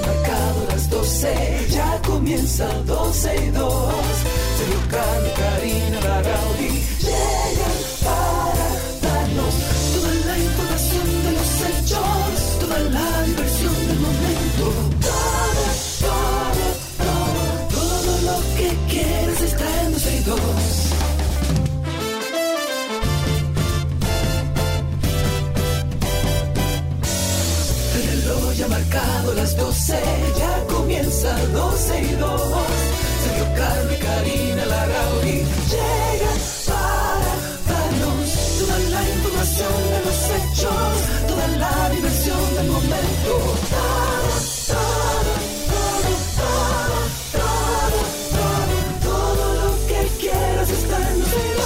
marcado las 12, ya comienza 12 y 2. Sergio Carlos, Karina, Larrauri 12, ya comienza 12 y 2. Sergio y Karina Larrauri llegan para darnos toda la información de los hechos, toda la diversión del momento. Todo, todo, todo, todo, todo, todo, lo que quieras está en 12 y 2.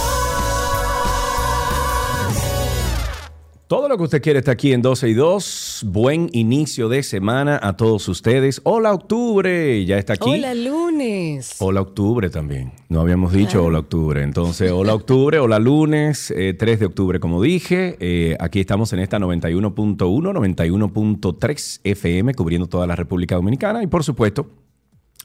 Todo lo que usted quiere está aquí en 12 y 2. Buen inicio de semana a todos ustedes. Hola octubre, ya está aquí. Hola, lunes. Hola octubre también. No habíamos dicho hola octubre. Entonces, hola octubre, hola lunes, eh, 3 de octubre como dije. Eh, aquí estamos en esta 91.1, 91.3 FM cubriendo toda la República Dominicana y por supuesto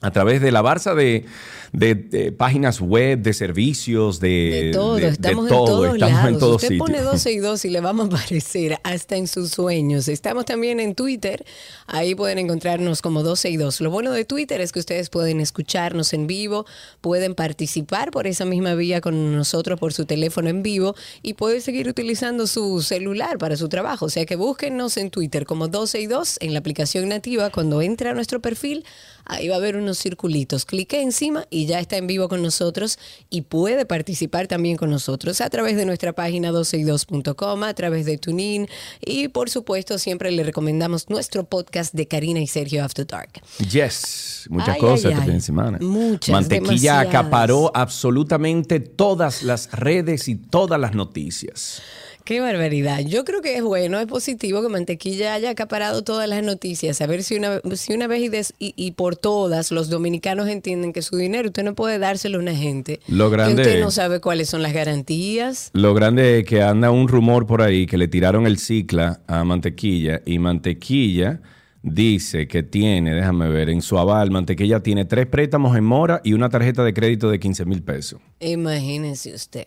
a través de la Barça de, de- de páginas web, de servicios, de, De todo, estamos todo. en todos estamos lados. en Usted pone 12 y 2 y le vamos a aparecer hasta en sus sueños. Estamos también en Twitter, ahí pueden encontrarnos como 12 y 2. Lo bueno de Twitter es que ustedes pueden escucharnos en vivo, pueden participar por esa misma vía con nosotros por su teléfono en vivo y pueden seguir utilizando su celular para su trabajo. O sea que búsquennos en Twitter como 12 y 2 en la aplicación nativa. Cuando entre a nuestro perfil, ahí va a haber unos circulitos. Clique encima y ya está en vivo con nosotros y puede participar también con nosotros a través de nuestra página 12y2.com, a través de TuneIn y por supuesto siempre le recomendamos nuestro podcast de Karina y Sergio After Dark. Yes, muchas Ay, cosas ay, este ay. fin de semana. Muchas, Mantequilla demasiadas. acaparó absolutamente todas las redes y todas las noticias. Qué barbaridad. Yo creo que es bueno, es positivo que Mantequilla haya acaparado todas las noticias. A ver si una, si una vez y, des- y- y por todas los dominicanos entienden que su dinero usted no puede dárselo a una gente. Lo grande- Que usted no sabe cuáles son las garantías. Lo grande es que anda un rumor por ahí que le tiraron el cicla a Mantequilla y Mantequilla dice que tiene, déjame ver, en su aval, Mantequilla tiene tres préstamos en mora y una tarjeta de crédito de 15 mil pesos. Imagínese usted.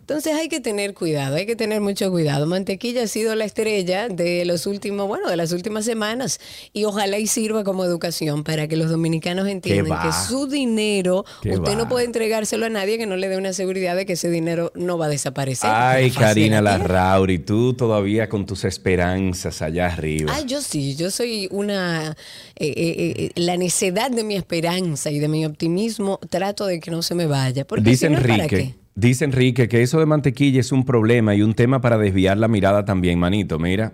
Entonces hay que tener cuidado, hay que tener mucho cuidado. Mantequilla ha sido la estrella de los últimos, bueno, de las últimas semanas y ojalá y sirva como educación para que los dominicanos entiendan que su dinero, ¿Qué usted va? no puede entregárselo a nadie que no le dé una seguridad de que ese dinero no va a desaparecer. Ay, Karina. Larrauri, tú todavía con tus esperanzas allá arriba. Ay, yo sí, yo soy una... eh, eh, eh, la necedad de mi esperanza y de mi optimismo trato de que no se me vaya. Porque Dice si no, ¿para Enrique, qué? dice Enrique que eso de mantequilla es un problema y un tema para desviar la mirada también, manito. Mira.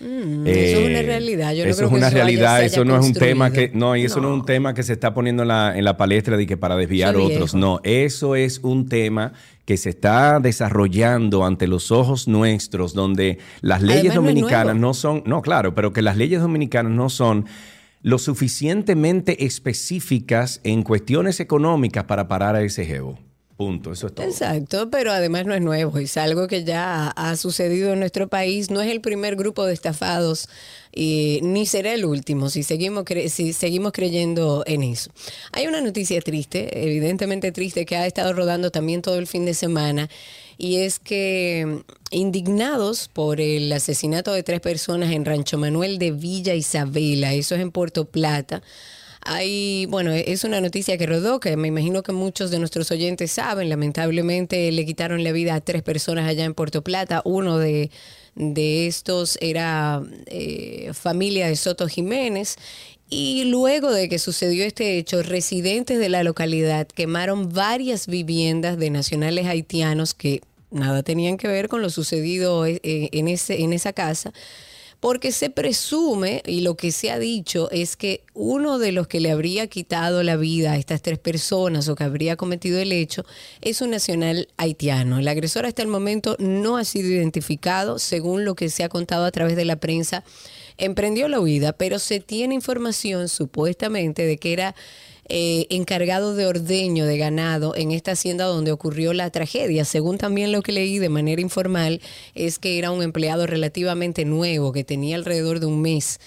Mm, eso es una realidad. Yo no eso creo es que una eso realidad, eso no es un tema que no, y eso no. es un tema que se está poniendo en la, en la palestra de que para desviar otros, no, eso es un tema que se está desarrollando ante los ojos nuestros, donde las leyes Además, dominicanas no son, no, claro, pero que las leyes dominicanas no son lo suficientemente específicas en cuestiones económicas para parar a ese jevo. Punto, eso es todo. Exacto, pero además no es nuevo, es algo que ya ha sucedido en nuestro país, no es el primer grupo de estafados y ni será el último si seguimos, cre- si seguimos creyendo en eso. Hay una noticia triste, evidentemente triste, que ha estado rodando también todo el fin de semana y es que mm, indignados por el asesinato de tres personas en Rancho Manuel de Villa Isabela, eso es en Puerto Plata, hay, bueno, es una noticia que rodó, que me imagino que muchos de nuestros oyentes saben. Lamentablemente le quitaron la vida a tres personas allá en Puerto Plata. Uno de, de estos era eh, familia de Soto Jiménez. Y luego de que sucedió este hecho, residentes de la localidad quemaron varias viviendas de nacionales haitianos que nada tenían que ver con lo sucedido eh, en, ese, en esa casa porque se presume, y lo que se ha dicho, es que uno de los que le habría quitado la vida a estas tres personas o que habría cometido el hecho es un nacional haitiano. El agresor hasta el momento no ha sido identificado, según lo que se ha contado a través de la prensa. Emprendió la huida, pero se tiene información supuestamente de que era eh, encargado de ordeño de ganado en esta hacienda donde ocurrió la tragedia. Según también lo que leí de manera informal, es que era un empleado relativamente nuevo, que tenía alrededor de un mes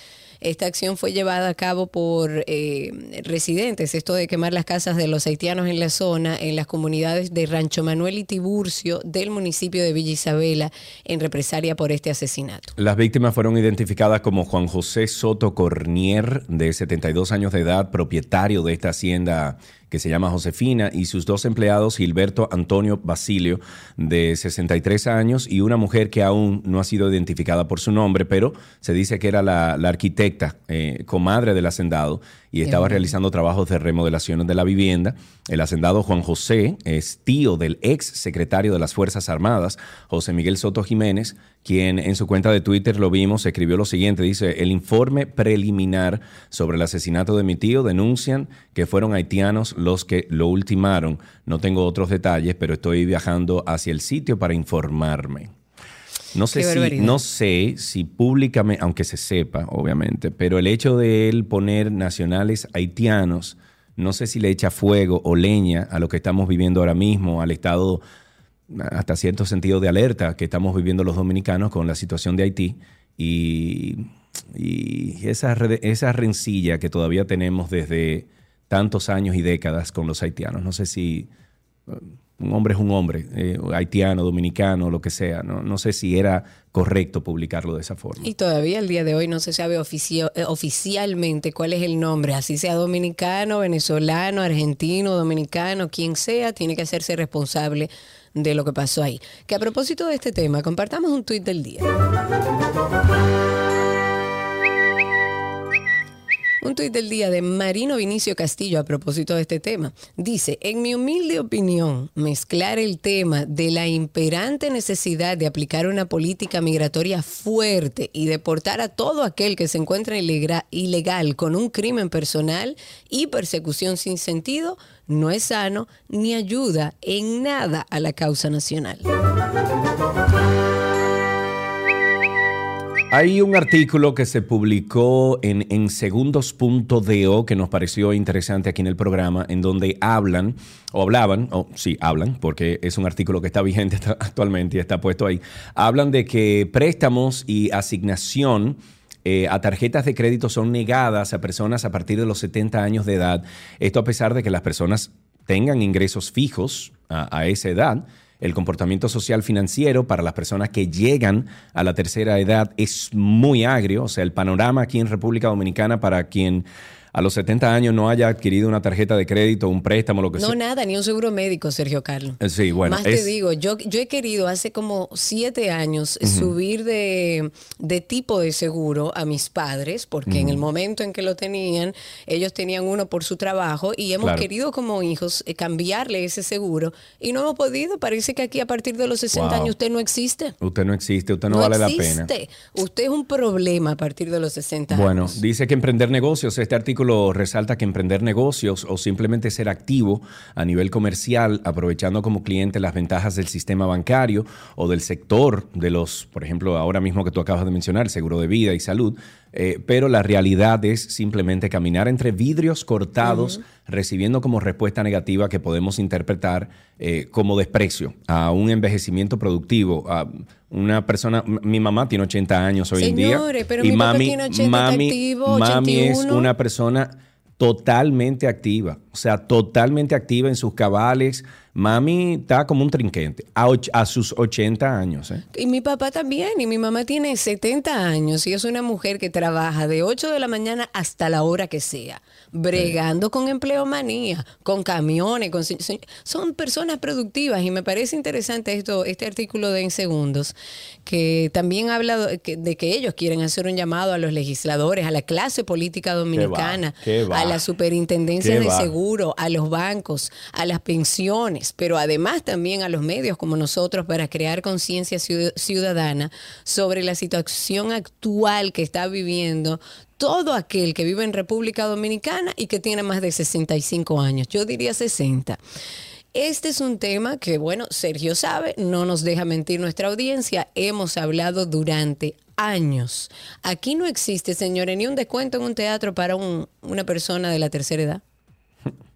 Esta acción fue llevada a cabo por eh, residentes, esto de quemar las casas de los haitianos en la zona, en las comunidades de Rancho Manuel y Tiburcio del municipio de Villa Isabela, en represalia por este asesinato. Las víctimas fueron identificadas como Juan José Soto Cornier, de 72 años de edad, propietario de esta hacienda que se llama Josefina, y sus dos empleados, Gilberto Antonio Basilio, de 63 años, y una mujer que aún no ha sido identificada por su nombre, pero se dice que era la, arquitecta, eh, comadre del hacendado, y estaba realizando trabajos de remodelación de la vivienda. El hacendado Juan José es tío del ex secretario de las Fuerzas Armadas, José Miguel Soto Jiménez, quien en su cuenta de Twitter lo vimos, escribió lo siguiente, dice, el informe preliminar sobre el asesinato de mi tío denuncian que fueron haitianos los que lo ultimaron. No tengo otros detalles, pero estoy viajando hacia el sitio para informarme. No sé, si, no sé si públicamente, aunque se sepa, obviamente, pero el hecho de él poner nacionales haitianos, no sé si le echa fuego o leña a lo que estamos viviendo ahora mismo, al estado hasta cierto sentido de alerta que estamos viviendo los dominicanos con la situación de Haití y, esa, esa rencilla que todavía tenemos desde tantos años y décadas con los haitianos. No sé si un hombre es un hombre, eh, haitiano, dominicano, lo que sea. No, sé si era correcto publicarlo de esa forma. Y todavía el día de hoy no se sabe eh, oficialmente cuál es el nombre, así sea dominicano, venezolano, argentino, dominicano, quien sea, tiene que hacerse responsable de lo que pasó ahí. Que a propósito de este tema, compartamos un tuit del día. Un tuit del día de Marino Vinicio Castillo a propósito de este tema. Dice, en mi humilde opinión, mezclar el tema de la imperante necesidad de aplicar una política migratoria fuerte y deportar a todo aquel que se encuentra ilegal con un crimen personal y persecución sin sentido no es sano ni ayuda en nada a la causa nacional. Hay un artículo que se publicó en, en segundos.do que nos pareció interesante aquí en el programa, en donde hablan, o hablaban, o sí, hablan, porque es un artículo que está vigente actualmente y está puesto ahí, hablan de que préstamos y asignación eh, a tarjetas de crédito son negadas a personas a partir de los 70 años de edad. Esto a pesar de que las personas tengan ingresos fijos a esa edad el comportamiento social financiero para las personas que llegan a la tercera edad es muy agrio. O sea, el panorama aquí en República Dominicana para quien a los 70 años no haya adquirido una tarjeta de crédito, un préstamo, lo que sea. No, nada, ni un seguro médico, Sergio Carlos. Eh, sí, bueno. Más te digo, yo, yo he querido hace como siete años subir de, tipo de seguro a mis padres, porque en el momento en que lo tenían, ellos tenían uno por su trabajo y hemos querido como hijos eh, cambiarle ese seguro y no hemos podido. Parece que aquí a partir de los 60 años usted no existe. Usted no existe, usted no, vale la pena. Usted es un problema a partir de los 60 años. Bueno, dice que emprender negocios, este artículo resalta que emprender negocios o simplemente ser activo a nivel comercial, aprovechando como cliente las ventajas del sistema bancario o del sector de los, por ejemplo, ahora mismo que tú acabas de mencionar, seguro de vida y salud, eh, pero la realidad es simplemente caminar entre vidrios cortados, recibiendo como respuesta negativa que podemos interpretar eh, como desprecio a un envejecimiento productivo. A una persona, mi mamá tiene 80 años hoy en día. Pero y mi mami, tiene 80, mami, activo, mami es una persona totalmente activa, o sea, totalmente activa en sus cabales, Mami está como un trinquete a, sus 80 años. ¿eh? Y mi papá también, y mi mamá tiene 70 años y es una mujer que trabaja de 8 de la mañana hasta la hora que sea, bregando con empleomanía, con camiones, con, son personas productivas y me parece interesante esto, este artículo de En Segundos, que también habla de que, ellos quieren hacer un llamado a los legisladores, a la clase política dominicana, a la superintendencia de seguro, a los bancos, a las pensiones pero además también a los medios como nosotros para crear conciencia ciudadana sobre la situación actual que está viviendo todo aquel que vive en República Dominicana y que tiene más de 65 años. Yo diría 60. Este es un tema que, bueno, Sergio sabe, no nos deja mentir nuestra audiencia, hemos hablado durante años. Aquí no existe, señores, ni un descuento en un teatro para una persona de la tercera edad.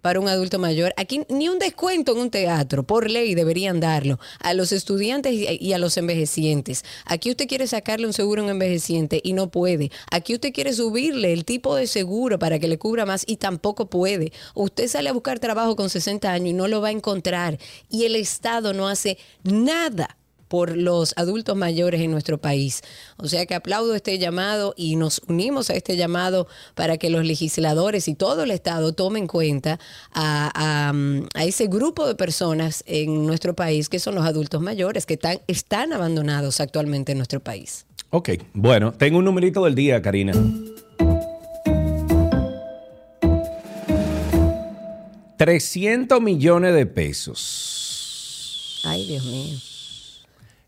Para un adulto mayor. Aquí ni un descuento en un teatro, por ley deberían darlo a los estudiantes y a los envejecientes. Aquí usted quiere sacarle un seguro a un envejeciente y no puede. Aquí usted quiere subirle el tipo de seguro para que le cubra más y tampoco puede. Usted sale a buscar trabajo con 60 años y no lo va a encontrar. Y el Estado no hace nada por los adultos mayores en nuestro país. O sea que aplaudo este llamado y nos unimos a este llamado para que los legisladores y todo el Estado tomen cuenta a, ese grupo de personas en nuestro país que son los adultos mayores que están, están abandonados actualmente en nuestro país. Ok, bueno, tengo un numerito del día, Karina. 300 millones de pesos. Ay, Dios mío.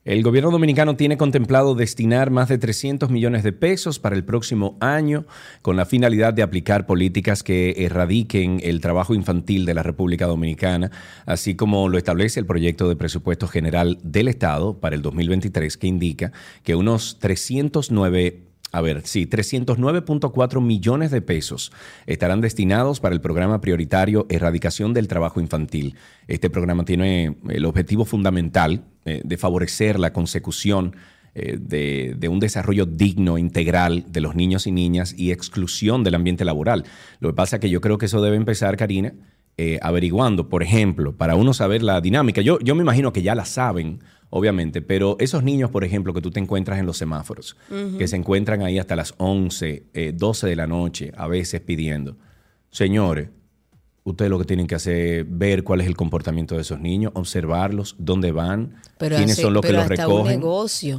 El gobierno dominicano tiene contemplado destinar más de 300 millones de pesos para el próximo año con la finalidad de aplicar políticas que erradiquen el trabajo infantil de la República Dominicana, así como lo establece el proyecto de presupuesto general del Estado para el 2023 que indica que unos 309 a ver, sí, 309.4 millones de pesos estarán destinados para el programa prioritario Erradicación del Trabajo Infantil. Este programa tiene el objetivo fundamental eh, de favorecer la consecución eh, de, un desarrollo digno, integral de los niños y niñas y exclusión del ambiente laboral. Lo que pasa es que yo creo que eso debe empezar, Karina, eh, averiguando, por ejemplo, para uno saber la dinámica. Yo, yo me imagino que ya la saben obviamente, pero esos niños, por ejemplo, que tú te encuentras en los semáforos, que se encuentran ahí hasta las 11, 12 de la noche, a veces pidiendo, señores, ustedes lo que tienen que hacer es ver cuál es el comportamiento de esos niños, observarlos, dónde van, quiénes son los que los recogen.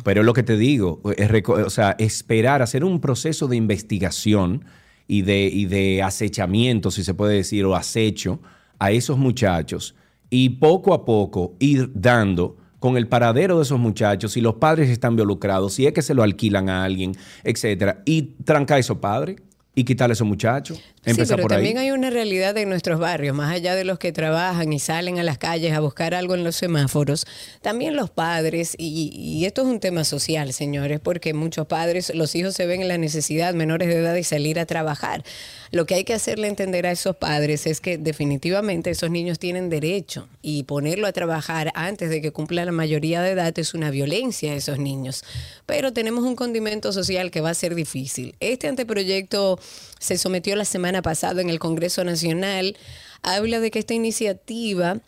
Pero es lo que te digo, o sea, esperar, hacer un proceso de investigación y de, y de acechamiento, si se puede decir, o acecho a esos muchachos y poco a poco ir dando con el paradero de esos muchachos, si los padres están involucrados, si es que se lo alquilan a alguien, etcétera, y tranca a esos padres y quitarle a esos muchachos. Sí, pero también hay una realidad en nuestros barrios, más allá de los que trabajan y salen a las calles a buscar algo en los semáforos, también los padres, y, esto es un tema social, señores, porque muchos padres, los hijos se ven en la necesidad menores de edad de salir a trabajar. Lo que hay que hacerle entender a esos padres es que definitivamente esos niños tienen derecho y ponerlo a trabajar antes de que cumpla la mayoría de edad es una violencia a esos niños. Pero tenemos un condimento social que va a ser difícil. Este anteproyecto se sometió la semana pasada en el Congreso Nacional, habla de que esta iniciativa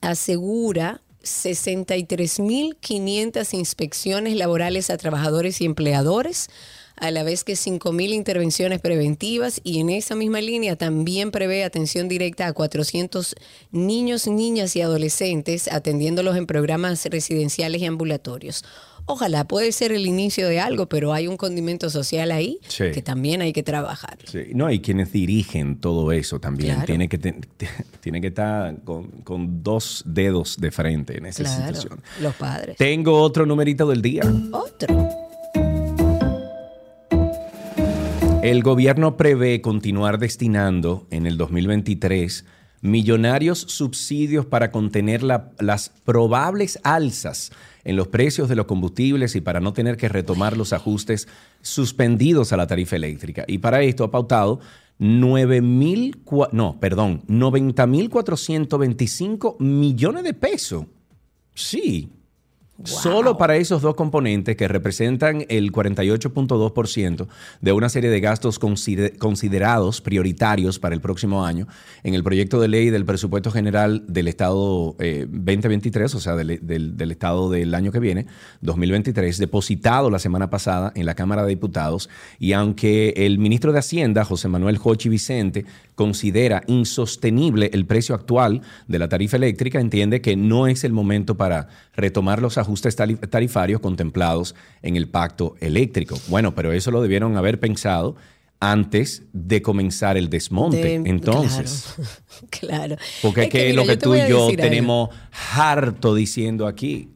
asegura 63.500 inspecciones laborales a trabajadores y empleadores, a la vez que 5.000 intervenciones preventivas y en esa misma línea también prevé atención directa a 400 niños, niñas y adolescentes atendiéndolos en programas residenciales y ambulatorios. Ojalá puede ser el inicio de algo, pero hay un condimento social ahí que también hay que trabajar. No, hay quienes dirigen todo eso también. Tiene, que tiene que estar con, dos dedos de frente en esa situación. Los padres. Tengo otro numerito del día. Otro. El gobierno prevé continuar destinando en el 2023 millonarios subsidios para contener las probables alzas en los precios de los combustibles y para no tener que retomar los ajustes suspendidos a la tarifa eléctrica. Y para esto ha pautado 9 mil, no, perdón, 90 mil 425 millones de pesos. Sí, Solo para esos dos componentes que representan el 48.2% de una serie de gastos considerados prioritarios para el próximo año, en el proyecto de ley del presupuesto general del Estado 2023, eh, o sea, del, Estado del año que viene, 2023, depositado la semana pasada en la Cámara de Diputados, y aunque el ministro de Hacienda, José Manuel Jochi Vicente, considera insostenible el precio actual de la tarifa eléctrica, entiende que no es el momento para retomar los ajustes tarifarios contemplados en el pacto eléctrico. Bueno, pero eso lo debieron haber pensado antes de comenzar el desmonte. Entonces, claro. Porque es que, lo que tú y yo tenemos harto diciendo aquí.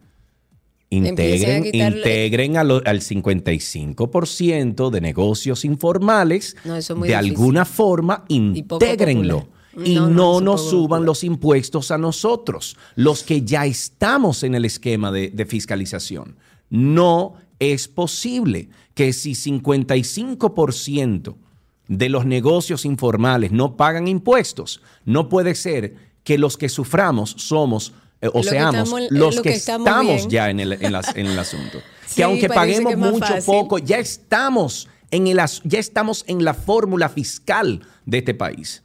Integren, integren al, 55% de negocios informales. de alguna forma, intégrenlo. Y no, nos suban los impuestos a nosotros, los que ya estamos en el esquema de, de fiscalización. No es posible que si 55% de los negocios informales no pagan impuestos, no puede ser que los que suframos somos o Lo que seamos estamos- los lo que, que estamos bien. ya en el, en las- en el asunto. Sí, que aunque paguemos que mucho, fácil. poco, ya estamos en el, as- ya estamos en la fórmula fiscal de este país.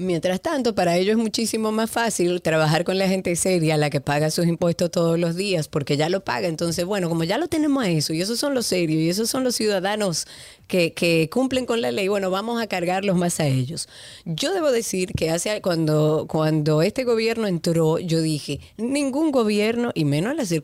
Mientras tanto, para ellos es muchísimo más fácil trabajar con la gente seria, la que paga sus impuestos todos los días, porque ya lo paga. Entonces, bueno, como ya lo tenemos a eso, y esos son los serios, y esos son los ciudadanos que, cumplen con la ley, bueno, vamos a cargarlos más a ellos. Yo debo decir que hace cuando, cuando este gobierno entró, yo dije, ningún gobierno, y menos en las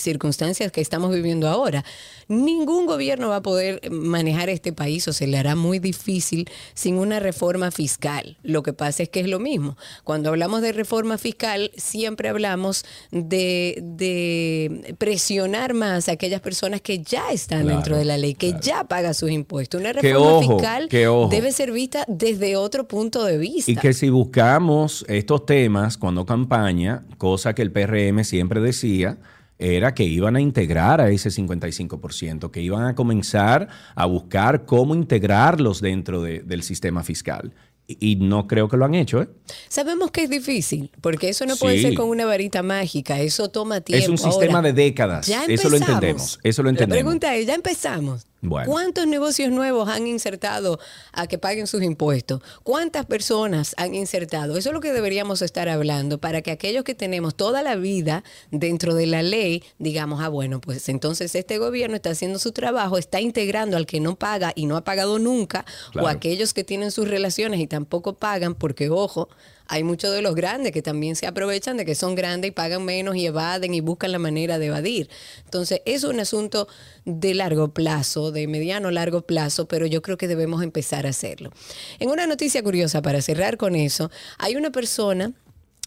circunstancias que estamos viviendo ahora, ningún gobierno va a poder manejar este país o se le hará muy difícil sin una reforma fiscal. Lo pasa es que es lo mismo. Cuando hablamos de reforma fiscal, siempre hablamos de, de presionar más a aquellas personas que ya están Claro, dentro de la ley, que ya pagan sus impuestos. Una Que reforma ojo, fiscal que debe ser vista desde otro punto de vista. Y que si buscamos estos temas cuando campaña, cosa que el PRM siempre decía, era que iban a integrar a ese 55%, que iban a comenzar a buscar cómo integrarlos dentro de- del sistema fiscal. Y, no creo que lo han hecho, ¿eh? Sabemos que es difícil, porque eso no puede ser con una varita mágica, eso toma tiempo. Es un sistema Ahora, de décadas. Ya Eso lo entendemos. Eso lo entendemos. La pregunta es, ¿ya empezamos? Bueno. ¿Cuántos negocios nuevos han insertado a que paguen sus impuestos? ¿Cuántas personas han insertado? Eso es lo que deberíamos estar hablando para que aquellos que tenemos toda la vida dentro de la ley digamos, ah, bueno, pues entonces este gobierno está haciendo su trabajo, está integrando al que no paga y no ha pagado nunca, Claro. o aquellos que tienen sus relaciones y tampoco pagan, porque ojo, hay muchos de los grandes que también se aprovechan de que son grandes y pagan menos y evaden y buscan la manera de evadir. Entonces, es un asunto de largo plazo, de mediano largo plazo, pero yo creo que debemos empezar a hacerlo. En una noticia curiosa, para cerrar con eso, hay una persona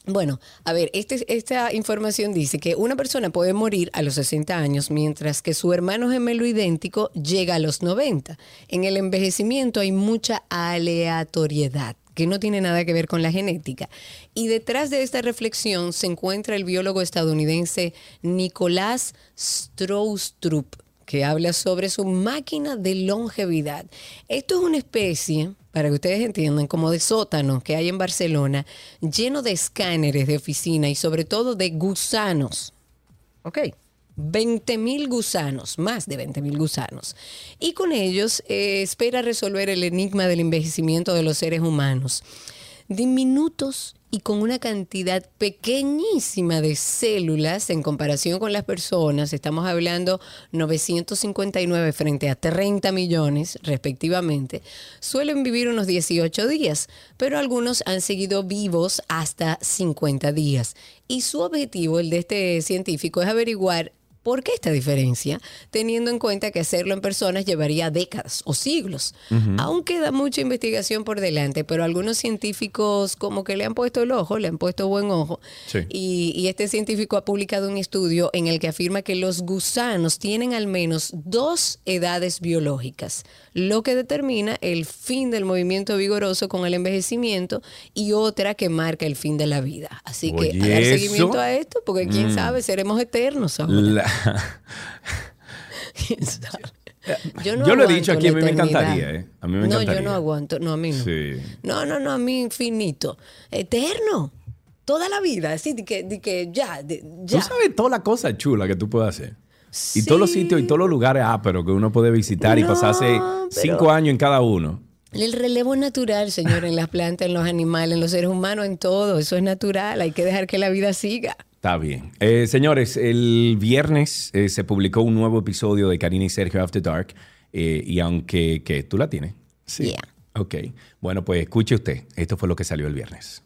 bueno, a ver, este- esta información dice que una persona puede morir a los 60 años mientras que su hermano gemelo idéntico llega a los 90. En el envejecimiento hay mucha aleatoriedad que no tiene nada que ver con la genética. Y detrás de esta reflexión se encuentra el biólogo estadounidense Nicolás Stroustrup, que habla sobre su máquina de longevidad. Esto es una especie, para que ustedes entiendan, como de sótano que hay en Barcelona, lleno de escáneres de oficina y sobre todo de gusanos. ¿Ok? 20 mil gusanos, más de 20 mil gusanos. Y con ellos eh, espera resolver el enigma del envejecimiento de los seres humanos. Diminutos y con una cantidad pequeñísima de células en comparación con las personas, estamos hablando 959 frente a 30 millones respectivamente, suelen vivir unos 18 días, pero algunos han seguido vivos hasta 50 días. Y su objetivo, el de este científico, es averiguar ¿Por qué esta diferencia? Teniendo en cuenta que hacerlo en personas llevaría décadas o siglos. Aún queda mucha investigación por delante, pero algunos científicos como que le han puesto el ojo, le han puesto buen ojo. Sí. Y, y este científico ha publicado un estudio en el que afirma que los gusanos tienen al menos dos edades biológicas, lo que determina el fin del movimiento vigoroso con el envejecimiento y otra que marca el fin de la vida. Así que Oye, a dar eso. seguimiento a esto, porque quién sabe, seremos eternos ahora. La- Yo lo he dicho aquí, a mí me encantaría, ¿eh? A mí me no, yo no aguanto. No, a mí no. Sí. No, no, no, a mí infinito. Eterno. Toda la vida. Así de que, de que ya, de- ya. Tú sabes toda la cosa chula que tú puedes hacer. Y todos los sitios y todos los lugares, ah, pero que uno puede visitar y pasarse pero- cinco años en cada uno. El relevo es natural, señor, en las plantas, en los animales, en los seres humanos, en todo. Eso es natural. Hay que dejar que la vida siga. Está bien. Eh, señores, el viernes eh, se publicó un nuevo episodio de Karina y Sergio After Dark. eh, y aunque, que ¿Tú la tienes? Sí. Yeah. Ok. Bueno, pues escuche usted. Esto fue lo que salió el viernes.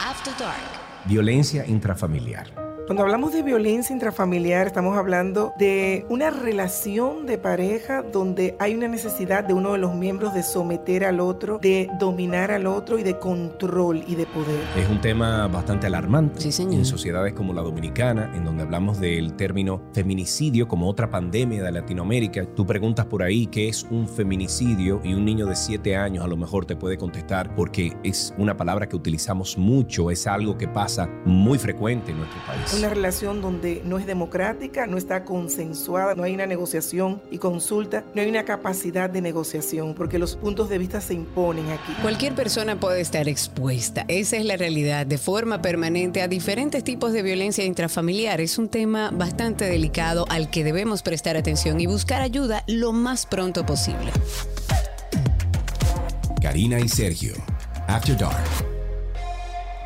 After Dark. Violencia intrafamiliar. Cuando hablamos de violencia intrafamiliar, estamos hablando de una relación de pareja donde hay una necesidad de uno de los miembros de someter al otro, de dominar al otro y de control y de poder. Es un tema bastante alarmante Sí, señor. en sociedades como la dominicana, en donde hablamos del término feminicidio como otra pandemia de Latinoamérica. Tú preguntas por ahí qué es un feminicidio y un niño de 7 años a lo mejor te puede contestar porque es una palabra que utilizamos mucho, es algo que pasa muy frecuente en nuestro país. Una relación donde no es democrática, no está consensuada, no hay una negociación y consulta, no hay una capacidad de negociación, porque los puntos de vista se imponen aquí. Cualquier persona puede estar expuesta, esa es la realidad, de forma permanente a diferentes tipos de violencia intrafamiliar. Es un tema bastante delicado al que debemos prestar atención y buscar ayuda lo más pronto posible. Karina y Sergio, After Dark.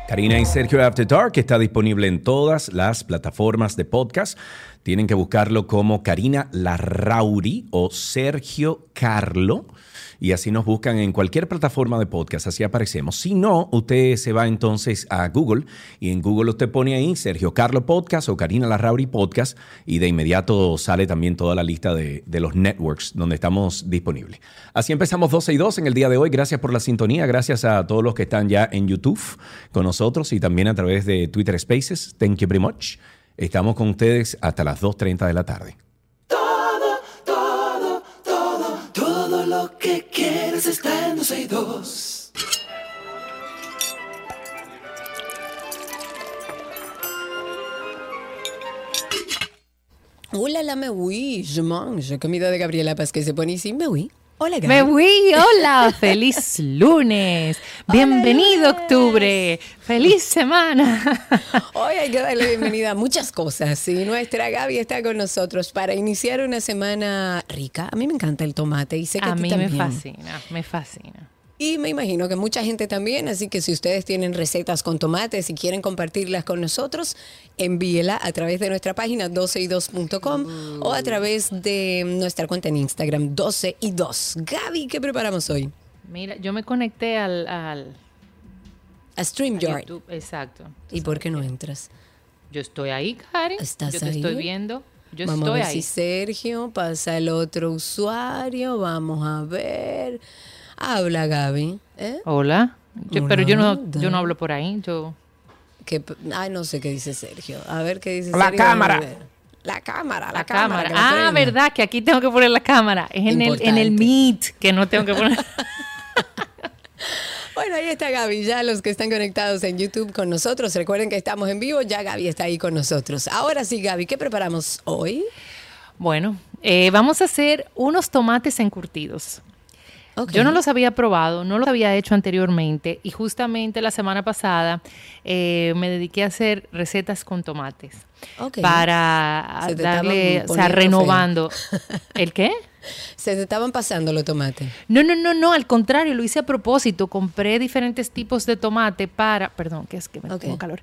Karina y Sergio After Dark está disponible en todas las plataformas de podcast. Tienen que buscarlo como Karina Larrauri o Sergio Carlo y así nos buscan en cualquier plataforma de podcast, así aparecemos. Si no, usted se va entonces a Google y en Google usted pone ahí Sergio Carlo Podcast o Karina Larrauri Podcast y de inmediato sale también toda la lista de, de los networks donde estamos disponibles. Así empezamos 12 y 2 en el día de hoy. Gracias por la sintonía, gracias a todos los que están ya en YouTube con nosotros y también a través de Twitter Spaces. Thank you very much. Estamos con ustedes hasta las 2.30 de la tarde. Está en 12 y 2. Hola, la me oui, je mange. Comida de Gabriela Paz que se pone así, me oui. Hola, Gaby. Me fui, hola, feliz lunes, bienvenido octubre, feliz semana. Hoy hay que darle bienvenida a muchas cosas y nuestra Gaby está con nosotros para iniciar una semana rica. A mí me encanta el tomate y sé que a, A mí me fascina, me fascina. Y me imagino que mucha gente también, así que si ustedes tienen recetas con tomates y quieren compartirlas con nosotros, envíela a través de nuestra página 12y2.com o a través de nuestra cuenta en Instagram 12 y 2. Gaby, ¿qué preparamos hoy? Mira, yo me conecté al, al A a StreamYard. YouTube, exacto. ¿Y por qué no entras? Yo estoy ahí, Karen. ¿Estás yo te ahí? estoy viendo. Yo vamos estoy a ver ahí. si Sergio pasa el otro usuario. Vamos a ver. Habla, Gaby. ¿eh? Hola. Yo- pero yo no, yo no hablo por ahí. Yo Que, ay, no sé qué dice Sergio. A ver qué dice La Sergio. cámara. La cámara, la, la cámara. Ah, verdad que aquí tengo que poner la cámara. Es en el, en el. Meet que no tengo que poner. Bueno, ahí está Gaby. Ya los que están conectados en YouTube con nosotros, recuerden que estamos en vivo. Ya Gaby está ahí con nosotros. Ahora sí, Gaby, ¿qué preparamos hoy? bueno, eh, vamos a hacer unos tomates encurtidos. Yo no los había probado, no los había hecho anteriormente y justamente la semana pasada eh, me dediqué a hacer recetas con tomates para Se darle, o sea, renovando. ¿El qué? Se te estaban pasando los tomates. No, no, no, no, al contrario, lo hice a propósito. Compré diferentes tipos de tomate para, perdón, que es que me tengo calor,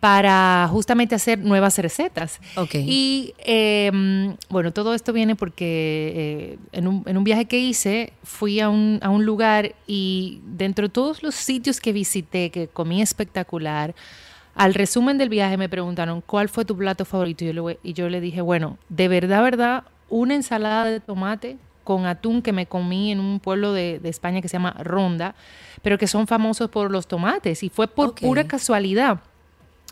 para justamente hacer nuevas recetas. Ok. Y eh, bueno, todo esto viene porque eh, en, un, en un viaje que hice fui a un, a un lugar y dentro de todos los sitios que visité, que comí espectacular, al resumen del viaje me preguntaron cuál fue tu plato favorito y yo le, y yo le dije, bueno, de verdad, verdad, una ensalada de tomate con atún que me comí en un pueblo de, de España que se llama Ronda, pero que son famosos por los tomates y fue por pura casualidad.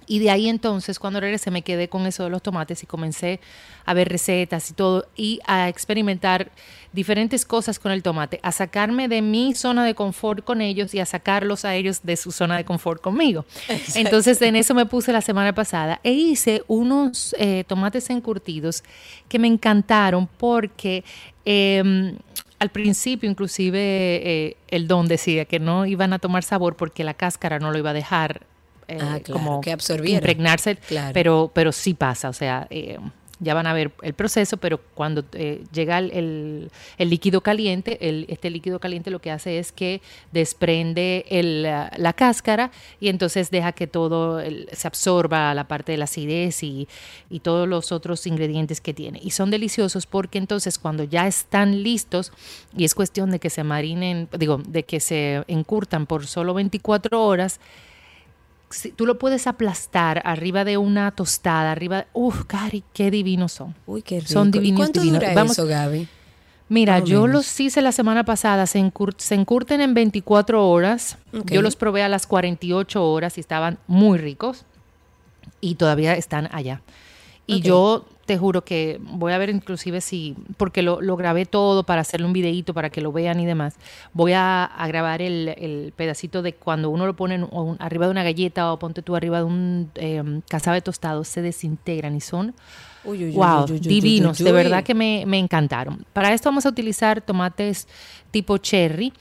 Y de ahí entonces, cuando regresé, me quedé con eso de los tomates y comencé a ver recetas y todo y a experimentar diferentes cosas con el tomate, a sacarme de mi zona de confort con ellos y a sacarlos a ellos de su zona de confort conmigo. Entonces, en eso me puse la semana pasada e hice unos eh, tomates encurtidos que me encantaron porque... em, al principio, inclusive, eh, el don decía que no iban a tomar sabor porque la cáscara no lo iba a dejar eh, Ah, claro, como que absorbiera. impregnarse, Claro. pero, pero sí pasa, o sea, eh, ya van a ver el proceso, pero cuando eh, llega el, el- el líquido caliente, el- este líquido caliente lo que hace es que desprende el, la, la cáscara y entonces deja que todo se absorba la parte de la acidez y, y todos los otros ingredientes que tiene. Y son deliciosos porque entonces cuando ya están listos y es cuestión de que se marinen, digo, de que se encurtan por solo 24 horas, si- tú lo puedes aplastar arriba de una tostada, arriba, uf, Cari, qué divinos son. Uy, qué rico. Son ¿Y divinos, cuánto divinos. dura Vamos- eso, Gaby? Mira, yo menos. los hice la semana pasada, se, encur- se encurten en 24 horas. Yo los probé a las 48 horas y estaban muy ricos y todavía están allá. Y yo te juro que voy a ver inclusive si, porque lo, lo grabé todo para hacerle un videíto para que lo vean y demás, voy a, a grabar el, el pedacito de cuando uno lo pone en un- arriba de una galleta o ponte tú arriba de un eh, cazabe tostado, se desintegran y son Uy, wow, uy, divinos, de verdad que me, me encantaron. Para esto vamos a utilizar tomates tipo cherry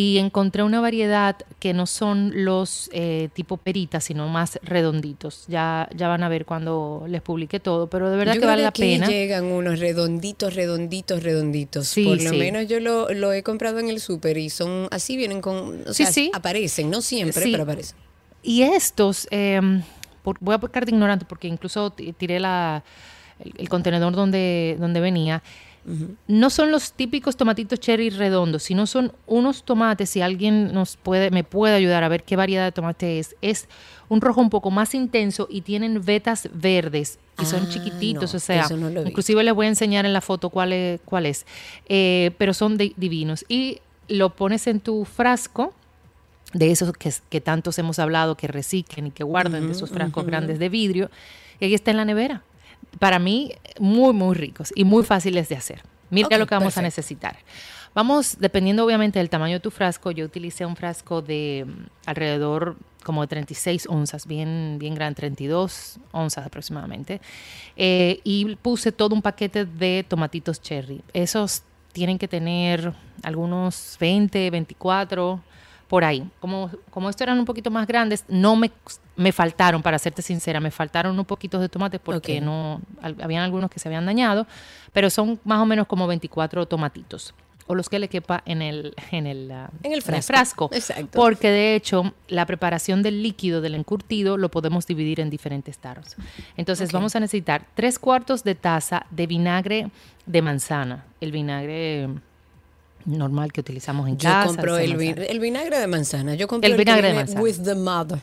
y encontré una variedad que no son los eh, tipo perita, sino más redonditos. Ya, ya van a ver cuando les publique todo, pero de verdad Yo que creo vale la aquí pena. llegan unos redonditos, redonditos, redonditos. Sí, Por lo sí. menos yo lo, lo he comprado en el súper y son así, vienen con. O Sí, sea, aparecen, no siempre, pero aparecen. Y estos, eh, por- voy a pecar de ignorante porque incluso ti- tiré la, el, el contenedor donde, donde venía. No son los típicos tomatitos cherry redondos, sino son unos tomates, si alguien nos puede, me puede ayudar a ver qué variedad de tomate es, es un rojo un poco más intenso y tienen vetas verdes y son Ah, chiquititos, no, o sea, no inclusive les voy a enseñar en la foto cuál es, cuál es Eh, pero son di- divinos. Y lo pones en tu frasco, de esos que, que tantos hemos hablado, que reciclen y que guardan de esos frascos grandes de vidrio, y ahí está en la nevera. Para mí, muy, muy ricos y muy fáciles de hacer. Mira lo que vamos a necesitar. Vamos, dependiendo obviamente del tamaño de tu frasco, yo utilicé un frasco de mm, alrededor como de 36 onzas, bien, bien grande, 32 onzas aproximadamente, eh, y puse todo un paquete de tomatitos cherry. Esos tienen que tener algunos 20, 24, por ahí. Como, como estos eran un poquito más grandes, no me, me faltaron, para serte sincera, me faltaron un poquito de tomates porque no, al- habían algunos que se habían dañado, pero son más o menos como 24 tomatitos. O los que le quepa en el, en el, ah, En el frasco. Exacto. Porque de hecho, la preparación del líquido del encurtido lo podemos dividir en diferentes tarros. Entonces, vamos a necesitar tres cuartos de taza de vinagre de manzana. El vinagre normal que utilizamos en Yo casa. compro de el, el vinagre de manzana. Yo compro El vinagre de manzana. With the mother.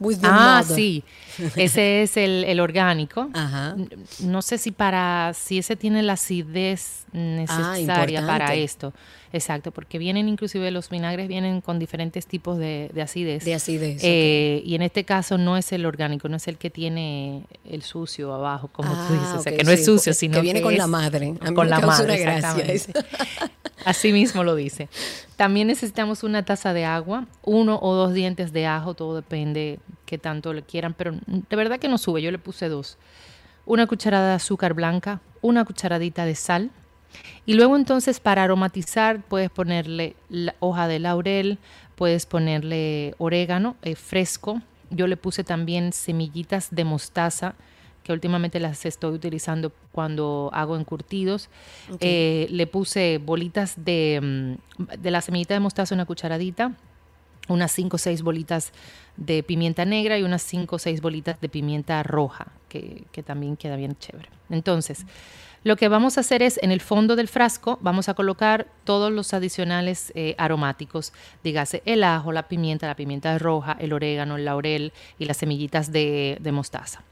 With the Ah, mother. sí. Ese es el, el orgánico. Ajá. No sé si para si ese tiene la acidez necesaria para esto. Exacto, porque vienen inclusive los vinagres vienen con diferentes tipos de, de acidez. De acidez. Eh, Y en este caso no es el orgánico, no es el que tiene el sucio abajo, como Ah, tú dices. O sea, que no es sucio, sino que viene con la madre. A mí con me la madre, exactamente. Así mismo lo dice. También necesitamos una taza de agua, uno o dos dientes de ajo, todo depende qué tanto le quieran, pero de verdad que no sube, yo le puse dos. Una cucharada de azúcar blanca, una cucharadita de sal. Y luego entonces para aromatizar puedes ponerle la hoja de laurel, puedes ponerle orégano eh, fresco. Yo le puse también semillitas de mostaza, que últimamente las estoy utilizando cuando hago encurtidos. Eh, le puse bolitas de, mm, de la semillita de mostaza, una cucharadita, unas 5 o 6 bolitas de pimienta negra y unas 5 o 6 bolitas de pimienta roja, que, que también queda bien chévere. Entonces, lo que vamos a hacer es, en el fondo del frasco, vamos a colocar todos los adicionales eh, aromáticos, dígase el ajo, la pimienta, la pimienta roja, el orégano, el laurel y las semillitas de, de mostaza.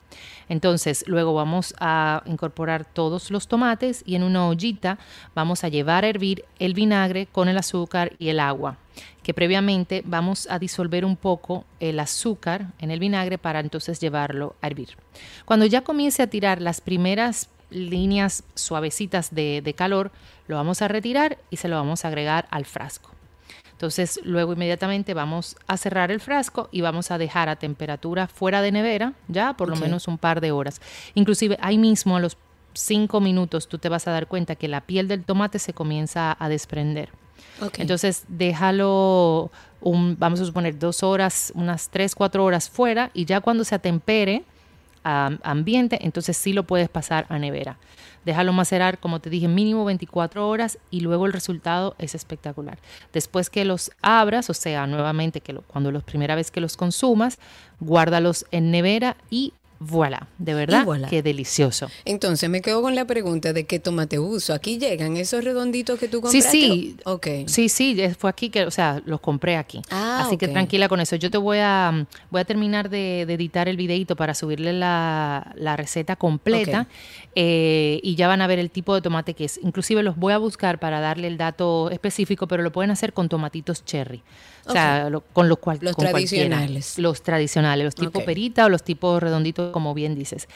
Entonces, luego vamos a incorporar todos los tomates y en una ollita vamos a llevar a hervir el vinagre con el azúcar y el agua, que previamente vamos a disolver un poco el azúcar en el vinagre para entonces llevarlo a hervir. Cuando ya comience a tirar las primeras líneas suavecitas de, de calor, lo vamos a retirar y se lo vamos a agregar al frasco. Entonces, luego inmediatamente vamos a cerrar el frasco y vamos a dejar a temperatura fuera de nevera, ya por lo menos un par de horas. Inclusive ahí mismo a los cinco minutos tú te vas a dar cuenta que la piel del tomate se comienza a desprender. Ok. Entonces, déjalo, un, vamos a suponer, dos horas, unas tres, cuatro horas fuera y ya cuando se atempere ambiente, entonces sí lo puedes pasar a nevera. Déjalo macerar, como te dije, mínimo 24 horas y luego el resultado es espectacular. Después que los abras, o sea, nuevamente que lo- cuando la primera vez que los consumas, guárdalos en nevera y voilà, de verdad, voilà. qué delicioso. Entonces me quedo con la pregunta de qué tomate uso. Aquí llegan esos redonditos que tú Sí, compraste. sí. Ok. Sí, sí, eh, fue aquí que, o sea, los compré aquí. Ah, Así que tranquila con eso. Yo te voy a, voy a terminar de, de editar el videito para subirle la, la receta completa eh, y ya van a ver el tipo de tomate que es. Inclusive los voy a buscar para darle el dato específico, pero lo pueden hacer con tomatitos cherry. O sea, lo- con lo cual Los con cualquiera. tradicionales. Los tradicionales, los tipo perita o los tipos redonditos, como bien dices.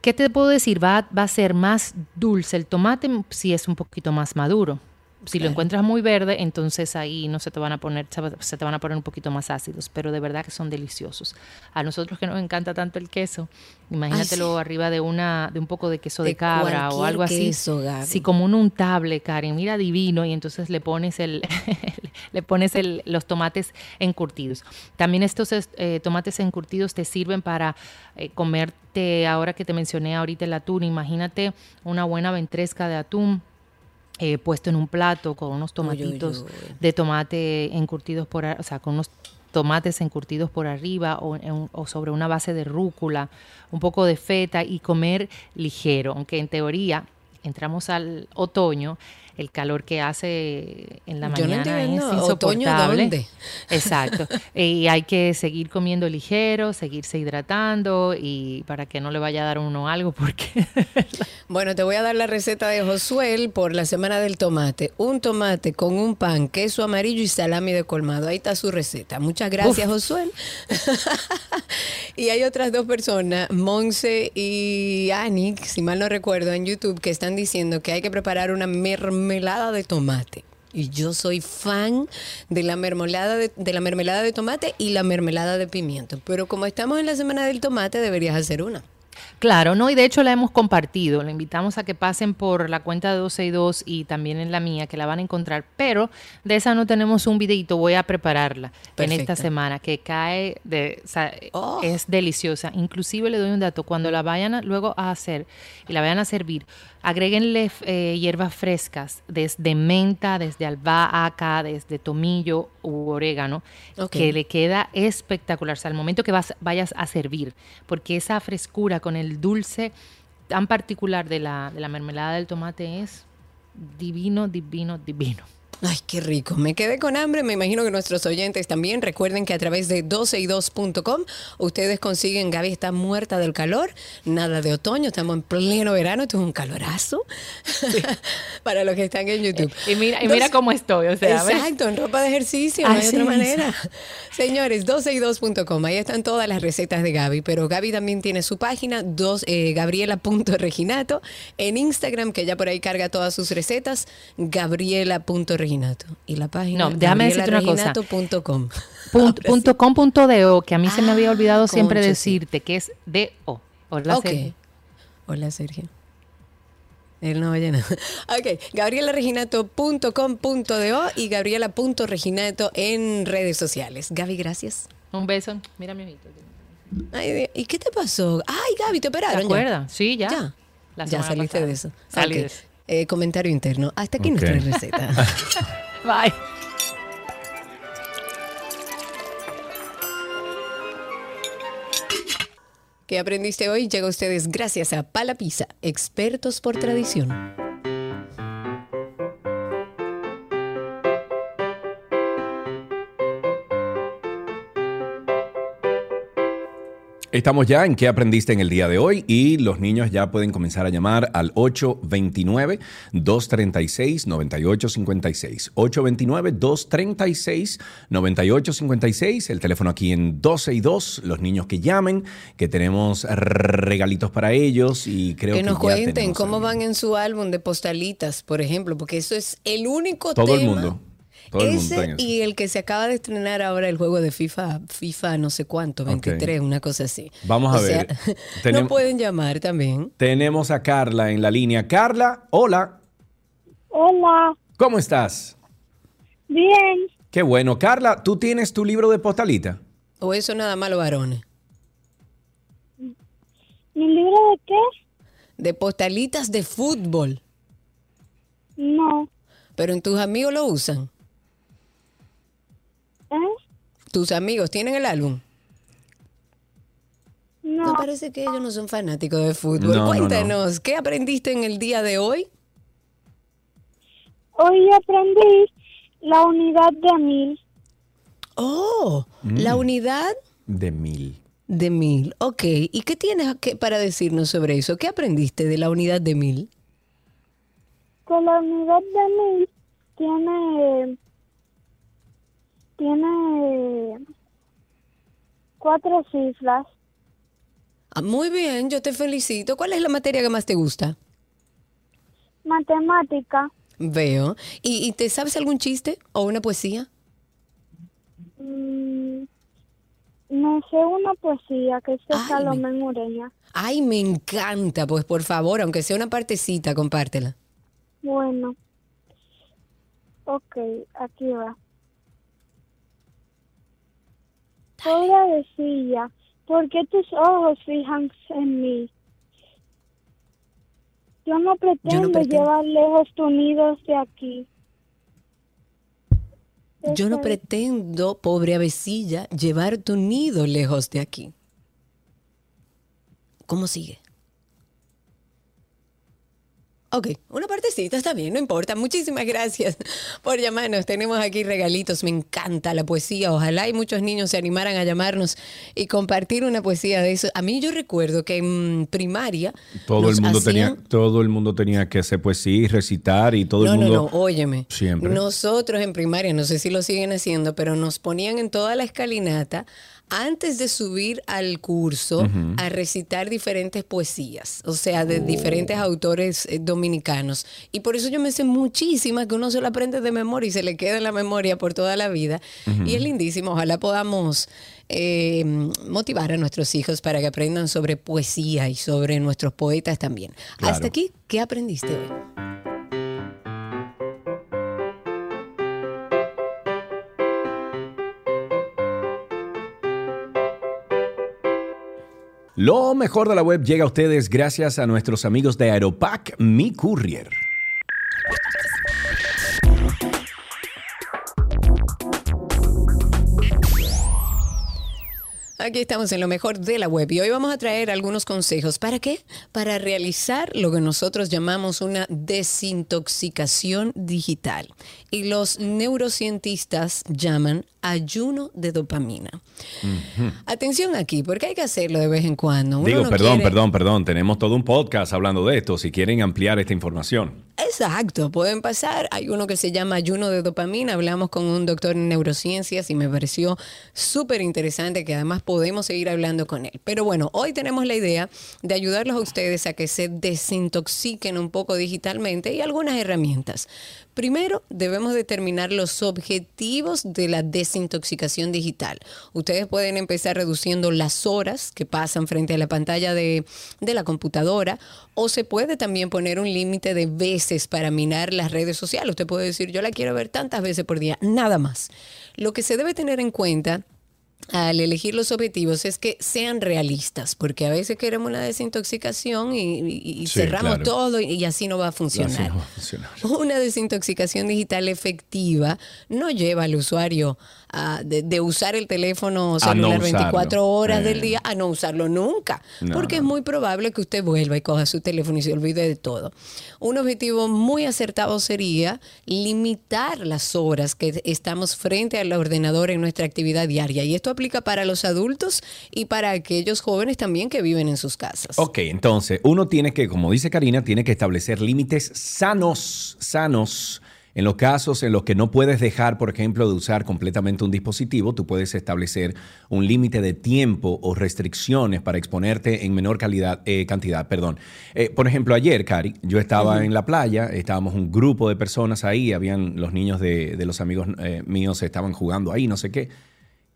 ¿Qué te puedo decir? Va, va a ser más dulce el tomate si es un poquito más maduro. Si lo encuentras muy verde, entonces ahí no se te van a poner, se te van a poner un poquito más ácidos, pero de verdad que son deliciosos. A nosotros que nos encanta tanto el queso, imagínatelo arriba de una, de un poco de queso de, cabra o algo así. Sí, como un untable, Karen, mira divino, y entonces le pones el, le pones el, los tomates encurtidos. También estos eh, tomates encurtidos te sirven para eh, comerte, ahora que te mencioné ahorita el atún, imagínate una buena ventresca de atún eh, puesto en un plato con unos tomatitos de tomate encurtidos por, o sea, con unos tomates encurtidos por arriba o, o, sobre una base de rúcula, un poco de feta y comer ligero, aunque en teoría entramos al otoño el calor que hace en la mañana es insoportable. Exacto. y hay que seguir comiendo ligero, seguirse hidratando y para que no le vaya a dar uno algo porque Bueno, te voy a dar la receta de Josuel por la semana del tomate. Un tomate con un pan, queso amarillo y salami de colmado. Ahí está su receta. Muchas gracias, Josuel. y hay otras dos personas, Monse y Anik, si mal no recuerdo, en YouTube, que están diciendo que hay que preparar una mermelada mermelada de tomate. Y yo soy fan de la mermelada de, de, la mermelada de tomate y la mermelada de pimiento. Pero como estamos en la semana del tomate, deberías hacer una. Claro, no, y de hecho la hemos compartido. Le invitamos a que pasen por la cuenta de 12 y 2 y también en la mía, que la van a encontrar. Pero de esa no tenemos un videito, voy a prepararla en esta semana, que cae de. O sea, oh. Es deliciosa. Inclusive le doy un dato: cuando la vayan luego a hacer y la vayan a servir, agréguenle eh, hierbas frescas, desde menta, desde albahaca, desde tomillo u orégano, que le queda espectacular. O sea, al momento que vas, vayas a servir, porque esa frescura con el dulce tan particular de la, de la mermelada del tomate es divino, divino, divino. Ay, qué rico. Me quedé con hambre. Me imagino que nuestros oyentes también. Recuerden que a través de 12y2.com ustedes consiguen. Gaby está muerta del calor. Nada de otoño. Estamos en pleno verano. Esto es un calorazo. Para los que están en YouTube. Y mira, y mira cómo estoy. O sea, exacto, en ropa de ejercicio. no hay otra manera. Señores, 12y2.com. Ahí están todas las recetas de Gaby. Pero Gaby también tiene su página, dos, eh, gabriela.reginato. En Instagram, que ya por ahí carga todas sus recetas, gabriela.reginato. Y la página no, déjame decirte una cosa. Punto, com punto de que a mí se me había ah, olvidado siempre decirte que es de o. Hola, Sergio. Hola, Sergio. Él no oye nada. Ok, gabrielareginato.com.do y gabriela.reginato en redes sociales. Gaby, gracias. Un beso. Mira mi ojito. Ay, ¿Y qué te pasó? Ay, Gaby, ¿te operaron? ¿Te acuerdas? Sí, ya. Ya, ya saliste de eso. Salí de eso. Eh, comentario interno. Hasta aquí nuestra receta. Bye. ¿Qué aprendiste hoy? Llega a ustedes gracias a Palapisa, expertos por tradición. Estamos ya en qué aprendiste en el día de hoy y los niños ya pueden comenzar a llamar al 829-236-9856. 829-236-9856. El teléfono aquí en 12 y 2. Los niños que llamen, que tenemos regalitos para ellos y creo que... Que nos cuenten cómo van en su álbum de postalitas, por ejemplo, porque eso es el único Todo el mundo ese y el que se acaba de estrenar ahora el juego de FIFA, FIFA no sé cuánto, 23, una cosa así. Vamos a ver. no pueden llamar también. Tenemos a Carla en la línea. Carla, hola. Hola. ¿Cómo estás? Bien. Qué bueno. Carla, ¿tú tienes tu libro de postalita? ¿O eso nada más los varones? ¿Mi libro de qué? De postalitas de fútbol. No. Pero en tus amigos lo usan. ¿Tus amigos tienen el álbum? No. no parece que ellos no son fanáticos de fútbol. Cuéntanos, ¿qué aprendiste en el día de hoy? Hoy aprendí la unidad de mil. Oh, la mm. unidad de mil. De mil, ok. ¿Y qué tienes para decirnos sobre eso? ¿Qué aprendiste de la unidad de mil? Que la unidad de mil tiene tiene cuatro cifras. Ah, muy bien, yo te felicito. ¿Cuál es la materia que más te gusta? Matemática. Veo. ¿Y, y te sabes algún chiste o una poesía? Mm, me sé una poesía que es de Ay, Salomé Ureña. Ay, me encanta. Pues por favor, aunque sea una partecita, compártela. Bueno. Ok, aquí va. Pobrecilla, ¿por qué tus ojos fijan en mí? Yo no pretendo, pretendo. llevar lejos tu nido de aquí. Yo no pretendo, pobre avecilla, llevar tu nido lejos de aquí. ¿Cómo sigue? Ok, una partecita está bien, no importa. Muchísimas gracias por llamarnos. Tenemos aquí regalitos. Me encanta la poesía. Ojalá y muchos niños se animaran a llamarnos y compartir una poesía de eso. A mí yo recuerdo que en primaria Todo el mundo tenía, todo el mundo tenía que hacer poesía y recitar y todo no, el mundo. No, no, óyeme. Siempre. Nosotros en primaria, no sé si lo siguen haciendo, pero nos ponían en toda la escalinata antes de subir al curso a recitar diferentes poesías, o sea, de diferentes autores eh, dominicanos. Y por eso yo me sé muchísimas que uno se la aprende de memoria y se le queda en la memoria por toda la vida. Y es lindísimo. Ojalá podamos eh, motivar a nuestros hijos para que aprendan sobre poesía y sobre nuestros poetas también. Claro. Hasta aquí, ¿qué aprendiste hoy? Lo mejor de la web llega a ustedes gracias a nuestros amigos de Aeropack Mi Courier. Aquí estamos en lo mejor de la web y hoy vamos a traer algunos consejos. ¿Para qué? Para realizar lo que nosotros llamamos una desintoxicación digital y los neurocientistas llaman ayuno de dopamina. Atención aquí, porque hay que hacerlo de vez en cuando. Uno Digo, no perdón, quiere- perdón, perdón. Tenemos todo un podcast hablando de esto. Si quieren ampliar esta información. Exacto, pueden pasar. Hay uno que se llama ayuno de dopamina. Hablamos con un doctor en neurociencias y me pareció súper interesante que además podemos seguir hablando con él. Pero bueno, hoy tenemos la idea de ayudarlos a ustedes a que se desintoxiquen un poco digitalmente y algunas herramientas. Primero, debemos determinar los objetivos de la desintoxicación digital. Ustedes pueden empezar reduciendo las horas que pasan frente a la pantalla de, de la computadora o se puede también poner un límite de veces para minar las redes sociales. Usted puede decir, yo la quiero ver tantas veces por día, nada más. Lo que se debe tener en cuenta al elegir los objetivos es que sean realistas, porque a veces queremos una desintoxicación y, y- y Sí, cerramos claro. todo y, así no va a funcionar. Así no va a funcionar. Una desintoxicación digital efectiva no lleva al usuario a- de, de usar el teléfono no celular usarlo. 24 horas Eh. del día a no usarlo nunca, No, porque es no. muy probable que usted vuelva y coja su teléfono y se olvide de todo. Un objetivo muy acertado sería limitar las horas que estamos frente al ordenador en nuestra actividad diaria. Y esto aplica para los adultos y para aquellos jóvenes también que viven en sus casas. Ok, entonces uno tiene que, como dice Karina, tiene que establecer límites sanos, sanos. En los casos en los que no puedes dejar, por ejemplo, de usar completamente un dispositivo, tú puedes establecer un límite de tiempo o restricciones para exponerte en menor calidad, eh, cantidad. Perdón. Eh, por ejemplo, ayer, Cari, yo estaba en la playa, estábamos un grupo de personas ahí, habían los niños de, de los amigos eh, míos estaban jugando ahí, no sé qué.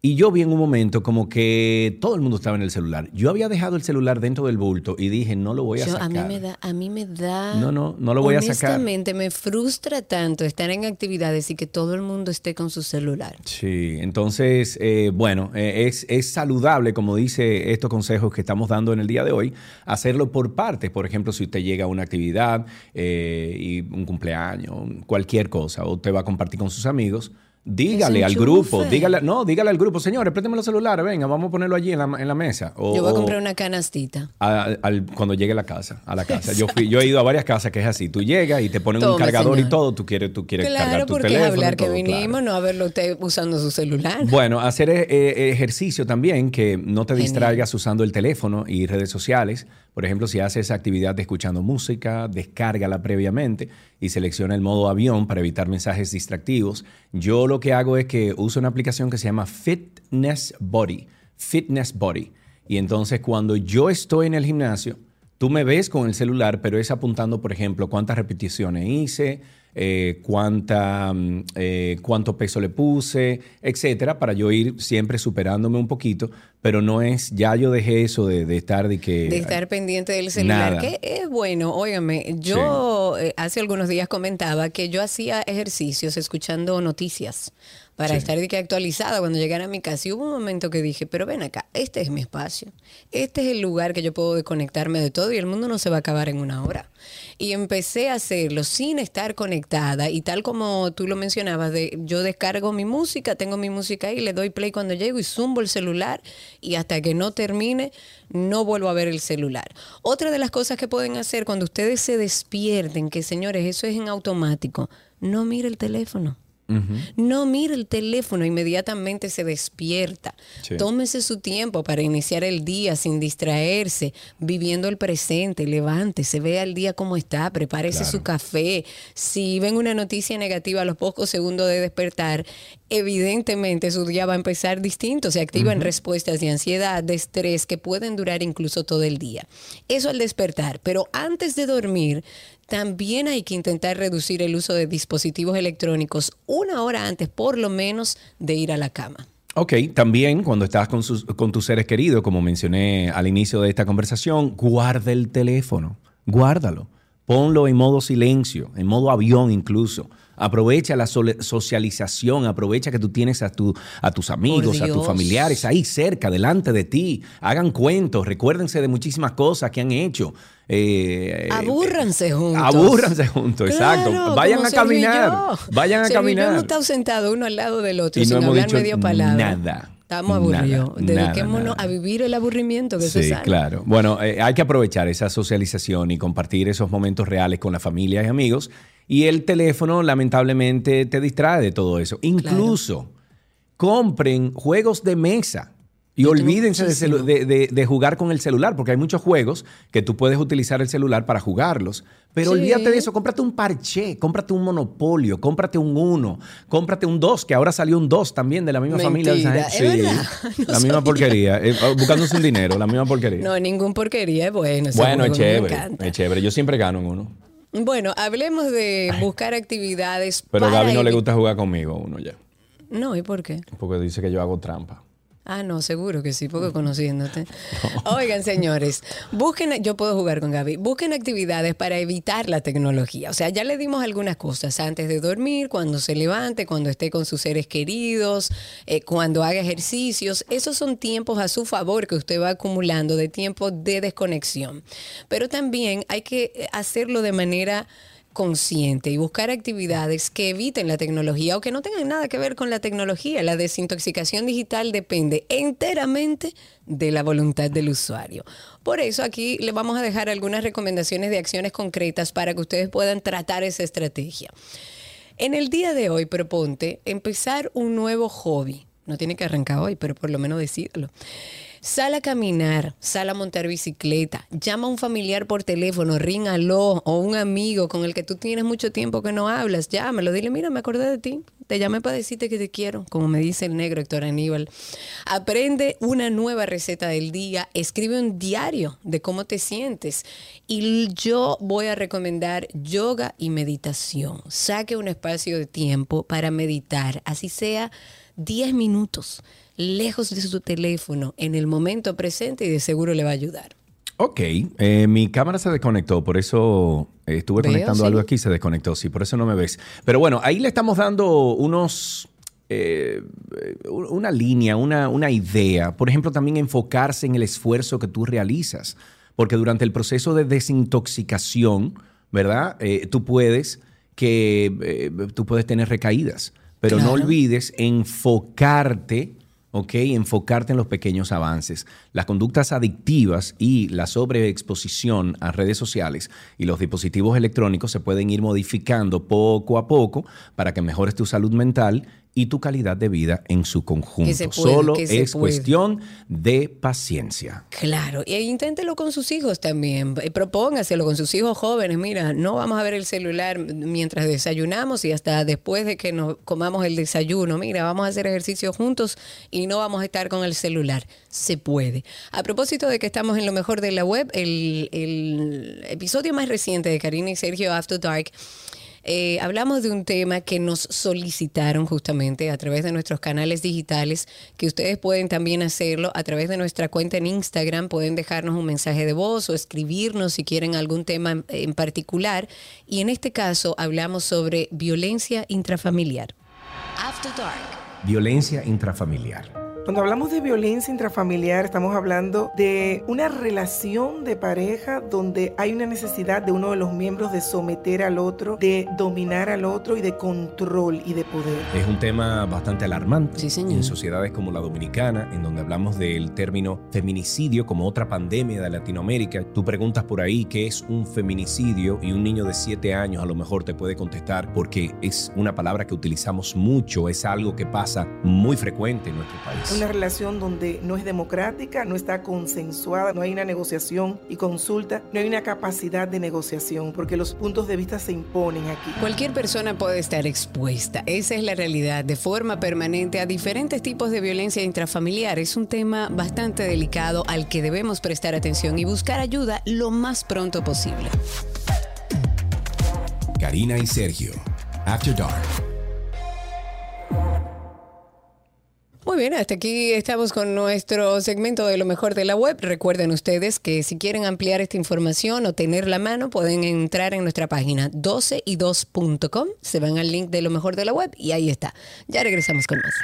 Y yo vi en un momento como que todo el mundo estaba en el celular. Yo había dejado el celular dentro del bulto y dije, no lo voy a Yo- sacar. a mí me da, a mí me da. No, no, no lo voy a sacar. Honestamente, me frustra tanto estar en actividades y que todo el mundo esté con su celular. Sí, entonces, eh, bueno, eh, es, es saludable, como dice estos consejos que estamos dando en el día de hoy, hacerlo por partes. Por ejemplo, si usted llega a una actividad eh, y un cumpleaños, cualquier cosa, o usted va a compartir con sus amigos, dígale al grupo, dígale, no, dígale al grupo, señores, présteme los celulares, venga, vamos a ponerlo allí en la, en la mesa. O- Yo voy a comprar una canastita. a- al- cuando llegue a la casa, a la casa. Yo, fui, yo he ido a varias casas que es así. Tú llegas y te ponen un cargador y todo. Tú quieres, tú quieres Claro, cargar tu porque teléfono. hablar y que todo, vinimos, claro. no a verlo usted usando su celular. Bueno, hacer eh, eh, ejercicio también, que no te Genial. distraigas usando el teléfono y redes sociales. Por ejemplo, si haces actividad de escuchando música, descárgala previamente y selecciona el modo avión para evitar mensajes distractivos. Yo lo que hago es que uso una aplicación que se llama Fitness Body. Fitness Body. Y entonces cuando yo estoy en el gimnasio, tú me ves con el celular, pero es apuntando, por ejemplo, cuántas repeticiones hice, eh, cuánta, mm, eh, cuánto peso le puse, etcétera, para yo ir siempre superándome un poquito, pero no es, ya yo dejé eso de, de estar de que... de estar pendiente del celular, Nada. que es bueno, óigame, yo eh, hace algunos días comentaba que yo hacía ejercicios escuchando noticias para Sí. estar de que actualizada cuando llegara a mi casa. Y hubo un momento que dije, pero ven acá, este es mi espacio, este es el lugar que yo puedo desconectarme de todo y el mundo no se va a acabar en una hora. Y empecé a hacerlo sin estar conectada y tal como tú lo mencionabas, de, yo descargo mi música, tengo mi música ahí, le doy play cuando llego y zumbo el celular y hasta que no termine no vuelvo a ver el celular. Otra de las cosas que pueden hacer cuando ustedes se despierten, que señores, eso es en automático, no mire el teléfono. No mire el teléfono, inmediatamente se despierta. Sí. Tómese su tiempo para iniciar el día sin distraerse, viviendo el presente, levántese, vea el día como está, prepárese Claro. su café. Si ven una noticia negativa a los pocos segundos de despertar, evidentemente su día va a empezar distinto. Se activan respuestas de ansiedad, de estrés que pueden durar incluso todo el día. Eso al despertar, pero antes de dormir, también hay que intentar reducir el uso de dispositivos electrónicos una hora antes, por lo menos, de ir a la cama. Ok, también cuando estás con, sus- con tus seres queridos, como mencioné al inicio de esta conversación, guarda el teléfono, guárdalo, ponlo en modo silencio, en modo avión incluso. Aprovecha la socialización, aprovecha que tú tienes a, tu- a tus amigos, a tus familiares ahí cerca, delante de ti. Hagan cuentos, recuérdense de muchísimas cosas que han hecho. Eh, eh, Abúrranse juntos. Abúrranse juntos, exacto. Vayan a caminar. Vayan a y yo caminar. hemos estado sentados uno al lado del otro Y no sin hemos hablar media palabra. nada. Estamos aburridos. Dediquémonos nada. a vivir el aburrimiento que eso es Sí, claro. Bueno, eh, hay que aprovechar esa socialización y compartir esos momentos reales con la familia y amigos. Y el teléfono, lamentablemente, te distrae de todo eso. Incluso compren juegos de mesa. Y olvídense de, celu- muchísimo. de- de- de jugar con el celular, porque hay muchos juegos que tú puedes utilizar el celular para jugarlos. Pero Sí. olvídate de eso, cómprate un parché, cómprate un monopolio, cómprate un uno, cómprate un dos, que ahora salió un dos también de la misma familia. de esa Mentira, gente. ¿es verdad? No la misma porquería, eh, buscándose un dinero, la misma porquería. No, ningún porquería es bueno. Bueno, es chévere, es chévere. Yo siempre gano en uno. Bueno, hablemos de buscar actividades Pero a Gaby no le gusta jugar conmigo uno ya. No, ¿y por qué? Porque dice que yo hago trampa. Ah, no, seguro que sí, porque conociéndote. Oigan, señores, busquen, yo puedo jugar con Gaby, busquen actividades para evitar la tecnología. O sea, ya le dimos algunas cosas antes de dormir, cuando se levante, cuando esté con sus seres queridos, eh, cuando haga ejercicios. Esos son tiempos a su favor que usted va acumulando de tiempo de desconexión. Pero también hay que eh, hacerlo de manera consciente y buscar actividades que eviten la tecnología o que no tengan nada que ver con la tecnología. La desintoxicación digital depende enteramente de la voluntad del usuario. Por eso aquí le vamos a dejar algunas recomendaciones de acciones concretas para que ustedes puedan tratar esa estrategia. En el día de hoy proponte empezar un nuevo hobby. No tiene que arrancar hoy, pero por lo menos decídalo. Sal a caminar, sal a montar bicicleta, llama a un familiar por teléfono, ring aló o un amigo con el que tú tienes mucho tiempo que no hablas, llámalo, dile, mira, me acordé de ti, te llamé para decirte que te quiero, como me dice el negro Héctor Aníbal. Aprende una nueva receta del día, escribe un diario de cómo te sientes y yo voy a recomendar yoga y meditación. Saque un espacio de tiempo para meditar, así sea 10 minutos lejos de su teléfono en el momento presente y de seguro le va a ayudar. Ok, eh, mi cámara se desconectó, por eso eh, estuve Veo, conectando sí. algo aquí, se desconectó, sí, por eso no me ves. Pero bueno, ahí le estamos dando unos, eh, una línea, una, una idea. Por ejemplo, también enfocarse en el esfuerzo que tú realizas, porque durante el proceso de desintoxicación, ¿verdad? Eh, tú puedes que eh, tú puedes tener recaídas, pero no olvides enfocarte ¿ok? Enfocarte en los pequeños avances. Las conductas adictivas y la sobreexposición a redes sociales y los dispositivos electrónicos se pueden ir modificando poco a poco para que mejores tu salud mental y tu calidad de vida en su conjunto. Que se puede, Solo que se es puede. cuestión de paciencia. Claro, e inténtelo con sus hijos también. Eh, Propóngaselo con sus hijos jóvenes. Mira, no vamos a ver el celular mientras desayunamos y hasta después de que nos comamos el desayuno. Mira, vamos a hacer ejercicio juntos y no vamos a estar con el celular. Se puede. A propósito de que estamos en lo mejor de la web, el, el episodio más reciente de Karina y Sergio After Dark. Eh, hablamos de un tema que nos solicitaron justamente a través de nuestros canales digitales, que ustedes pueden también hacerlo a través de nuestra cuenta en Instagram, pueden dejarnos un mensaje de voz o escribirnos si quieren algún tema en, en particular. Y en este caso hablamos sobre violencia intrafamiliar. After Dark. Violencia intrafamiliar. Cuando hablamos de violencia intrafamiliar, estamos hablando de una relación de pareja donde hay una necesidad de uno de los miembros de someter al otro, de dominar al otro y de control y de poder. Es un tema bastante alarmante Sí, señor. en sociedades como la dominicana, en donde hablamos del término feminicidio como otra pandemia de Latinoamérica. Tú preguntas por ahí qué es un feminicidio y un niño de 7 años a lo mejor te puede contestar porque es una palabra que utilizamos mucho, es algo que pasa muy frecuente en nuestro país. Una relación donde no es democrática, no está consensuada, no hay una negociación y consulta, no hay una capacidad de negociación, porque los puntos de vista se imponen aquí. Cualquier persona puede estar expuesta, esa es la realidad, de forma permanente a diferentes tipos de violencia intrafamiliar. Es un tema bastante delicado al que debemos prestar atención y buscar ayuda lo más pronto posible. Karina y Sergio. After Dark. Muy bien, hasta aquí estamos con nuestro segmento de lo mejor de la web. Recuerden ustedes que si quieren ampliar esta información o tenerla a mano, pueden entrar en nuestra página 12y2.com, se van al link de lo mejor de la web y ahí está. Ya regresamos con más.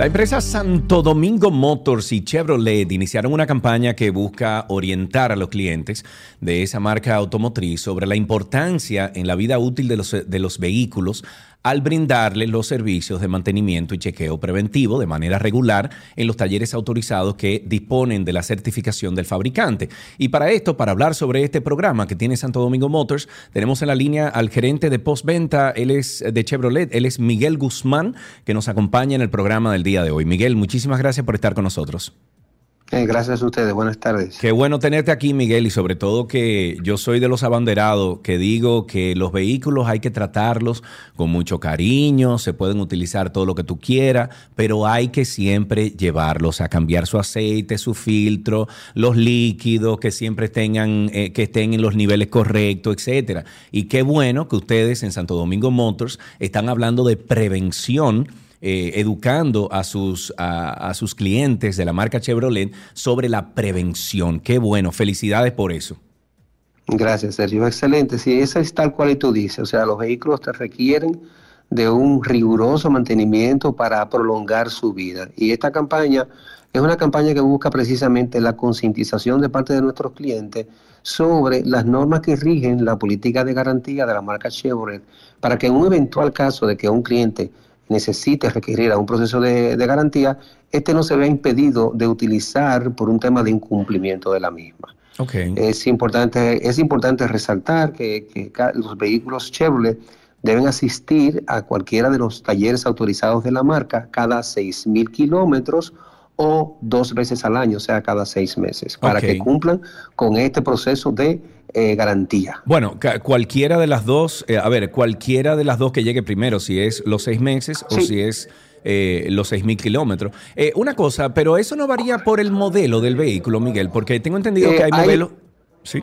La empresa Santo Domingo Motors y Chevrolet iniciaron una campaña que busca orientar a los clientes de esa marca automotriz sobre la importancia en la vida útil de los, de los vehículos al brindarles los servicios de mantenimiento y chequeo preventivo de manera regular en los talleres autorizados que disponen de la certificación del fabricante. Y para esto, para hablar sobre este programa que tiene Santo Domingo Motors, tenemos en la línea al gerente de postventa, él es de Chevrolet, él es Miguel Guzmán, que nos acompaña en el programa del día de hoy. Miguel, muchísimas gracias por estar con nosotros. Eh, gracias a ustedes, buenas tardes. Qué bueno tenerte aquí, Miguel, y sobre todo que yo soy de los abanderados que digo que los vehículos hay que tratarlos con mucho cariño, se pueden utilizar todo lo que tú quieras, pero hay que siempre llevarlos a cambiar su aceite, su filtro, los líquidos, que siempre tengan, eh, que estén en los niveles correctos, etcétera. Y qué bueno que ustedes en Santo Domingo Motors están hablando de prevención eh, educando a sus, a, a sus clientes de la marca Chevrolet sobre la prevención. Qué bueno, felicidades por eso. Gracias, Sergio. Excelente. Sí, esa es tal cual y tú dices. O sea, los vehículos te requieren de un riguroso mantenimiento para prolongar su vida. Y esta campaña es una campaña que busca precisamente la concientización de parte de nuestros clientes sobre las normas que rigen la política de garantía de la marca Chevrolet para que en un eventual caso de que un cliente necesite requerir a un proceso de, de garantía, este no se vea impedido de utilizar por un tema de incumplimiento de la misma. Es importante, es importante resaltar que, que los vehículos Chevrolet deben asistir a cualquiera de los talleres autorizados de la marca cada 6.000 kilómetros o dos veces al año, o sea, cada seis meses, para que cumplan con este proceso de eh, garantía. Bueno, cualquiera de las dos, eh, a ver, cualquiera de las dos que llegue primero, si es los seis meses o si es eh, los seis mil kilómetros. Eh, una cosa, pero eso no varía por el modelo del vehículo, Miguel, porque tengo entendido Eh, que hay hay- modelos. Sí.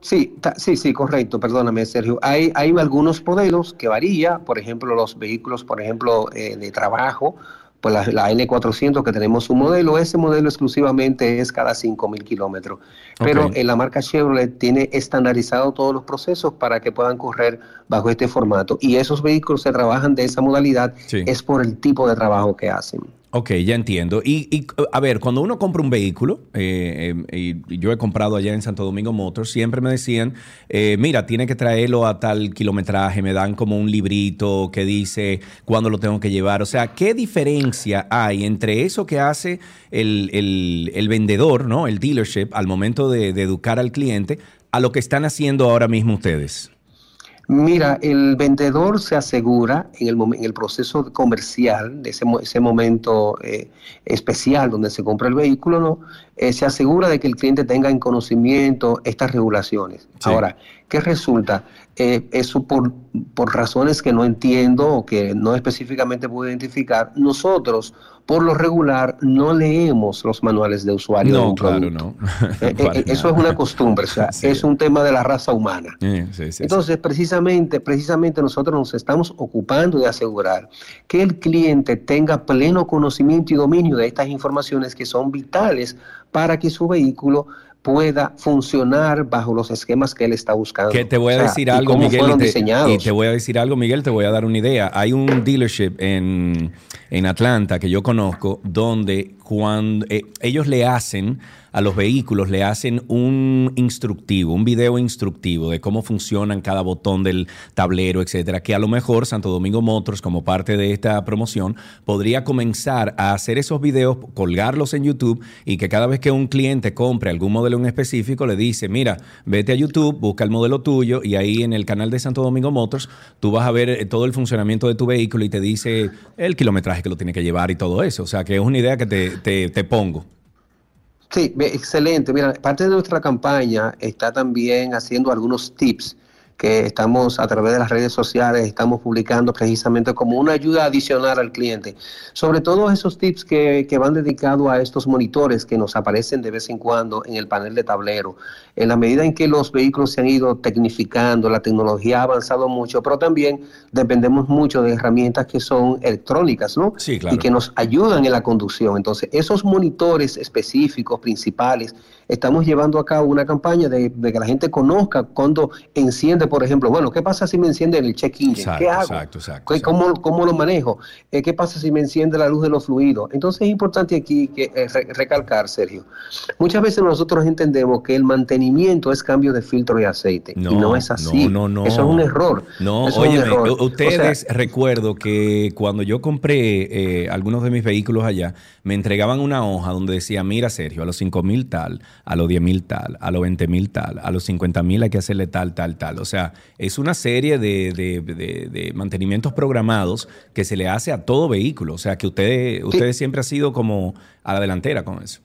Sí, sí, sí, correcto, perdóname, Sergio. Hay, hay algunos modelos que varía, por ejemplo, los vehículos, por ejemplo, eh, de trabajo, pues la, la N400 que tenemos un modelo, ese modelo exclusivamente es cada 5.000 kilómetros. Pero en la marca Chevrolet tiene estandarizado todos los procesos para que puedan correr bajo este formato. Y esos vehículos se trabajan de esa modalidad Sí. es por el tipo de trabajo que hacen. Ok, ya entiendo. Y, y, a ver, cuando uno compra un vehículo, eh, eh, y yo he comprado allá en Santo Domingo Motors, siempre me decían, eh, mira, tiene que traerlo a tal kilometraje, me dan como un librito que dice cuándo lo tengo que llevar. O sea, ¿qué diferencia hay entre eso que hace el, vendedor, ¿no? El dealership, al momento de educar al cliente, a lo que están haciendo ahora mismo ustedes? Mira, el vendedor se asegura en el, en el proceso comercial, de ese, ese momento eh, especial donde se compra el vehículo, ¿no? Eh, se asegura de que el cliente tenga en conocimiento estas regulaciones. Sí. Ahora, ¿qué resulta? Eh, eso por, por razones que no entiendo o que no específicamente puedo identificar, nosotros, por lo regular, no leemos los manuales de usuario. de No, un claro, producto. no. Eh, eh, eso es una costumbre, o sea, Sí. es un tema de la raza humana. Sí, sí, sí. Entonces, precisamente, precisamente nosotros nos estamos ocupando de asegurar que el cliente tenga pleno conocimiento y dominio de estas informaciones que son vitales para que su vehículo pueda funcionar bajo los esquemas que él está buscando. Que te voy a O sea, decir algo, Miguel. te, y te voy a decir algo, Miguel, te voy a dar una idea. Hay un dealership en, en Atlanta que yo conozco donde cuando eh, ellos le hacen a los vehículos, le hacen un instructivo, un video instructivo de cómo funcionan cada botón del tablero, etcétera, que a lo mejor Santo Domingo Motors, como parte de esta promoción, podría comenzar a hacer esos videos, colgarlos en YouTube y que cada vez que un cliente compre algún modelo en específico, le dice, mira, vete a YouTube, busca el modelo tuyo y ahí en el canal de Santo Domingo Motors, tú vas a ver eh, todo el funcionamiento de tu vehículo y te dice el kilometraje que lo tiene que llevar y todo eso. O sea, que es una idea que te, te- pongo. Sí, excelente. Mira, parte de nuestra campaña está también haciendo algunos tips que estamos a través de las redes sociales, estamos publicando precisamente como una ayuda adicional al cliente. Sobre todo esos tips que, que van dedicados a estos monitores que nos aparecen de vez en cuando en el panel de tablero. En la medida en que los vehículos se han ido tecnificando, la tecnología ha avanzado mucho, pero también dependemos mucho de herramientas que son electrónicas, ¿no? Sí, claro. Y que nos ayudan en la conducción. Entonces, esos monitores específicos, principales, estamos llevando a cabo una campaña de, de que la gente conozca cuando enciende, por ejemplo, bueno, ¿qué pasa si me enciende el check engine? Exacto, ¿Qué hago? exacto, exacto, ¿Qué- exacto. ¿Cómo, cómo lo manejo? Eh, ¿Qué pasa si me enciende la luz de los fluidos? Entonces es importante aquí que, eh, re- recalcar, Sergio. Muchas veces nosotros entendemos que el mantenimiento es cambio de filtro y aceite. y no es así. No, no, no. Eso es un error. No, oye, error. O sea, ustedes recuerdo que cuando yo compré eh, algunos de mis vehículos allá, me entregaban una hoja donde decía, mira Sergio, a los 5 mil tal, a los 10 mil tal, a los 20 mil tal, a los 50 mil hay que hacerle tal, tal, tal. O sea, es una serie de, de- de- de mantenimientos programados que se le hace a todo vehículo. O sea, que ustedes, ustedes siempre han sido como a la delantera con eso.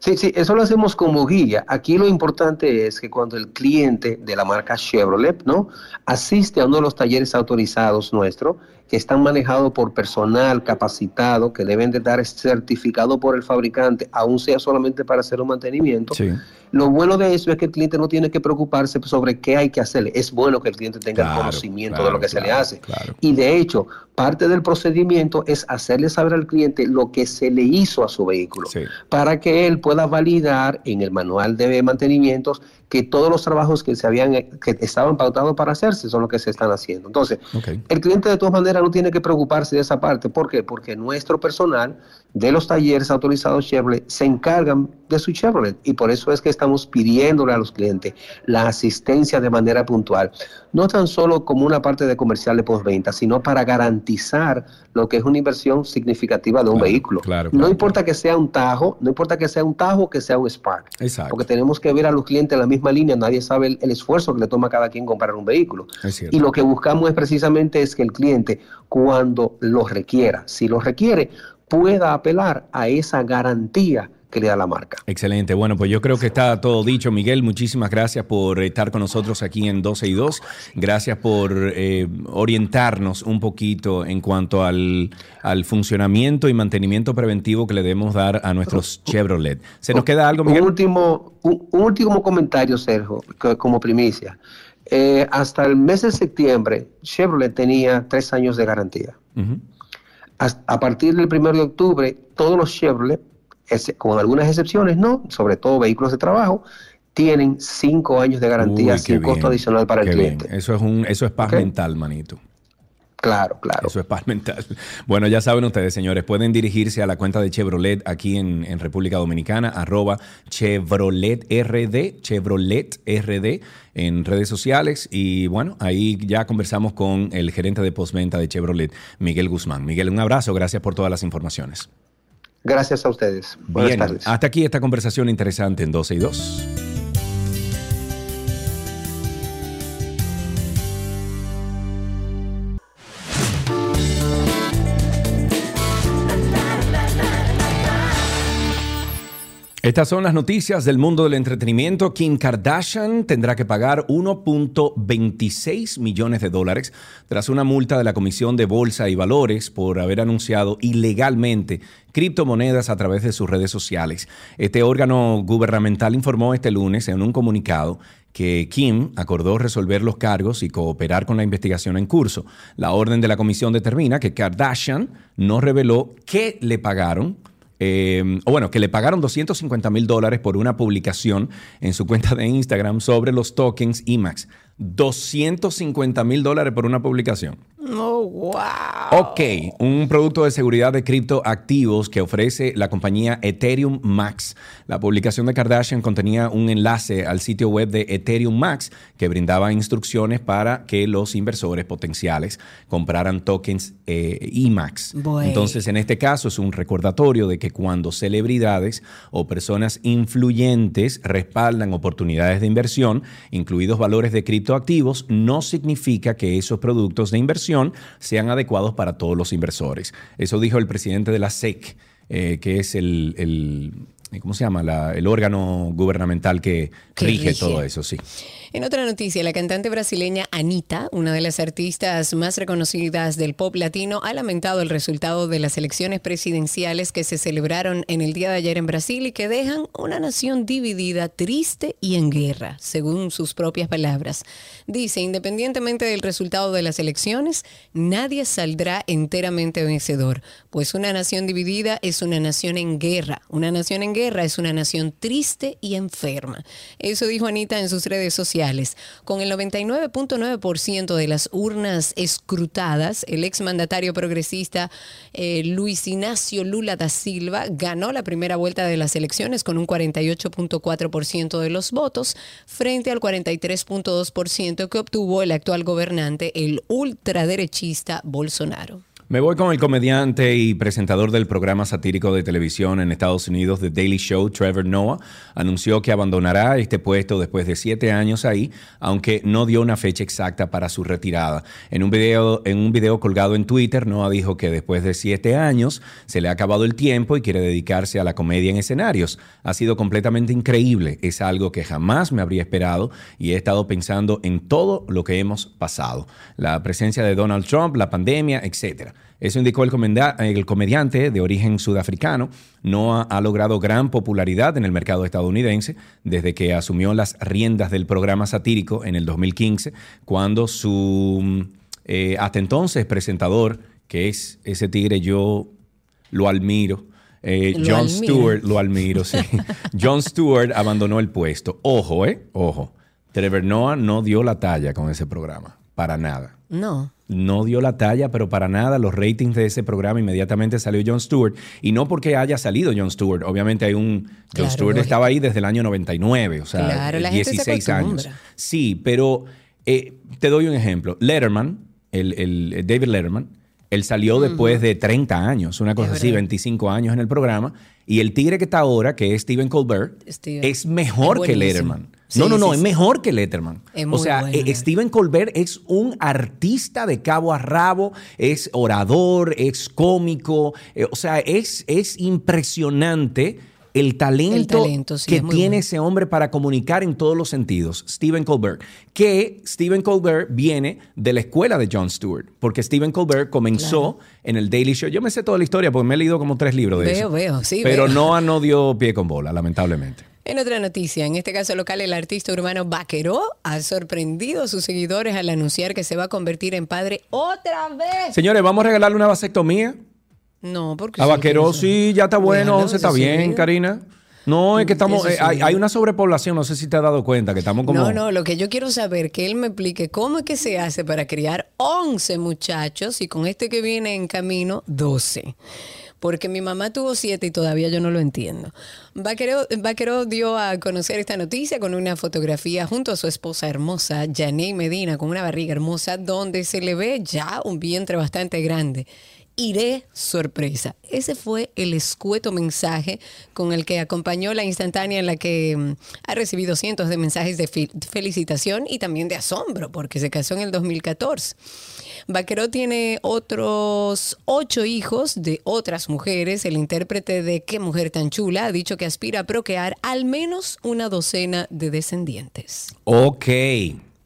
Sí, sí, eso lo hacemos como guía. Aquí lo importante es que cuando el cliente de la marca Chevrolet, ¿no? Asiste a uno de los talleres autorizados nuestros, que están manejados por personal capacitado, que deben de dar certificado por el fabricante, aún sea solamente para hacer un mantenimiento. Sí. Lo bueno de eso es que el cliente no tiene que preocuparse sobre qué hay que hacerle. Es bueno que el cliente tenga Claro, el conocimiento claro, de lo que se le hace. Y de hecho, parte del procedimiento es hacerle saber al cliente lo que se le hizo a su vehículo Sí. para que él pueda validar en el manual de mantenimientos que todos los trabajos que se habían que estaban pautados para hacerse son los que se están haciendo. Entonces, el cliente de todas maneras no tiene que preocuparse de esa parte. ¿Por qué? Porque nuestro personal de los talleres autorizados Chevrolet se encargan de su Chevrolet y por eso es que estamos pidiéndole a los clientes la asistencia de manera puntual, no tan solo como una parte de comercial de postventa, sino para garantizar lo que es una inversión significativa de un Claro, vehículo. claro, no importa que sea un Tajo, no importa que sea un Tajo o que sea un Spark. Exacto. Porque tenemos que ver a los clientes en la misma línea, nadie sabe el, el esfuerzo que le toma a cada quien comprar un vehículo. Y lo que buscamos es precisamente es que el cliente, cuando lo requiera, si lo requiere, pueda apelar a esa garantía que le da la marca. Excelente. Bueno, pues yo creo que está todo dicho. Miguel, muchísimas gracias por estar con nosotros aquí en 12 y 2. Gracias por eh, orientarnos un poquito en cuanto al, al funcionamiento y mantenimiento preventivo que le debemos dar a nuestros Chevrolet. ¿Se nos queda algo, Un Miguel? último, un, un último comentario, Sergio, como primicia. Eh, hasta el mes de septiembre, Chevrolet tenía tres años de garantía. A partir del 1 de octubre, todos los Chevrolet, con algunas excepciones, no, sobre todo vehículos de trabajo, tienen cinco años de garantía Uy, sin costo adicional para el bien. cliente. Eso es, un, eso es paz mental, manito. Claro, claro. Eso es paz mental. Bueno, ya saben ustedes, señores, pueden dirigirse a la cuenta de Chevrolet aquí en, en República Dominicana, arroba Chevrolet RD, Chevrolet RD en redes sociales. Y bueno, ahí ya conversamos con el gerente de postventa de Chevrolet, Miguel Guzmán. Miguel, un abrazo, gracias por todas las informaciones. Gracias a ustedes. Buenas Bien, tardes. hasta aquí esta conversación interesante en 12 y 2. Estas son las noticias del mundo del entretenimiento. Kim Kardashian tendrá que pagar 1.26 millones de dólares tras una multa de la Comisión de Bolsa y Valores por haber anunciado ilegalmente criptomonedas a través de sus redes sociales. Este órgano gubernamental informó este lunes en un comunicado que Kim acordó resolver los cargos y cooperar con la investigación en curso. La orden de la comisión determina que Kardashian no reveló qué le pagaron eh, o bueno, que le pagaron 250 mil dólares por una publicación en su cuenta de Instagram sobre los tokens IMAX. 250 mil dólares por una publicación. Oh, wow. Ok, un producto de seguridad de criptoactivos que ofrece la compañía Ethereum Max. La publicación de Kardashian contenía un enlace al sitio web de Ethereum Max que brindaba instrucciones para que los inversores potenciales compraran tokens eh, IMAX. Bueno. Entonces, en este caso es un recordatorio de que cuando celebridades o personas influyentes respaldan oportunidades de inversión, incluidos valores de criptoactivos, no significa que esos productos de inversión sean adecuados para todos los inversores. Eso dijo el presidente de la SEC, eh, que es el, el- ¿cómo se llama? La- el órgano gubernamental que, Que rige, rige. todo eso, sí. En otra noticia, la cantante brasileña Anita, una de las artistas más reconocidas del pop latino, ha lamentado el resultado de las elecciones presidenciales que se celebraron en el día de ayer en Brasil y que dejan una nación dividida, triste y en guerra, según sus propias palabras. Dice, independientemente del resultado de las elecciones, nadie saldrá enteramente vencedor, pues una nación dividida es una nación en guerra. Una nación en guerra es una nación triste y enferma. Eso dijo Anita en sus redes sociales. Con el 99.9% de las urnas escrutadas, el exmandatario progresista eh, Luis Ignacio Lula da Silva ganó la primera vuelta de las elecciones con un 48.4% de los votos frente al 43.2% que obtuvo el actual gobernante, el ultraderechista Bolsonaro. Me voy con el comediante y presentador del programa satírico de televisión en Estados Unidos, The Daily Show, Trevor Noah, anunció que abandonará este puesto después de siete años ahí, aunque no dio una fecha exacta para su retirada. En un video, en un video colgado en Twitter, Noah dijo que después de siete años se le ha acabado el tiempo y quiere dedicarse a la comedia en escenarios. Ha sido completamente increíble, es algo que jamás me habría esperado y he estado pensando en todo lo que hemos pasado. La presencia de Donald Trump, la pandemia, etcétera. Eso indicó el, el comediante de origen sudafricano. Noah ha logrado gran popularidad en el mercado estadounidense desde que asumió las riendas del programa satírico en el 2015, cuando su eh, hasta entonces presentador, que es ese tigre, yo lo admiro. eh, Lo John. Stewart, lo admiro, sí. John Stewart abandonó el puesto. Ojo, ¿eh? Ojo. Trevor Noah no dio la talla con ese programa, para nada No. no dio la talla, pero para nada. Los ratings de ese programa inmediatamente salió Jon Stewart. Y no porque haya salido Jon Stewart. Obviamente hay un... Jon Claro, Stewart lógico. estaba ahí desde el año 99, o sea, Claro, la gente se 16 años. Sí, pero eh, te doy un ejemplo. Letterman, el, el- el David Letterman, él salió después de 30 años, una cosa así, verdad. 25 años en el programa. Y el tigre que está ahora, que es Stephen Colbert, Steven. es mejor Es que. Letterman. Sí, no, no, no, sí, es sí. mejor que Letterman. Es o sea, bueno, eh. Stephen Colbert es un artista de cabo a rabo, es orador, es cómico, eh, o sea, es, es impresionante el talento, El talento, sí, que es tiene bueno. ese hombre para comunicar en todos los sentidos, Stephen Colbert. Que Stephen Colbert viene de la escuela de Jon Stewart, porque Stephen Colbert comenzó en el Daily Show. Yo me sé toda la historia porque me he leído como tres libros de Veo, eso. veo, sí, Pero veo. Noah no dio pie con bola, lamentablemente. En otra noticia, en este caso local, el artista urbano Vaqueró ha sorprendido a sus seguidores al anunciar que se va a convertir en padre otra vez. Señores, vamos a regalarle una vasectomía. No, porque A Vaqueró, sí, ya está bueno, Déjalo, 11 está bien. Karina. No, es que estamos, eh, hay, hay una sobrepoblación, no sé si te has dado cuenta, que estamos como... No, no, lo que yo quiero saber, que él me explique cómo es que se hace para criar 11 muchachos y con este que viene en camino, 12. Porque mi mamá tuvo siete y todavía yo no lo entiendo. Vaquero, dio a conocer esta noticia con una fotografía junto a su esposa hermosa, Janey Medina, con una barriga hermosa, donde se le ve ya un vientre bastante grande. Iré sorpresa. Ese fue el escueto mensaje con el que acompañó la instantánea en la que mm, ha recibido cientos de mensajes de felicitación y también de asombro porque se casó en el 2014. Vaqueró tiene otros ocho hijos de otras mujeres. El intérprete de Qué mujer tan chula ha dicho que aspira a procrear al menos una docena de descendientes. Ok.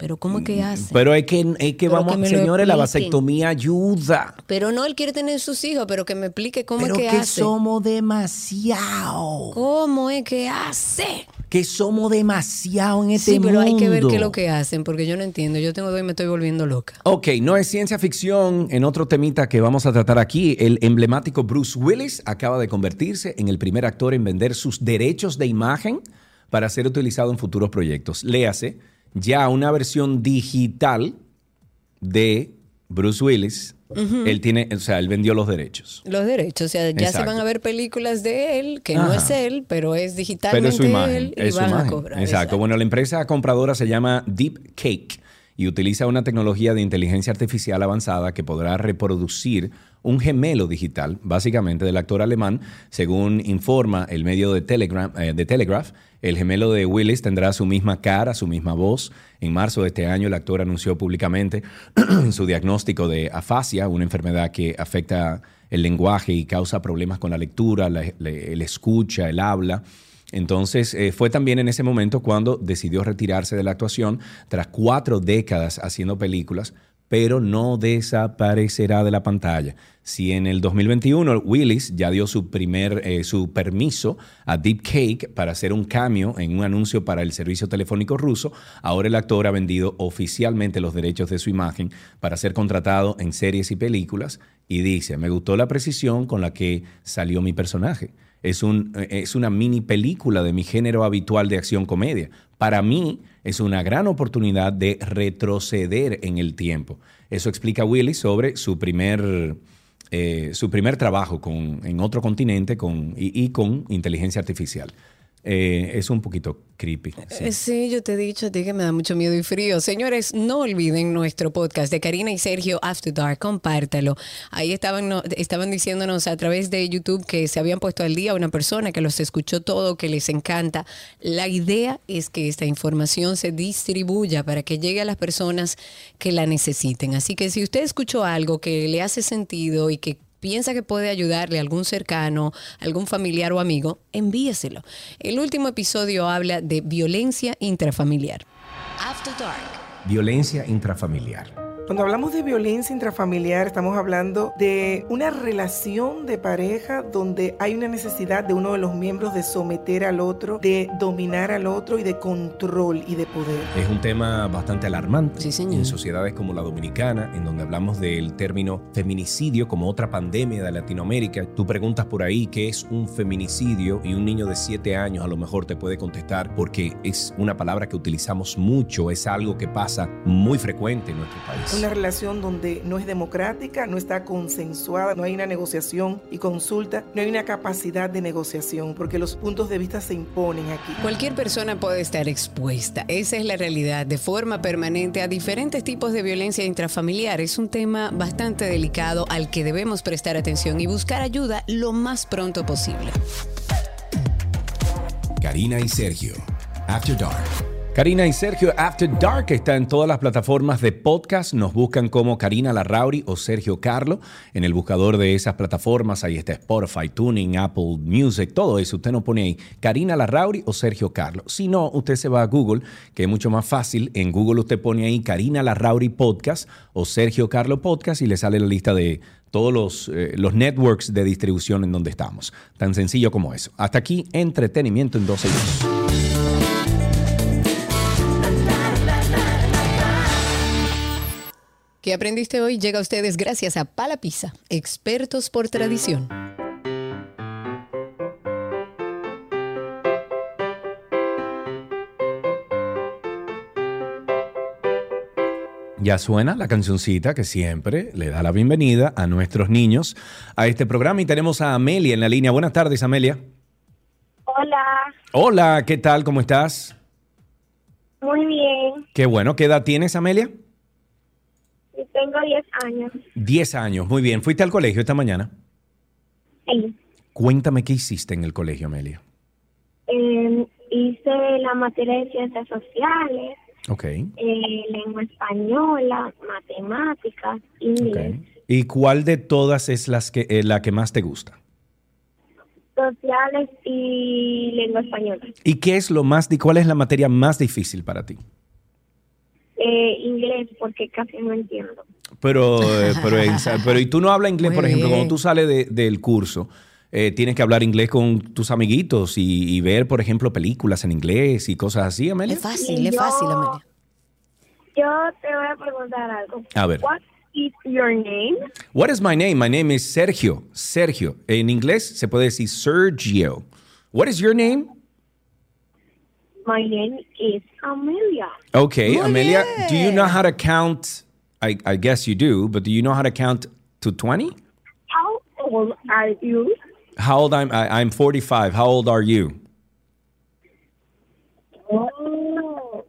Pero ¿cómo es que hace? Pero es que, es que vamos, que señores, la vasectomía ayuda. Pero no, él quiere tener sus hijos, pero que me explique cómo Pero es que, que hace. somos demasiado. ¿Cómo es que hace? Que somos demasiado en este Sí, pero hay que ver mundo. qué es lo que hacen, porque yo no entiendo. Yo tengo dos y me estoy volviendo loca. Ok, no es ciencia ficción. En otro temita que vamos a tratar aquí, el emblemático Bruce Willis acaba de convertirse en el primer actor en vender sus derechos de imagen para ser utilizado en futuros proyectos. Léase ya una versión digital de Bruce Willis. Él tiene, o sea, él vendió los derechos. Los derechos, o sea, ya se van a ver películas de él, que no es él, pero es Pero digitalmente es su imagen. él y es su a imagen. Exacto. Bueno, la empresa compradora se llama Deep Cake y utiliza una tecnología de inteligencia artificial avanzada que podrá reproducir un gemelo digital, básicamente del actor alemán, según informa el medio de, Telegram, eh, de Telegraph. El gemelo de Willis tendrá su misma cara, su misma voz. En marzo de este año, el actor anunció públicamente su diagnóstico de afasia, una enfermedad que afecta el lenguaje y causa problemas con la lectura, el escucha, el habla. Entonces, eh, fue también en ese momento cuando decidió retirarse de la actuación tras cuatro décadas haciendo películas, pero no desaparecerá de la pantalla. Si en el 2021 Willis ya dio su primer eh, su permiso a Deep Cake para hacer un cameo en un anuncio para el servicio telefónico ruso, ahora el actor ha vendido oficialmente los derechos de su imagen para ser contratado en series y películas y dice, me gustó la precisión con la que salió mi personaje. Es, un, eh, es una mini película de mi género habitual de acción comedia. Para mí es una gran oportunidad de retroceder en el tiempo. Eso explica Willis sobre su primer, eh, su primer trabajo con, en otro continente con, y con inteligencia artificial. Eh, es un poquito creepy. sí. Eh, Sí, yo te he dicho a ti que me da mucho miedo y frío. Señores, no olviden nuestro podcast de Karina y Sergio After Dark, compártalo. Ahí estaban, no- estaban diciéndonos a través de YouTube que se habían puesto al día una persona que los escuchó todo, que les encanta. La idea es que esta información se distribuya para que llegue a las personas que la necesiten. Así que si usted escuchó algo que le hace sentido y que piensa que puede ayudarle a algún cercano, algún familiar o amigo, envíeselo. El último episodio habla de violencia intrafamiliar. After Dark. Violencia intrafamiliar. Cuando hablamos de violencia intrafamiliar, estamos hablando de una relación de pareja donde hay una necesidad de uno de los miembros de someter al otro, de dominar al otro y de control y de poder. Es un tema bastante alarmante Sí, señor. en sociedades como la dominicana, en donde hablamos del término feminicidio como otra pandemia de Latinoamérica. Tú preguntas por ahí qué es un feminicidio y un niño de 7 años a lo mejor te puede contestar porque es una palabra que utilizamos mucho, es algo que pasa muy frecuente en nuestro país. Una relación donde no es democrática, no está consensuada, no hay una negociación y consulta, no hay una capacidad de negociación, porque los puntos de vista se imponen aquí. Cualquier persona puede estar expuesta, esa es la realidad, de forma permanente a diferentes tipos de violencia intrafamiliar. Es un tema bastante delicado al que debemos prestar atención y buscar ayuda lo más pronto posible. Karina y Sergio. After Dark. Karina y Sergio After Dark está en todas las plataformas de podcast. Nos buscan como Karina Larrauri o Sergio Carlo. En el buscador de esas plataformas, ahí está Spotify, Tuning, Apple Music, todo eso. Usted nos pone ahí Karina Larrauri o Sergio Carlo. Si no, usted se va a Google, que es mucho más fácil. En Google usted pone ahí Karina Larrauri Podcast o Sergio Carlo Podcast y le sale la lista de todos los, eh, los networks de distribución en donde estamos. Tan sencillo como eso. Hasta aquí, entretenimiento en 12 y 2. ¿Qué aprendiste hoy? Llega a ustedes gracias a Palapisa, expertos por tradición. Ya suena la cancioncita que siempre le da la bienvenida a nuestros niños a este programa y tenemos a Amelia en la línea. Buenas tardes, Amelia. Hola. Hola, ¿qué tal? ¿Cómo estás? Muy bien. Qué bueno. ¿Qué edad tienes, Amelia? Tengo 10 años. 10 años, muy bien. ¿Fuiste al colegio esta mañana? Sí. Cuéntame qué hiciste en el colegio, Amelia. Eh, hice la materia de ciencias sociales, Ok. eh, lengua española, matemáticas, inglés, ¿Y cuál de todas es las que, eh, la que más te gusta? sociales y lengua española. ¿Y qué es lo más, cuál es la materia más difícil para ti? Eh, inglés, porque casi no entiendo. Pero, eh, pero, ¿y tú no hablas inglés, Muy por ejemplo, bien. cuando tú sales de- del curso? eh, tienes que hablar inglés con tus amiguitos y, y ver, por ejemplo, películas en inglés y cosas así, Amelia. Es fácil, es fácil, Amelia. Yo te voy a preguntar algo. A ver. What is your name? What is my name? My name is Sergio. Sergio. En inglés se puede decir Sergio. What is your name? My name is Amelia. Okay, Muy Amelia, do you know how to count? I, I guess you do, but do you know how to count to 20? How old are you? How old I'm I, I'm 45. How old are you? Oh.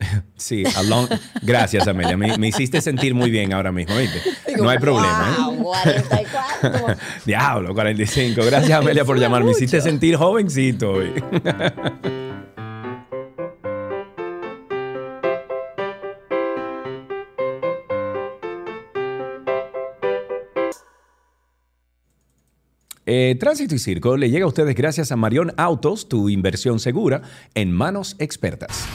Sí, a long- Gracias, Amelia. Me, me hiciste sentir muy bien ahora mismo, ¿viste? No hay problema, ¿eh? Wow, 44. Diablo, 45. Gracias, Amelia, por llamar. Me hiciste sentir jovencito Eh, Tránsito y Circo le llega a ustedes gracias a Marión Autos, tu inversión segura en manos expertas.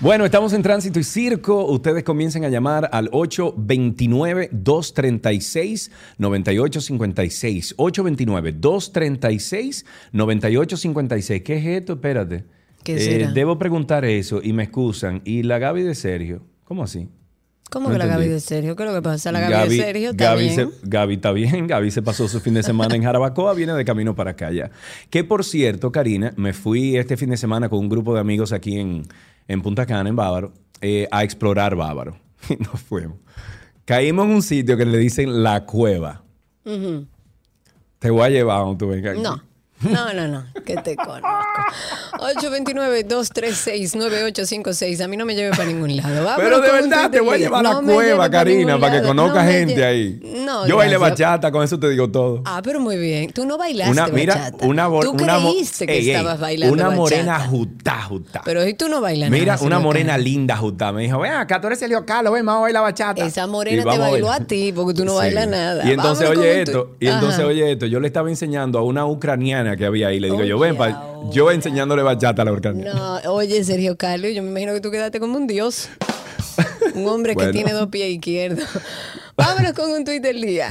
Bueno, estamos en Tránsito y Circo. Ustedes comiencen a llamar al 829-236-9856. 829-236-9856. ¿Qué es esto? Espérate. Eh, ¿Qué será? debo preguntar eso y me excusan. ¿Y la Gaby de Sergio? ¿Cómo así? ¿Cómo No que la Gaby de Sergio? ¿Qué es lo que pasa? La Gaby, de Sergio está Gaby bien. se- Gaby está bien. Gaby se pasó su fin de semana en Jarabacoa, viene de camino para acá ya. Que por cierto, Karina, me fui este fin de semana con un grupo de amigos aquí en, en Punta Cana, en Bávaro, eh, a explorar Bávaro. Y nos fuimos. Caímos en un sitio que le dicen La Cueva. Te voy a llevar tú vengas. No. No, no, no, que te conozco. 829-236-9856. A mí no me lleve para ningún lado. Vámonos Pero de verdad te voy a llevar a la cueva, para Karina, para que conozca No gente ahí. No, Yo bailé bachata, con eso te digo todo. Ah, pero muy bien. Tú no bailaste Una, mira, bachata. una, Tú una creíste que Ey, estabas bailando Una bachata. morena jutá, jutá. Pero si tú no bailas Mira, nada, una morena linda jutá. Me dijo, ven acá, tú eres Sergio Carlos, ven, vamos a bailar bachata. Esa morena te bailó a ti porque tú no bailas nada. Y entonces, oye esto, y entonces, oye esto, yo le estaba enseñando a una ucraniana que había ahí. Le digo, yo, ven, pa- yo enseñándole bachata a la ucraniana. No, oye, Sergio Carlos, yo me imagino que tú quedaste como un dios. Un hombre Bueno. que tiene dos pies izquierdos. Vámonos con un tuit del día.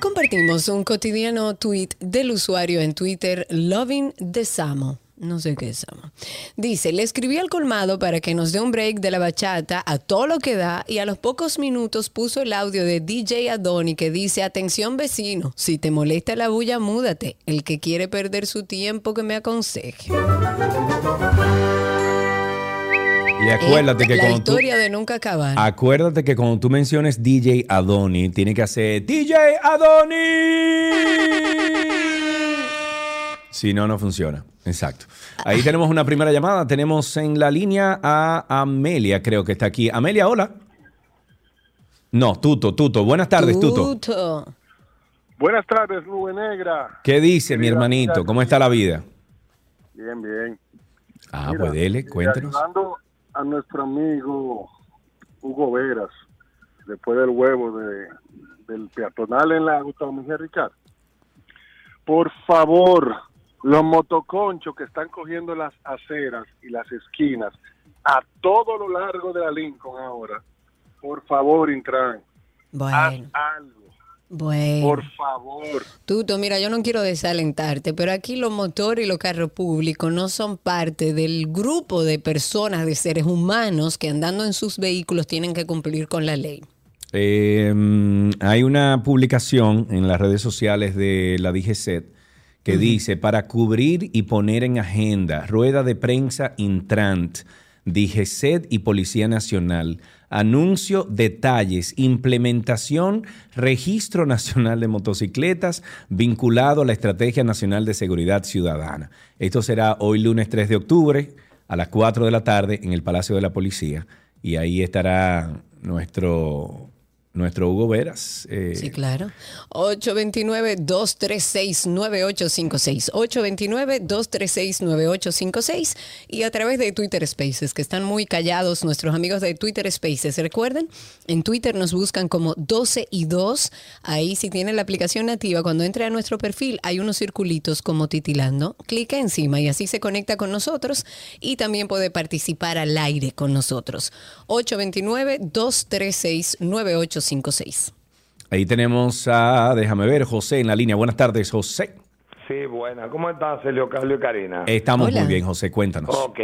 Compartimos un cotidiano tuit del usuario en Twitter, Loving the Samo. No sé qué es Samo. Dice, le escribí al colmado para que nos dé un break de la bachata a todo lo que da y a los pocos minutos puso el audio de DJ Adoni que dice, atención vecino, si te molesta la bulla, múdate. El que quiere perder su tiempo que me aconseje. Y acuérdate Eh, que la cuando tú, historia de nunca acabar. acuérdate que cuando tú menciones DJ Adoni, tiene que hacer DJ Adoni. Si no, no funciona. Exacto. Ahí tenemos una primera llamada. Tenemos en la línea a Amelia, creo que está aquí. Amelia, hola. No, Tuto, Tuto. Buenas tardes, Tuto. Tuto. Buenas tardes, Nube Negra. ¿Qué dice mi hermanito? ¿Cómo está la vida? Bien, bien. Ah, Mira, pues dele, eh, cuéntenos. Ayudando a nuestro amigo Hugo Veras, después del huevo de, del peatonal en la Gustavo Mejía Ricard. Por favor, los motoconchos que están cogiendo las aceras y las esquinas a todo lo largo de la Lincoln ahora, por favor, Intran, haz Bueno, algo, bueno. por favor. Tuto, mira, yo no quiero desalentarte, pero aquí los motores y los carros públicos no son parte del grupo de personas, de seres humanos que andando en sus vehículos tienen que cumplir con la ley. Eh, hay una publicación en las redes sociales de la DGCET que dice, para cubrir y poner en agenda, rueda de prensa Intrant, DGCET y Policía Nacional, anuncio, detalles, implementación, registro nacional de motocicletas vinculado a la Estrategia Nacional de Seguridad Ciudadana. Esto será hoy lunes 3 de octubre a las 4 de la tarde en el Palacio de la Policía y ahí estará nuestro nuestro Hugo Veras. eh, Sí, claro. 829-236-9856. 829-236-9856. Y a través de Twitter Spaces, que están muy callados nuestros amigos de Twitter Spaces. Recuerden, en Twitter nos buscan como 12 y 2. Ahí si tienen la aplicación nativa, cuando entre a nuestro perfil hay unos circulitos como titilando. Clica encima y así se conecta con nosotros y también puede participar al aire con nosotros. 829-236-9856. Ahí tenemos a, déjame ver, José en la línea. Buenas tardes, José. Sí, buena. ¿Cómo estás, Celio Carlos y Karina? Estamos Hola. muy bien, José, cuéntanos. Ok,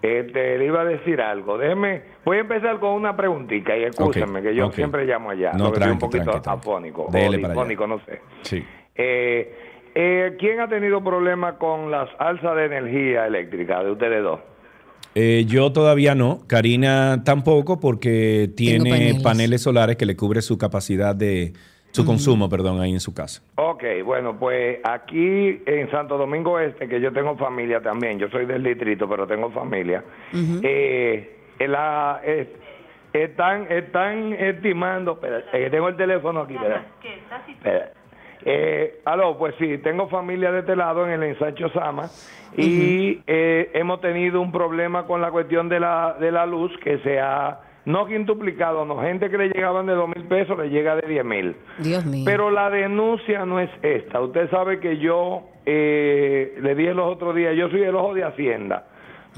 este, le iba a decir algo. Déjeme, voy a empezar con una preguntita y escúchame, que yo siempre llamo allá. No, soy un tranqui, poquito tranqui, tranqui. afónico. Dele o para allá. difónico, no sé. Sí. Eh, eh, ¿Quién ha tenido problemas con las alzas de energía eléctrica de ustedes dos? Eh, yo todavía no, Karina tampoco, porque tiene paneles. paneles. solares que le cubre su capacidad de, su consumo, perdón, ahí en su casa. Ok, bueno, pues aquí en Santo Domingo Este, que yo tengo familia también, yo soy del distrito, pero tengo familia, eh, la- eh, están, están estimando, espera, eh, tengo el teléfono aquí, espera. Espera. Eh, aló, pues sí, tengo familia de este lado en el ensancho Sama y eh, hemos tenido un problema con la cuestión de la, de la luz que se ha, no quintuplicado, no, gente que le llegaban de dos mil pesos le llega de diez mil. Dios mío. Pero la denuncia no es esta. Usted sabe que yo eh, le dije los otros días, yo soy el ojo de Hacienda,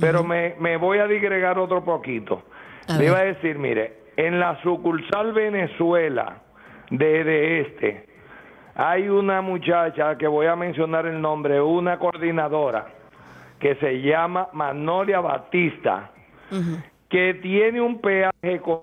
pero me, me voy a digregar otro poquito. A le iba a decir, mire, en la sucursal Venezuela de, de este, hay una muchacha que voy a mencionar el nombre, una coordinadora que se llama Manolia Batista que tiene un peaje con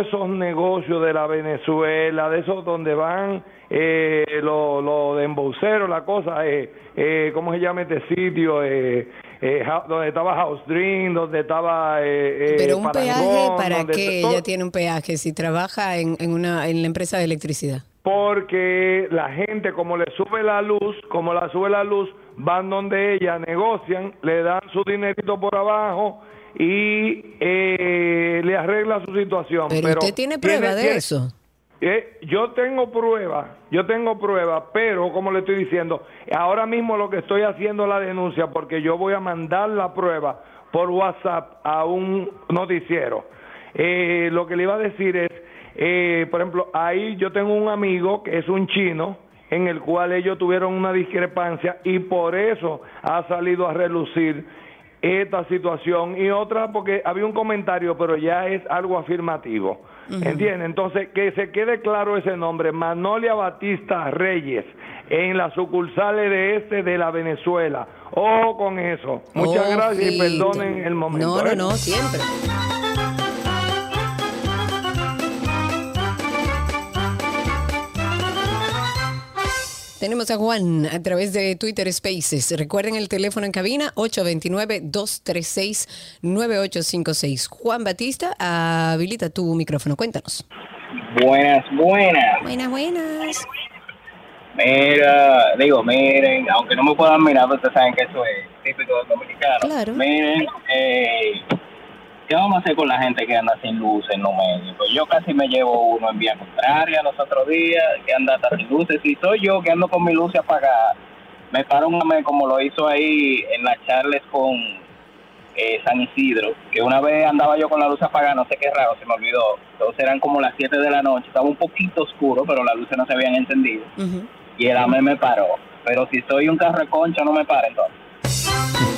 esos negocios de la Venezuela, de esos donde van eh, los lo de embolseros, la cosa, eh, eh, ¿cómo se llama este sitio? Eh, eh, donde estaba House Dream, donde estaba... eh, eh, Pero un Parangón, peaje, ¿para qué ella tiene un peaje si trabaja en, en una, en la empresa de electricidad? Porque la gente, como le sube la luz, como la sube la luz, van donde ella, negocian, le dan su dinerito por abajo y eh, le arregla su situación. Pero, usted tiene prueba de eso. Eh, yo tengo prueba, yo tengo prueba, pero como le estoy diciendo, ahora mismo lo que estoy haciendo es la denuncia porque yo voy a mandar la prueba por WhatsApp a un noticiero. Eh, lo que le iba a decir es, eh, por ejemplo, ahí yo tengo un amigo que es un chino en el cual ellos tuvieron una discrepancia y por eso ha salido a relucir esta situación y otra porque había un comentario pero ya es algo afirmativo ¿entiende? entonces que se quede claro ese nombre Manolia Batista Reyes en las sucursales de este de la Venezuela ojo con eso muchas gracias y perdonen el momento No, no, ¿eh? no, siempre. Tenemos a Juan a través de Twitter Spaces. Recuerden el teléfono en cabina 829-236-9856. Juan Batista, habilita tu micrófono. Cuéntanos. Buenas, buenas. Buenas, buenas. Mira, digo, miren, aunque no me puedan mirar, pero ustedes saben que eso es típico dominicano. Claro. Miren, eh, ¿qué vamos a hacer con la gente que anda sin luces en los medios? Pues yo casi me llevo uno en vía contraria los otros días, que anda hasta sin luces. Si soy yo que ando con mi luz apagada, me paro un hombre como lo hizo ahí en la Charles con eh, San Isidro, que una vez andaba yo con la luz apagada, no sé qué raro, se me olvidó. Entonces eran como las 7 de la noche, estaba un poquito oscuro, pero las luces no se habían encendido. Y el AME me paró. Pero si soy un carro de concha, no me para entonces.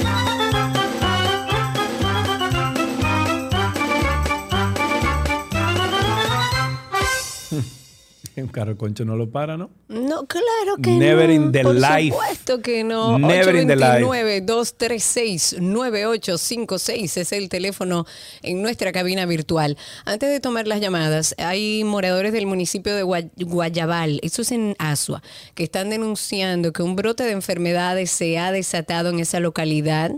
Un carro concho no lo para, ¿no? No, claro que Never no. in the Por life. supuesto que no. Never in the life. 829-236-9856 es el teléfono en nuestra cabina virtual. Antes de tomar las llamadas, hay moradores del municipio de Gua- Guayabal, eso es en Asua, que están denunciando que un brote de enfermedades se ha desatado en esa localidad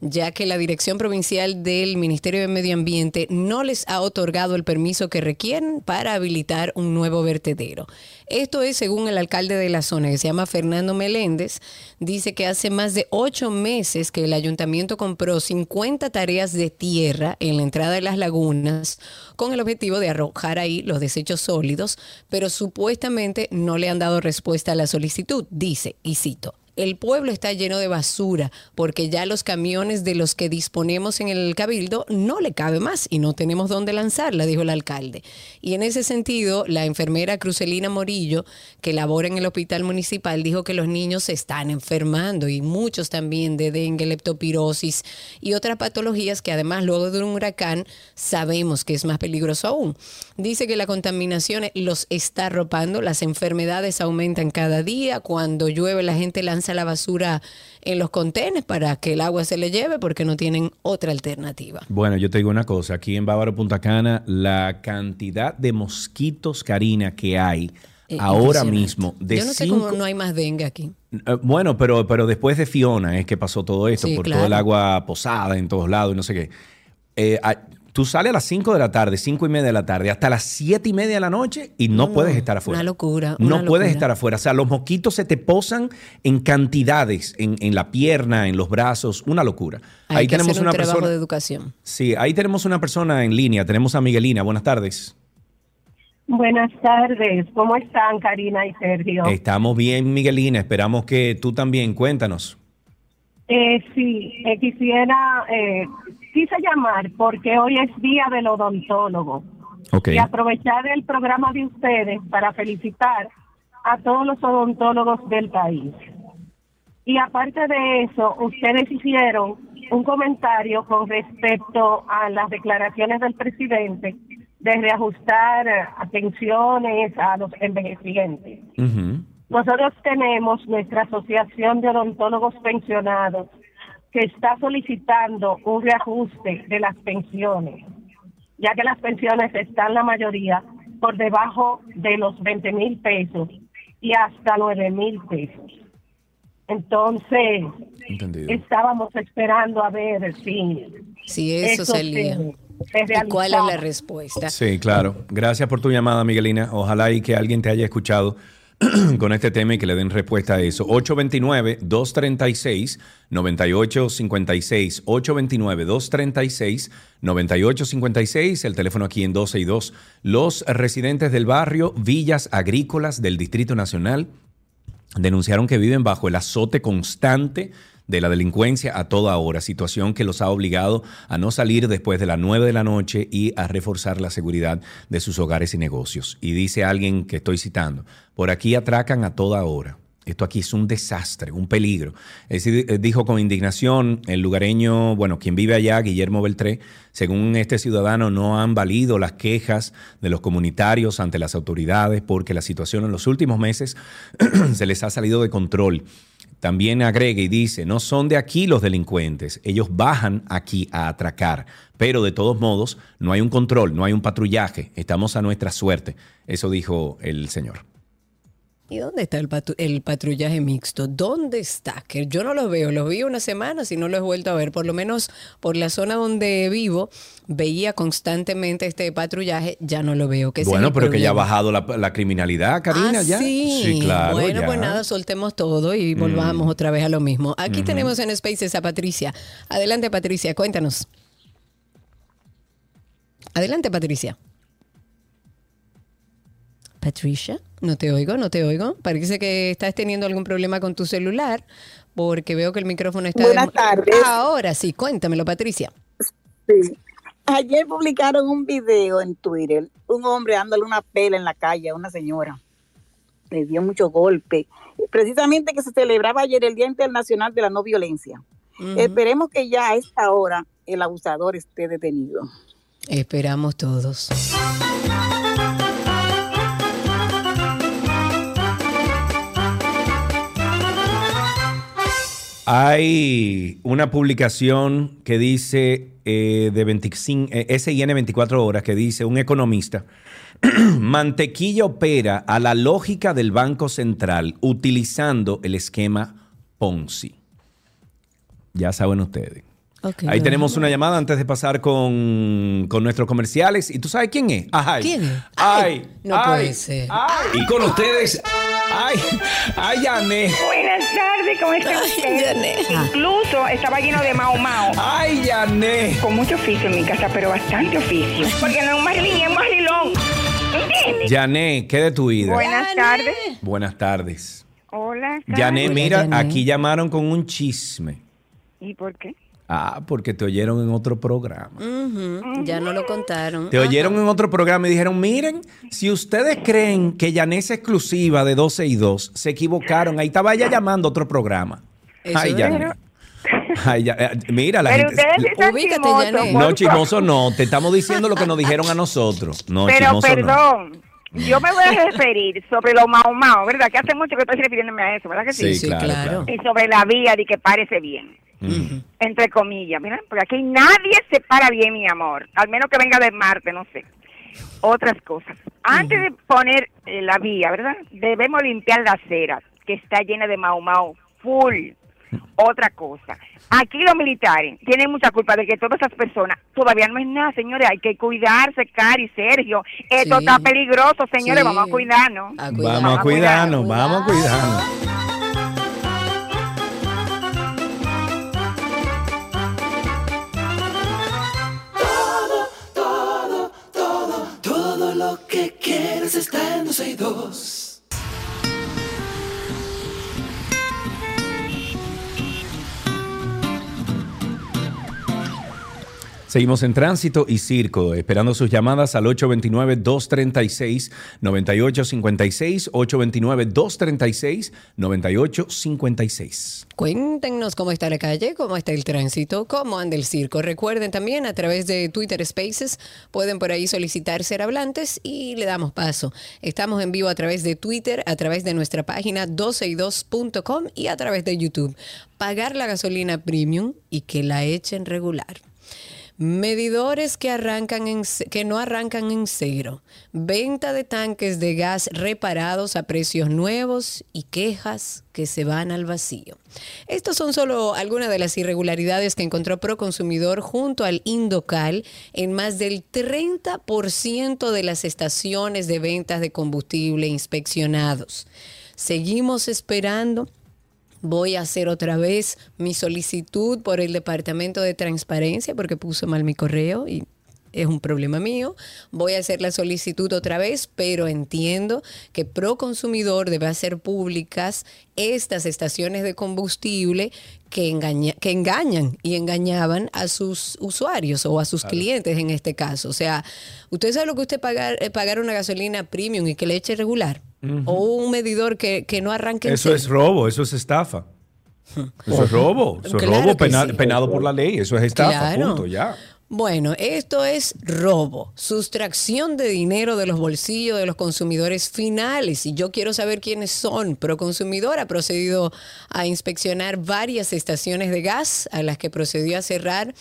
ya que la Dirección Provincial del Ministerio de Medio Ambiente no les ha otorgado el permiso que requieren para habilitar un nuevo vertedero. Esto es según el alcalde de la zona, que se llama Fernando Meléndez, dice que hace más de ocho meses que el ayuntamiento compró 50 tareas de tierra en la entrada de las lagunas con el objetivo de arrojar ahí los desechos sólidos, pero supuestamente no le han dado respuesta a la solicitud. Dice, y cito, el pueblo está lleno de basura porque ya los camiones de los que disponemos en el cabildo no le cabe más y no tenemos dónde lanzarla, dijo el alcalde. Y en ese sentido, la enfermera Crucelina Morillo, que labora en el hospital municipal, dijo que los niños se están enfermando y muchos también de dengue, leptopirosis y otras patologías que además luego de un huracán sabemos que es más peligroso aún. Dice que la contaminación los está arropando, las enfermedades aumentan cada día, cuando llueve la gente lanza la basura en los contenedores para que el agua se le lleve porque no tienen otra alternativa. Bueno, yo te digo una cosa, aquí en Bávaro Punta Cana, la cantidad de mosquitos, Karina, que hay Eh, ahora mismo, de Yo no sé cinco- cómo no hay más dengue aquí. Eh, Bueno, pero, pero después de Fiona es que pasó todo esto, Sí, por claro. todo el agua posada en todos lados y no sé qué. Eh, tú sales a las 5 de la tarde, 5 y media de la tarde, hasta las 7 y media de la noche y no, No, puedes estar afuera. una locura, No puedes estar afuera. O sea, los mosquitos se te posan en cantidades, en, en la pierna, en los brazos, una locura. Hay ahí que tenemos hacer un una trabajo persona. de educación. Sí, ahí tenemos una persona en línea. Tenemos a Miguelina. Buenas tardes. Buenas tardes, ¿cómo están Karina y Sergio? Estamos bien, Miguelina. Esperamos que tú también. Cuéntanos. Eh, sí, eh, quisiera, eh, quise llamar porque hoy es Día del Odontólogo y aprovechar el programa de ustedes para felicitar a todos los odontólogos del país. Y aparte de eso, ustedes hicieron un comentario con respecto a las declaraciones del presidente de reajustar atenciones a los envejecientes. Ujú. Nosotros tenemos nuestra Asociación de Odontólogos Pensionados que está solicitando un reajuste de las pensiones, ya que las pensiones están la mayoría por debajo de los 20 mil pesos y hasta 9 mil pesos. Entonces, Entendido. estábamos esperando a ver si, Si eso se- salía. se ¿Y cuál es la respuesta? Sí, claro. Gracias por tu llamada, Miguelina. Ojalá y que alguien te haya escuchado con este tema y que le den respuesta a eso. 829-236-9856. 829-236-9856. El teléfono aquí en 12 y 2. Los residentes del barrio Villas Agrícolas del Distrito Nacional denunciaron que viven bajo el azote constante de la delincuencia a toda hora, situación que los ha obligado a no salir después de las 9 de la noche y a reforzar la seguridad de sus hogares y negocios. Y dice alguien que estoy citando, por aquí atracan a toda hora. Esto aquí es un desastre, un peligro. Eh, dijo con indignación el lugareño, bueno, quien vive allá, Guillermo Beltré, según este ciudadano, no han valido las quejas de los comunitarios ante las autoridades porque la situación en los últimos meses se les ha salido de control. También agrega y dice, no son de aquí los delincuentes, ellos bajan aquí a atracar, pero de todos modos no hay un control, no hay un patrullaje, estamos a nuestra suerte. Eso dijo el señor. ¿Y dónde está el, patru- el patrullaje mixto? ¿Dónde está? Que yo no los veo. Los vi una semana y no los he vuelto a ver. Por lo menos por la zona donde vivo, veía constantemente este patrullaje. Ya no lo veo. Que Bueno, pero que ya ha bajado la, la criminalidad, Karina, Ah, ya. Sí. claro. Bueno, ya. pues nada, soltemos todo y volvamos Mm. otra vez a lo mismo. Aquí tenemos en Spaces a Patricia. Adelante, Patricia, cuéntanos. Adelante, Patricia. Patricia, no te oigo, no te oigo. Parece que estás teniendo algún problema con tu celular porque veo que el micrófono está... Buenas de- tardes. Ahora sí, cuéntamelo, Patricia. Sí. Ayer publicaron un video en Twitter, un hombre dándole una pela en la calle a una señora. Le dio mucho golpe. Precisamente que se celebraba ayer el Día Internacional de la No Violencia. Esperemos que ya a esta hora el abusador esté detenido. Esperamos todos. Hay una publicación que dice eh, de 25, eh, SIN 24 horas que dice un economista, Mantequilla opera a la lógica del Banco Central utilizando el esquema Ponzi. Ya saben ustedes. Ahí tenemos una llamada antes de pasar con, con nuestros comerciales. ¿Y tú sabes quién es? Ay. ¿Quién es? Ay. No ay, puede ser. ay. Y con ustedes, ay, ay, Yané. Buenas tardes, ¿cómo está usted? Incluso estaba lleno de mao mao. Ay, Yané. Con mucho oficio en mi casa, pero bastante oficio. Porque no es un Marilyn, es. ¿Entiendes? Yané, ¿qué de tu vida? Buenas tardes. Buenas tardes. Hola. Yané, mira, aquí llamaron con un chisme. ¿Y por qué? Ah, porque te oyeron en otro programa. Ya no lo contaron. Te oyeron en otro programa y dijeron, miren, si ustedes creen que Yané es exclusiva de 12 y 2, se equivocaron. Ahí estaba ya llamando a otro programa. Eso Ay. Ay, ya- eh, mira, la Pero gente... ustedes sí están Ubícate, No, chismoso no. Te estamos diciendo lo que nos dijeron a nosotros. No, Pero chismoso no. perdón, yo me voy a referir sobre los mao mao, ¿verdad? Que hace mucho que estoy refiriéndome a eso, ¿verdad que sí? Sí, claro, claro. Y sobre la vía de que parece bien, Entre comillas, mira, porque aquí nadie se para bien, mi amor, al menos que venga de Marte, no sé. Otras cosas. Antes de poner eh, la vía, ¿verdad? Debemos limpiar la acera, que está llena de mao mao, full. Otra cosa. Aquí los militares tienen mucha culpa de que todas esas personas, todavía no es nada, señores, hay que cuidarse, Cari, Sergio. Esto Sí. está peligroso, señores, Sí. vamos a cuidarnos. Vamos a cuidarnos, vamos a cuidarnos. Lo que quieres está en 12 y 2. Seguimos en tránsito y circo, esperando sus llamadas al 829-236-9856, 829-236-9856. Cuéntenos cómo está la calle, cómo está el tránsito, cómo anda el circo. Recuerden también a través de Twitter Spaces pueden por ahí solicitar ser hablantes y le damos paso. Estamos en vivo a través de Twitter, a través de nuestra página 12y2.com y a través de YouTube. Pagar la gasolina premium y que la echen regular. Medidores que, arrancan que no arrancan en cero. Venta de tanques de gas reparados a precios nuevos y quejas que se van al vacío. Estos son solo algunas de las irregularidades que encontró Proconsumidor junto al Indocal en más del 30% de las estaciones de ventas de combustible inspeccionados. Seguimos esperando Voy a hacer otra vez mi solicitud por el Departamento de Transparencia porque puse mal mi correo y es un problema mío. Voy a hacer la solicitud otra vez, pero entiendo que Proconsumidor debe hacer públicas estas estaciones de combustible que, engaña- que engañan y engañaban a sus usuarios o a sus clientes en este caso. O sea, ¿usted sabe lo que usted pagar, eh, pagar una gasolina premium y que le eche regular? O un medidor que, que no arranque Eso es robo, eso es estafa. Eso es robo, eso es robo que pena- sí. penado por la ley, eso es estafa, Claro. punto, ya. Bueno, esto es robo, sustracción de dinero de los bolsillos de los consumidores finales. Y yo quiero saber quiénes son. Proconsumidor ha procedido a inspeccionar varias estaciones de gas a las que procedió a cerrar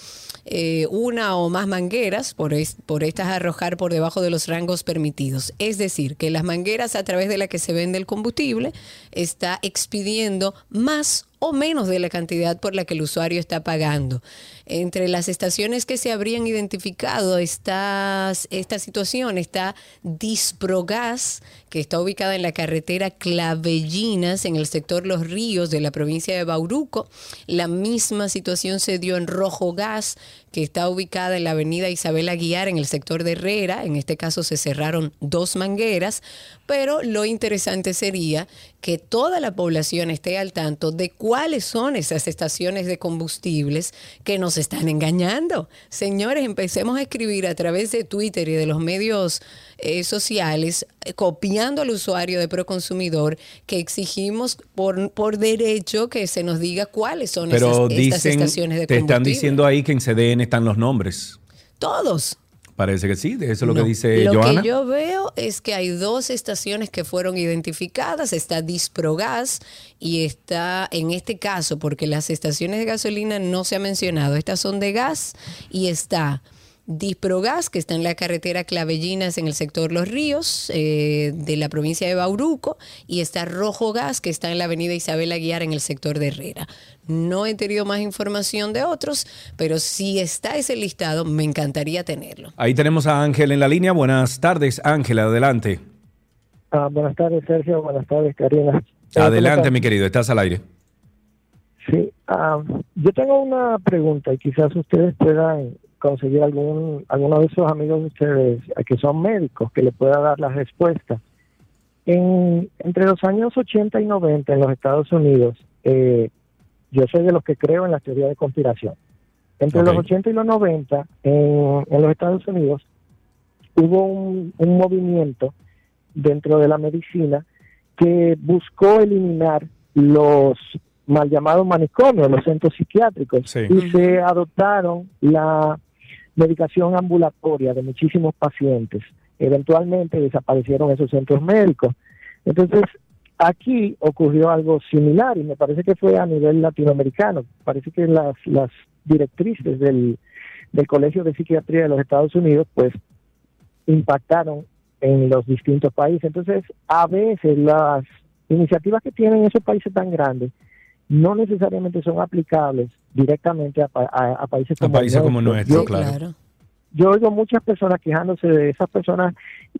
eh, una o más mangueras por, es- por estas arrojar por debajo de los rangos permitidos. Es decir, que las mangueras a través de las que se vende el combustible está expidiendo más o menos de la cantidad por la que el usuario está pagando. Entre las estaciones que se habrían identificado esta situación está Disprogas, que está ubicada en la carretera Clavellinas, en el sector Los Ríos de la provincia de Bauruco. La misma situación se dio en Rojo Gas, que está ubicada en la avenida Isabel Aguiar, en el sector de Herrera. En este caso se cerraron dos mangueras, pero lo interesante sería que toda la población esté al tanto de cuáles son esas estaciones de combustibles que nos están engañando. Señores, empecemos a escribir a través de Twitter y de los medios eh, sociales, eh, copiando al usuario de Proconsumidor, que exigimos por, por derecho que se nos diga cuáles son Pero esas, estas estaciones de te combustible. están diciendo ahí que en CDN están los nombres. Todos. Parece que sí, de eso es lo que dice Lo Joana. que yo veo es que hay dos estaciones que fueron identificadas. Está Disprogas y está, en este caso, porque las estaciones de gasolina no se ha mencionado, estas son de gas y está Disprogas, que está en la carretera Clavellinas en el sector Los Ríos eh, de la provincia de Bauruco, y está Rojo Gas, que está en la avenida Isabel Aguiar en el sector de Herrera. No he tenido más información de otros, pero si está ese listado, me encantaría tenerlo. Ahí tenemos a Ángel en la línea. Buenas tardes, Ángel, adelante. Ah, buenas tardes, Sergio. Buenas tardes, Karina. Eh, Adelante, ¿cómo mi querido, estás al aire. Sí, ah, yo tengo una pregunta y quizás ustedes puedan conseguir algún alguno de esos amigos de ustedes que son médicos que le pueda dar la respuesta. En, entre los años 80 y 90 en los Estados Unidos, eh, yo soy de los que creo en la teoría de conspiración. Entre los 80 y los 90 en, en los Estados Unidos hubo un, un movimiento dentro de la medicina que buscó eliminar los mal llamados manicomios, los centros psiquiátricos, y se adoptaron la medicación ambulatoria de muchísimos pacientes. Eventualmente desaparecieron esos centros médicos. Entonces, aquí ocurrió algo similar y me parece que fue a nivel latinoamericano. Parece que las, las directrices del, del Colegio de Psiquiatría de los Estados Unidos, pues, impactaron en los distintos países. Entonces, a veces las iniciativas que tienen esos países tan grandes no necesariamente son aplicables directamente a, pa- a- a países A como países el como nuestro. nuestro, claro. yo oigo muchas personas quejándose de esas personas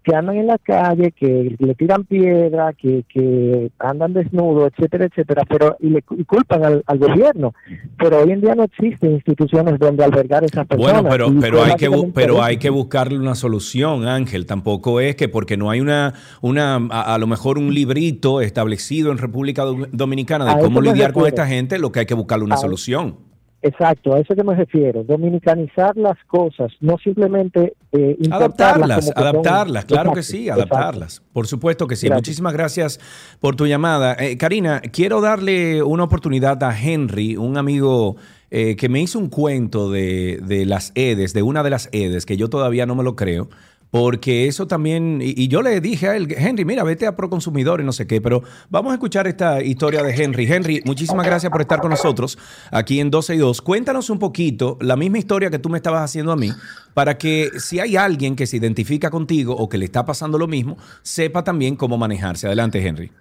que andan en la calle, que le tiran piedra, que, que andan desnudos, etcétera, etcétera, pero y, le, y culpan al, al gobierno. Pero hoy en día no existen instituciones donde albergar esas personas. Bueno, pero, pero, hay que, pero hay que buscarle una solución, Ángel. Tampoco es que porque no hay una, una a, a lo mejor un librito establecido en República Do- Dominicana de A cómo lidiar con esta gente, lo que hay que buscarle una A- solución. Exacto, a eso que me refiero, dominicanizar las cosas, no simplemente eh, Adaptarlas, son- adaptarlas, claro que sí, exacto. adaptarlas. Por supuesto que sí. Gracias. Muchísimas gracias por tu llamada. Eh, Karina, quiero darle una oportunidad a Henry, un amigo eh, que me hizo un cuento de, de las EDES, de una de las EDES, que yo todavía no me lo creo. Porque eso también, y, y yo le dije a él, Henry, mira, vete a Proconsumidor y no sé qué, pero vamos a escuchar esta historia de Henry. Henry, muchísimas gracias por estar con nosotros aquí en 12 y 2. Cuéntanos un poquito la misma historia que tú me estabas haciendo a mí, para que si hay alguien que se identifica contigo o que le está pasando lo mismo, sepa también cómo manejarse. Adelante, Henry.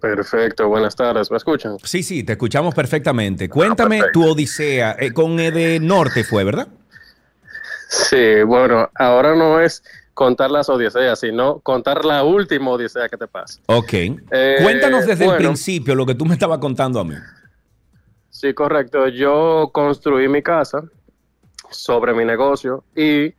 Perfecto, buenas tardes, ¿me escuchan? Sí, sí, te escuchamos perfectamente. Cuéntame tu odisea. Eh, con Ede Norte fue, ¿verdad? Sí, bueno, ahora no es contar las odiseas, sino contar la última odisea que te pasa. Ok. Eh, Cuéntanos desde el principio lo que tú me estabas contando a mí. Sí, correcto. Yo construí mi casa sobre mi negocio y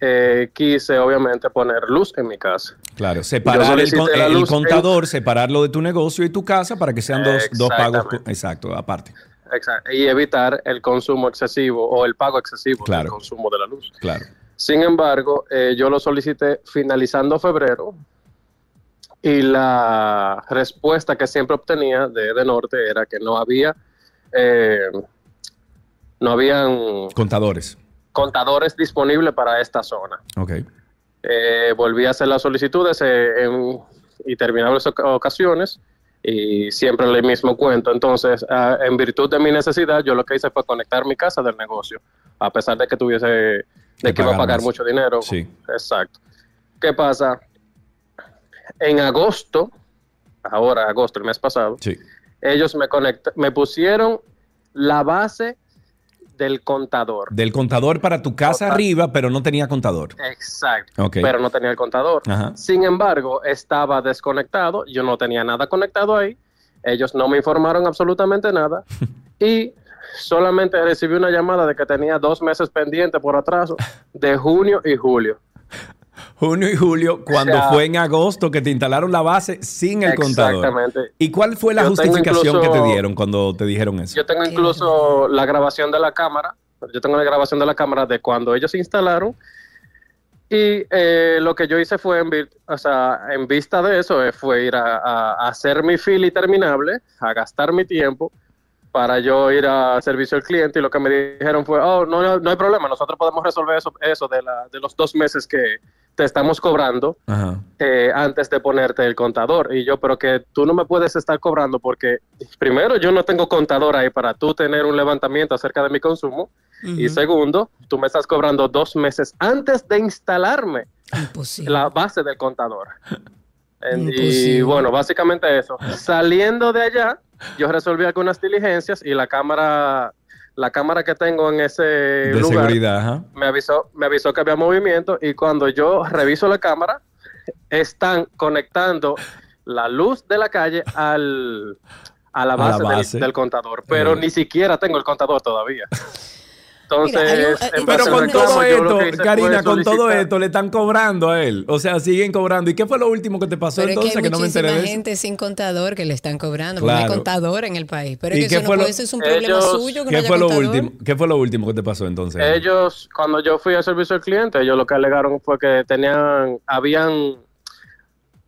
eh, quise obviamente poner luz en mi casa. Claro, separar el, con- el luz en- contador, separarlo de tu negocio y tu casa para que sean dos, dos pagos. Exacto, aparte. Exacto, y evitar el consumo excesivo o el pago excesivo Claro. del consumo de la luz. Claro. Sin embargo, eh, yo lo solicité finalizando febrero y la respuesta que siempre obtenía de, de Norte era que no había eh, no habían Contadores. contadores disponibles para esta zona. Ok. Eh, volví a hacer las solicitudes eh, en interminables oca- ocasiones y siempre el mismo cuento. Entonces, ah, en virtud de mi necesidad, yo lo que hice fue conectar mi casa del negocio, a pesar de que tuviese, de Que que iba a pagar más. mucho dinero. Sí. Exacto. ¿Qué pasa? En agosto, ahora agosto, el mes pasado, Sí. ellos me conect me pusieron la base del contador. Del contador para tu casa arriba, pero no tenía contador. Exacto. Pero no tenía el contador. Ajá. Sin embargo, estaba desconectado. Yo no tenía nada conectado ahí. Ellos no me informaron absolutamente nada. y solamente recibí una llamada de que tenía dos meses pendiente por atraso de junio y julio. Junio y julio, cuando O sea, fue en agosto que te instalaron la base sin el contador. Exactamente. ¿Y cuál fue la Yo justificación que te dieron cuando te dijeron eso? Yo tengo incluso la grabación de la cámara. Yo tengo la grabación de la cámara de cuando ellos se instalaron. Y eh, lo que yo hice fue, en, o sea, en vista de eso, eh, fue ir a, a- a hacer mi fila interminable, a gastar mi tiempo para yo ir a servicio al cliente y lo que me dijeron fue, oh, no, no, no hay problema, nosotros podemos resolver eso, eso de, la, de los dos meses que te estamos cobrando eh, antes de ponerte el contador. Y yo, pero que tú no me puedes estar cobrando porque, primero, yo no tengo contador ahí para tú tener un levantamiento acerca de mi consumo. Y segundo, tú me estás cobrando dos meses antes de instalarme la base del contador. Y bueno, básicamente eso. Saliendo de allá, yo resolví algunas diligencias y la cámara, la cámara que tengo en ese De lugar seguridad, ajá. me avisó, me avisó que había movimiento y cuando yo reviso la cámara, están conectando la luz de la calle al, a la A la base, del- base. Del, contador, pero Eh. ni siquiera tengo el contador todavía. Entonces, Mira, hay un- en eh, base Pero con reclamo, todo esto, Karina, con todo esto le están cobrando a él. O sea, siguen cobrando. ¿Y qué fue lo último que te pasó Pero es que entonces hay que, no me enteré eso? gente sin contador que le están cobrando. porque No Claro. hay contador en el país. Pero ¿Y es que qué eso no fue lo- puede ser es un problema Ellos- suyo que no ¿Qué haya fue, lo último, ¿Qué fue lo último que te pasó entonces? Ellos, cuando yo fui al servicio al cliente, ellos lo que alegaron fue que tenían, habían,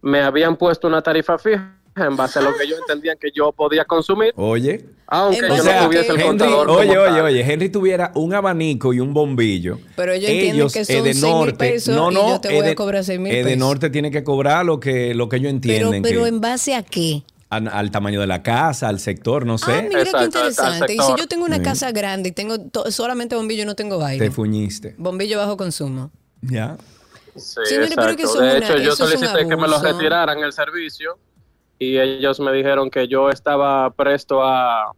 me habían puesto una tarifa fija en base a lo que ellos entendían que yo podía consumir, Oye. aunque En yo base no sea, tuviese el Henry, contador. como oye, oye, tal. oye, Henry tuviera un abanico y un bombillo. Pero ellos entienden que son Edenorte- 6.000 pesos no, y no, yo te voy a cobrar 6.000 pesos. Edenorte tiene que cobrar lo que, lo que ellos Pero, entienden. pero que- en base a qué? al, al tamaño de la casa, al sector, no sé. Ah, mira Exacto, qué interesante. Y si yo tengo una Sí. casa grande y tengo solamente bombillo y no tengo Te aire. fuñiste. Bombillo bajo consumo. Ya. Sí, Señores, pero que De una- hecho, yo solicité que me lo abuso. retiraran el servicio y ellos me dijeron que yo estaba presto a,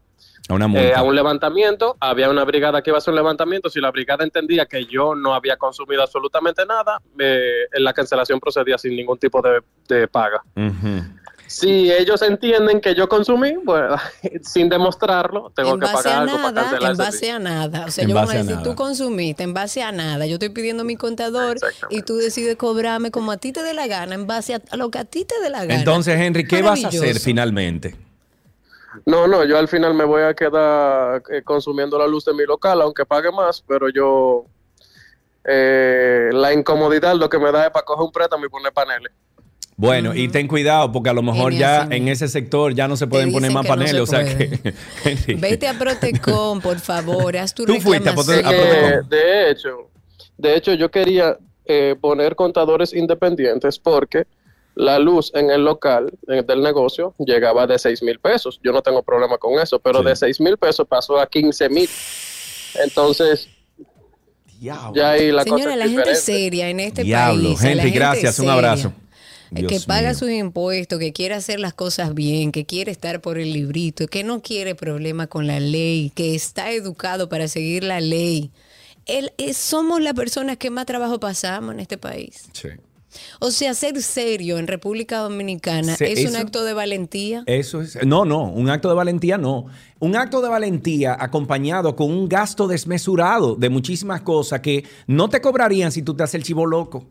A una eh, a un levantamiento. Había una brigada que iba a hacer un levantamiento. Si la brigada entendía que yo no había consumido absolutamente nada, eh, la cancelación procedía sin ningún tipo de, de paga. Ujú. Si ellos entienden que yo consumí, bueno, sin demostrarlo, tengo en que base pagar a algo para nada, cancelar en base servicio. a nada. O sea, En yo voy base a a decir, nada. tú consumiste en base a nada. Yo estoy pidiendo mi contador y tú decides cobrarme como a ti te dé la gana, en base a, lo que a ti te dé la gana. Entonces, Henry, ¿qué vas a hacer finalmente? No, no, yo al final me voy a quedar eh, consumiendo la luz de mi local, aunque pague más, pero yo eh, la incomodidad lo que me da es para coger un préstamo y poner paneles. Bueno, y ten cuidado porque a lo mejor ya en ese sector ya no se pueden poner más no paneles, se o sea que Vete a Protecom, por favor, haz tu Tú fuiste a reclamación. Prote- a Protecom. Eh, de hecho, de hecho yo quería eh, poner contadores independientes porque la luz en el local eh, del negocio llegaba de 6 mil pesos. Yo no tengo problema con eso, pero de 6 mil pesos pasó a 15 mil. Entonces, ya ahí la Señora, cosa es la gente seria en este Diablo, país. la gente gracias, un abrazo. Eh, que paga mío. sus impuestos, que quiere hacer las cosas bien, que quiere estar por el librito, que no quiere problema con la ley, que está educado para seguir la ley. Él, somos las personas que más trabajo pasamos en este país. Sí. O sea, ser serio en República Dominicana Se- es un acto de valentía. Eso es. No, no, un acto de valentía no. Un acto de valentía acompañado con un gasto desmesurado de muchísimas cosas que no te cobrarían si tú te haces el chivo loco.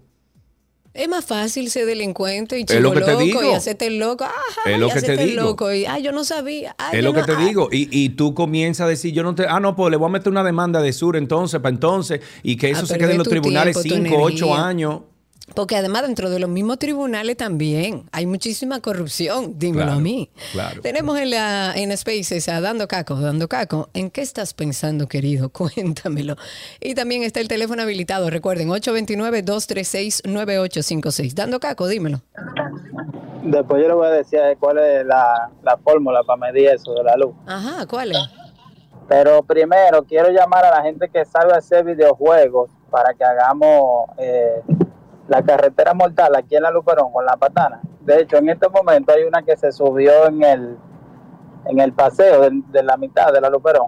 Es más fácil ser delincuente y Es chivo lo que te loco digo. y hacerte el loco. Ajá, Es lo y que te digo. loco y, ay, yo no sabía. ay, es lo que te ay". digo. Y, y tú comienzas a decir, yo no te. Ah, no, pues le voy a meter una demanda de sur entonces, para entonces, y que eso A se quede en los tribunales tiempo, tu 5, 8 energía. años. Porque además dentro de los mismos tribunales también hay muchísima corrupción, dímelo Claro, a mí. claro. Tenemos en la en Spaces a Dando Caco, Dando Caco, ¿en qué estás pensando, querido? Cuéntamelo. Y también está el teléfono habilitado, recuerden, 829-236-9856. Dando Caco, dímelo. Después yo le voy a decir eh, cuál es la, la fórmula para medir eso de la luz. Ajá, ¿cuál es? Pero primero quiero llamar a la gente que sabe hacer videojuegos para que hagamos eh, la carretera mortal aquí en la Luperón con la patana. De hecho, en este momento hay una que se subió en el en el paseo de, de la mitad de la Luperón.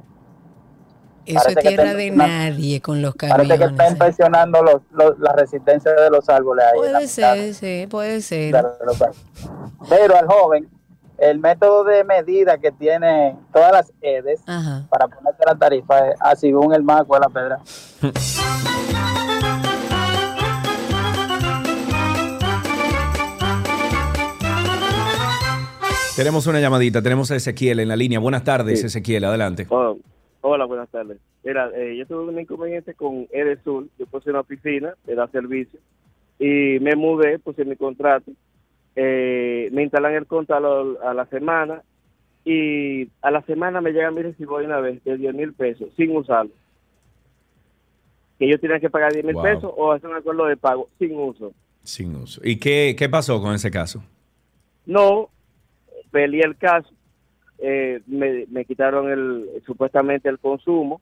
Eso Parece es que tierra de una- nadie con los Parece que está camiones. impresionando los, los- la resistencia de los árboles ahí. Puede ser, sí, puede ser. Pero al joven, el método de medida que tiene todas las EDES Ajá. para ponerte la tarifa es así según el marco de la pedra. Tenemos una llamadita, tenemos a Ezequiel en la línea. Buenas tardes, Sí. Ezequiel, adelante. Oh, hola, buenas tardes. Mira, eh, yo tuve un inconveniente con Edesur. Yo puse una piscina, de da servicio, y me mudé, puse mi contrato. Eh, me instalan el contador a la semana y a la semana me llega mi recibo de una vez de 10 mil pesos sin usarlo. Que yo tenía que pagar 10 mil Wow. pesos o hacer un acuerdo de pago sin uso. Sin uso. ¿Y qué, qué pasó con ese caso? No, peleé el caso, eh, me, me quitaron el supuestamente el consumo,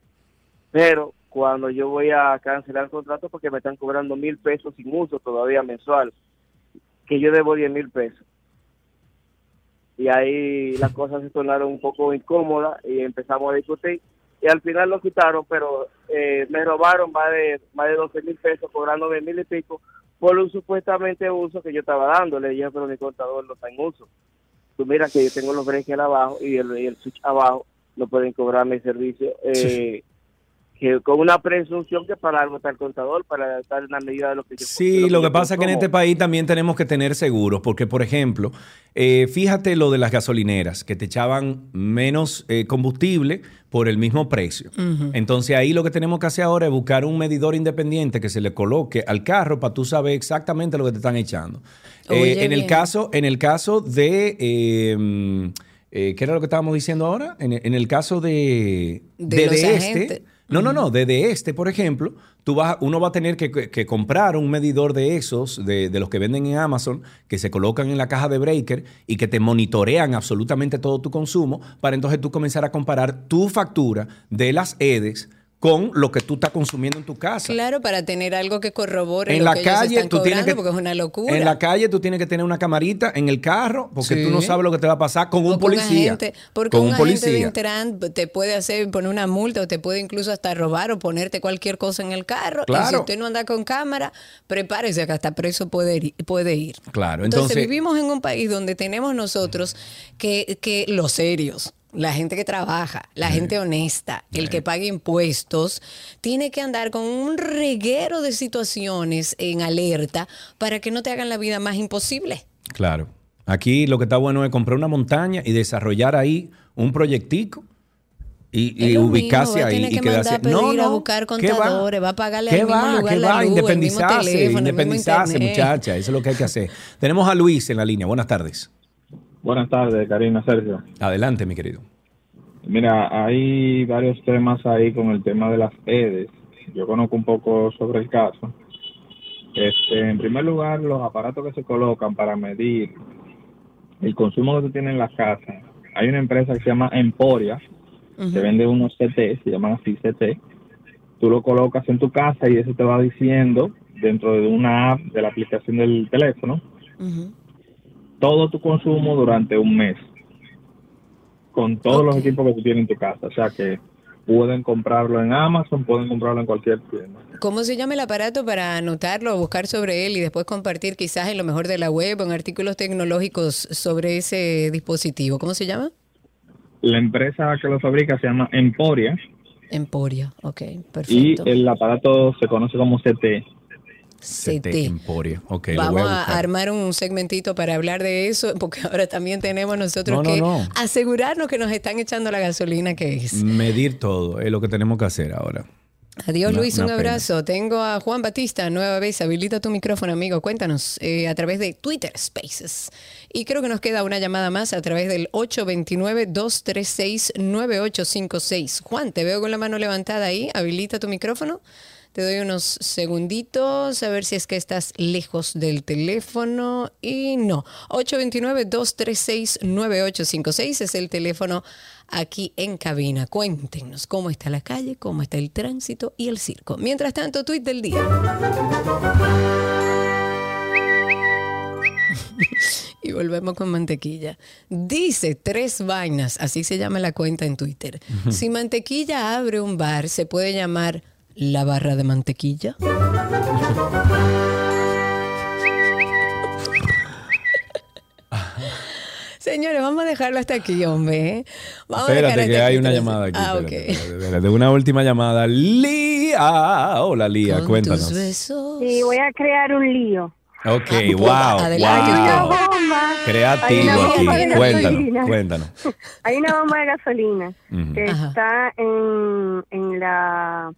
pero cuando yo voy a cancelar el contrato porque me están cobrando mil pesos sin uso todavía mensual, que yo debo 10 mil pesos. Y ahí las cosas se tornaron un poco incómodas y empezamos a discutir. Y al final lo quitaron, pero eh, me robaron más de más de 12 mil pesos, cobrando de mil y pico por un supuestamente uso que yo estaba dando. Le dije, pero mi contador no está en uso. Tú mira que yo tengo los breakers abajo y el, y el switch abajo, no pueden cobrarme el servicio. Eh, que con una presunción que para algo está el contador, para dar una medida de lo que yo Sí, lo que pasa es que en este país también tenemos que tener seguros, porque por ejemplo, eh, fíjate lo de las gasolineras, que te echaban menos eh, combustible por el mismo precio. Entonces ahí lo que tenemos que hacer ahora es buscar un medidor independiente que se le coloque al carro para tú saber exactamente lo que te están echando. Eh, en el caso, en el caso de eh, eh, ¿qué era lo que estábamos diciendo ahora? En, en el caso de, De de, los de agentes. este. No, no, no. Desde este, por ejemplo, tú vas, uno va a tener que, que- que comprar un medidor de esos, de, de los que venden en Amazon, que se colocan en la caja de breaker y que te monitorean absolutamente todo tu consumo, para entonces tú comenzar a comparar tu factura de las EDES con lo que tú estás consumiendo en tu casa. Claro, para tener algo que corrobore En lo la que ellos calle están tú tienes que porque es una locura. En la calle tú tienes que tener una camarita en el carro porque Sí. tú no sabes lo que te va a pasar con un con policía. agente, porque con un, un agente de policía. Intran te puede hacer poner una multa o te puede incluso hasta robar o ponerte cualquier cosa en el carro. Y si Claro. usted no anda con cámara, prepárese que hasta preso puede ir. Puede ir. Claro, Entonces, entonces, vivimos en un país donde tenemos nosotros que, que los serios, la gente que trabaja, la gente honesta, el que paga impuestos, tiene que andar con un reguero de situaciones en alerta para que no te hagan la vida más imposible. Claro. Aquí lo que está bueno es comprar una montaña y desarrollar ahí un proyectico y, ubicarse ahí y que quedarse. a pedir a buscar ¿qué va? contadores, va a pagarle ¿Qué al mismo va? lugar ¿Qué la va? luz, el mismo Independizarse, el mismo independizarse, muchacha. Eso es lo que hay que hacer. Tenemos a Luis en la línea. Buenas tardes. Buenas tardes, Karina, Sergio. Adelante, mi querido. Mira, hay varios temas ahí con el tema de las EDES. Yo conozco un poco sobre el caso. Este, en primer lugar, los aparatos que se colocan para medir el consumo que tú tienes en la casa. Hay una empresa que se llama Emporia, que vende unos CT, se llaman así CT. Tú lo colocas en tu casa y eso te va diciendo dentro de una app de la aplicación del teléfono todo tu consumo durante un mes con todos los equipos que tú tienes en tu casa. O sea que pueden comprarlo en Amazon, pueden comprarlo en cualquier tienda. ¿Cómo se llama el aparato para anotarlo buscar sobre él y después compartir quizás en lo mejor de la web o en artículos tecnológicos sobre ese dispositivo? ¿Cómo se llama? La empresa que lo fabrica se llama Emporia Emporia. Ok, y perfecto. el aparato se conoce como CT. CT. Emporia. Ok, lo voy Vamos a a armar un segmentito para hablar de eso, porque ahora también tenemos nosotros No, no, que no. asegurarnos que nos están echando la gasolina que es. Medir todo es lo que tenemos que hacer ahora. Adiós Una- Luis, un una pena. abrazo. Tengo a Juan Batista nueva vez. Habilita tu micrófono, amigo. Cuéntanos eh, a través de Twitter Spaces. Y creo que nos queda una llamada más a través del 829-236-9856. Juan, te veo con la mano levantada ahí. Habilita tu micrófono. Te doy unos segunditos a ver si es que estás lejos del teléfono. Y no. 829-236-9856 es el teléfono aquí en cabina. Cuéntenos cómo está la calle, cómo está el tránsito y el circo. Mientras tanto, tweet del día. Y volvemos con mantequilla. Dice tres vainas, así se llama la cuenta en Twitter. Si mantequilla abre un bar, ¿se puede llamar la barra de mantequilla? Señores, vamos a dejarlo hasta aquí, hombre. ¿eh? Vamos a Espérate que hay aquí, una llamada aquí. Ah, ok. espérate, espérate, espérate. Una última llamada. Lía. Hola, Lía. Cuéntanos. Sí, voy a crear un lío. Ok, Ah, wow, Hay una wow. bomba. Hay Creativo una aquí. bomba Cuéntanos, cuéntanos. Hay una bomba de gasolina que Ajá. está en, en la...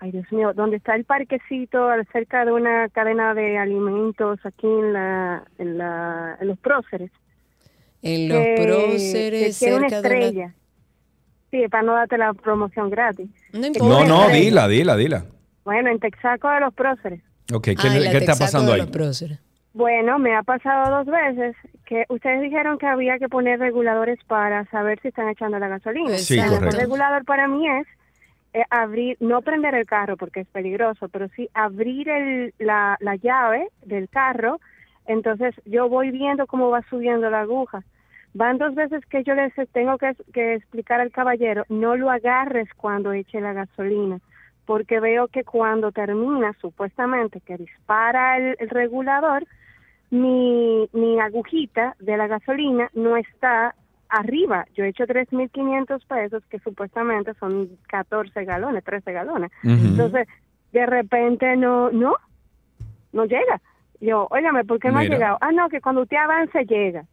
Ay, Dios mío, donde está el parquecito cerca de una cadena de alimentos aquí en la en, la, en los próceres. En los que- que próceres, tiene una cerca de una- estrella. Sí, para no darte la promoción gratis. No No, no, estrella. dila, dila, dila. Bueno, en Texaco de los próceres. Ok, ¿qué, Ah, qué está pasando ahí? Bueno, me ha pasado dos veces que ustedes dijeron que había que poner reguladores para saber si están echando la gasolina. Sí, El mejor correcto. regulador para mí es abrir, no prender el carro porque es peligroso, pero sí abrir el, la, la llave del carro. Entonces yo voy viendo cómo va subiendo la aguja. Van dos veces que yo les tengo que, explicar al caballero, no lo agarres cuando eche la gasolina, porque veo que cuando termina, supuestamente, que dispara el, el regulador, mi, mi agujita de la gasolina no está arriba. Yo he hecho 3.500 pesos, que supuestamente son 14 galones, 13 galones. Entonces, de repente no, no, no llega. Yo, óigame, ¿por qué no Mira. ha llegado? Ah, no, que cuando usted avance llega.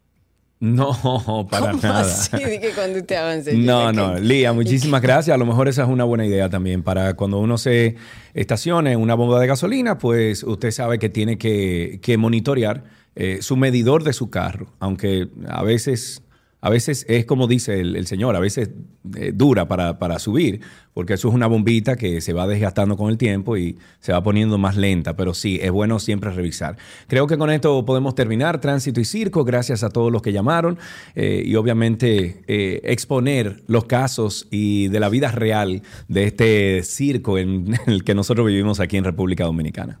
No, para ¿Cómo nada. así de que cuando usted avance? No, llega? no. Lía, muchísimas gracias. A lo mejor esa es una buena idea también para cuando uno se estacione en una bomba de gasolina, pues usted sabe que tiene que, que monitorear eh, su medidor de su carro, aunque a veces, a veces es como dice el, señor, a veces eh, dura para, para subir, porque eso es una bombita que se va desgastando con el tiempo y se va poniendo más lenta, pero sí, es bueno siempre revisar. Creo que con esto podemos terminar Tránsito y Circo, gracias a todos los que llamaron eh, y obviamente eh, exponer los casos y de la vida real de este circo en el que nosotros vivimos aquí en República Dominicana.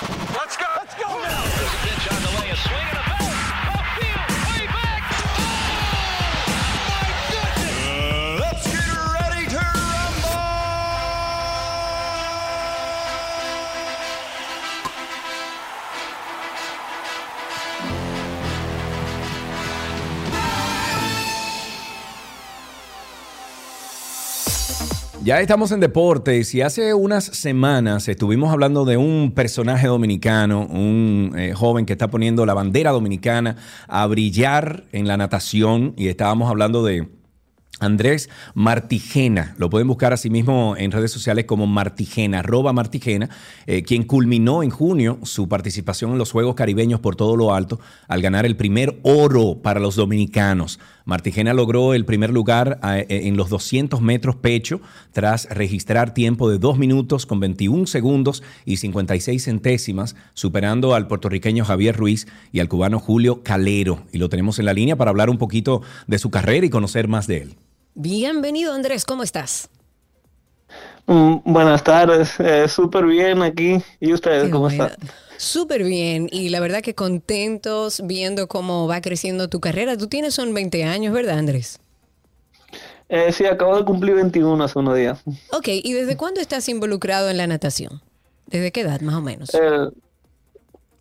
Ya estamos en deportes y hace unas semanas estuvimos hablando de un personaje dominicano, un eh, joven que está poniendo la bandera dominicana a brillar en la natación y estábamos hablando de Andrés Martigena, lo pueden buscar así mismo en redes sociales como Martigena, arroba Martigena, eh, quien culminó en junio su participación en los Juegos Caribeños por todo lo alto al ganar el primer oro para los dominicanos. Martigena logró el primer lugar eh, en los 200 metros pecho tras registrar tiempo de 2 minutos con 21 segundos y 56 centésimas, superando al puertorriqueño Javier Ruiz y al cubano Julio Calero. Y lo tenemos en la línea para hablar un poquito de su carrera y conocer más de él. Bienvenido Andrés, ¿cómo estás? Mm, buenas tardes, eh, súper bien aquí. ¿Y ustedes cómo están? Súper bien y la verdad que contentos viendo cómo va creciendo tu carrera. Tú tienes son 20 años, ¿verdad Andrés? Eh, sí, acabo de cumplir 21 hace unos días. Ok, ¿y desde cuándo estás involucrado en la natación? ¿Desde qué edad más o menos? Eh,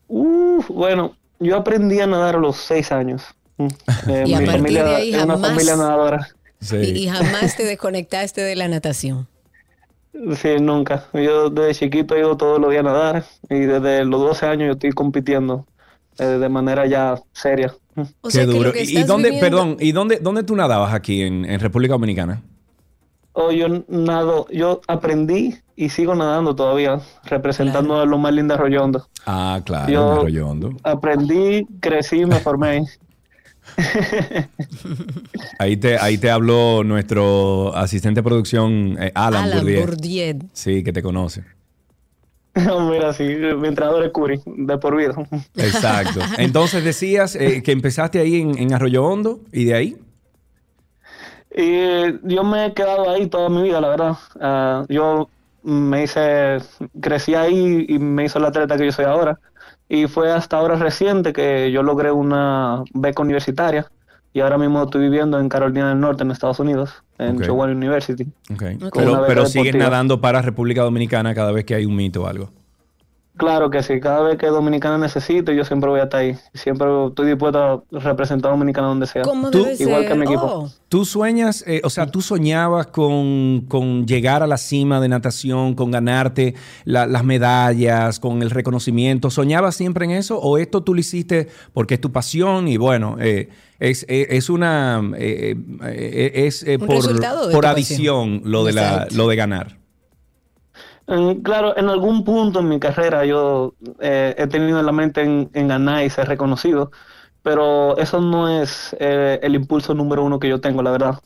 bueno, yo aprendí a nadar a los 6 años. Mm, eh, Y a mi partir familia de ahí es una familia nadadora. Y, y jamás te desconectaste de la natación. Sí, nunca. Yo desde chiquito he ido todos los días a nadar y desde los 12 años yo estoy compitiendo eh, de manera ya seria. Qué duro. ¿Y- ¿Y dónde, perdón, ¿y dónde, dónde tú nadabas aquí en, en República Dominicana? Oh, yo nado, yo aprendí y sigo nadando todavía, representando a lo más lindo de Arroyo Hondo. Ah, claro, Yo- Hondo. Aprendí, crecí, me formé ahí. Te, ahí te habló nuestro asistente de producción, eh, Alan, Alan Bourdieu. Bourdieu. Sí, que te conoce. Mira, sí, mi entrenador es Curi, de por vida. Exacto. Entonces decías eh, que empezaste ahí en, en Arroyo Hondo y de ahí. Y eh, yo me he quedado ahí toda mi vida, la verdad. Ah, yo me hice, crecí ahí y me hizo la atleta que yo soy ahora. Y fue hasta ahora reciente que yo logré una beca universitaria. Y ahora mismo estoy viviendo en Carolina del Norte, en Estados Unidos, en Ok. Chowan University. Ok. Con una Pero, pero sigues nadando para República Dominicana cada vez que hay un mito o algo. Claro que sí, cada vez que Dominicana necesite, yo siempre voy a estar ahí. Siempre estoy dispuesto a representar a Dominicana donde sea. Tú- Igual que mi equipo. Oh. Tú sueñas, eh, o sea, tú soñabas con, con llegar a la cima de natación, con ganarte la- las medallas, con el reconocimiento. ¿Soñabas siempre en eso? ¿O esto tú lo hiciste porque es tu pasión y bueno, eh, es, es- es una. eh, eh, es eh, Un por, por adición lo de, la, lo de ganar? En- claro, en algún punto en mi carrera yo eh, he tenido en la mente en, en ganar y ser reconocido, pero eso no es eh, el impulso número uno que yo tengo, la verdad.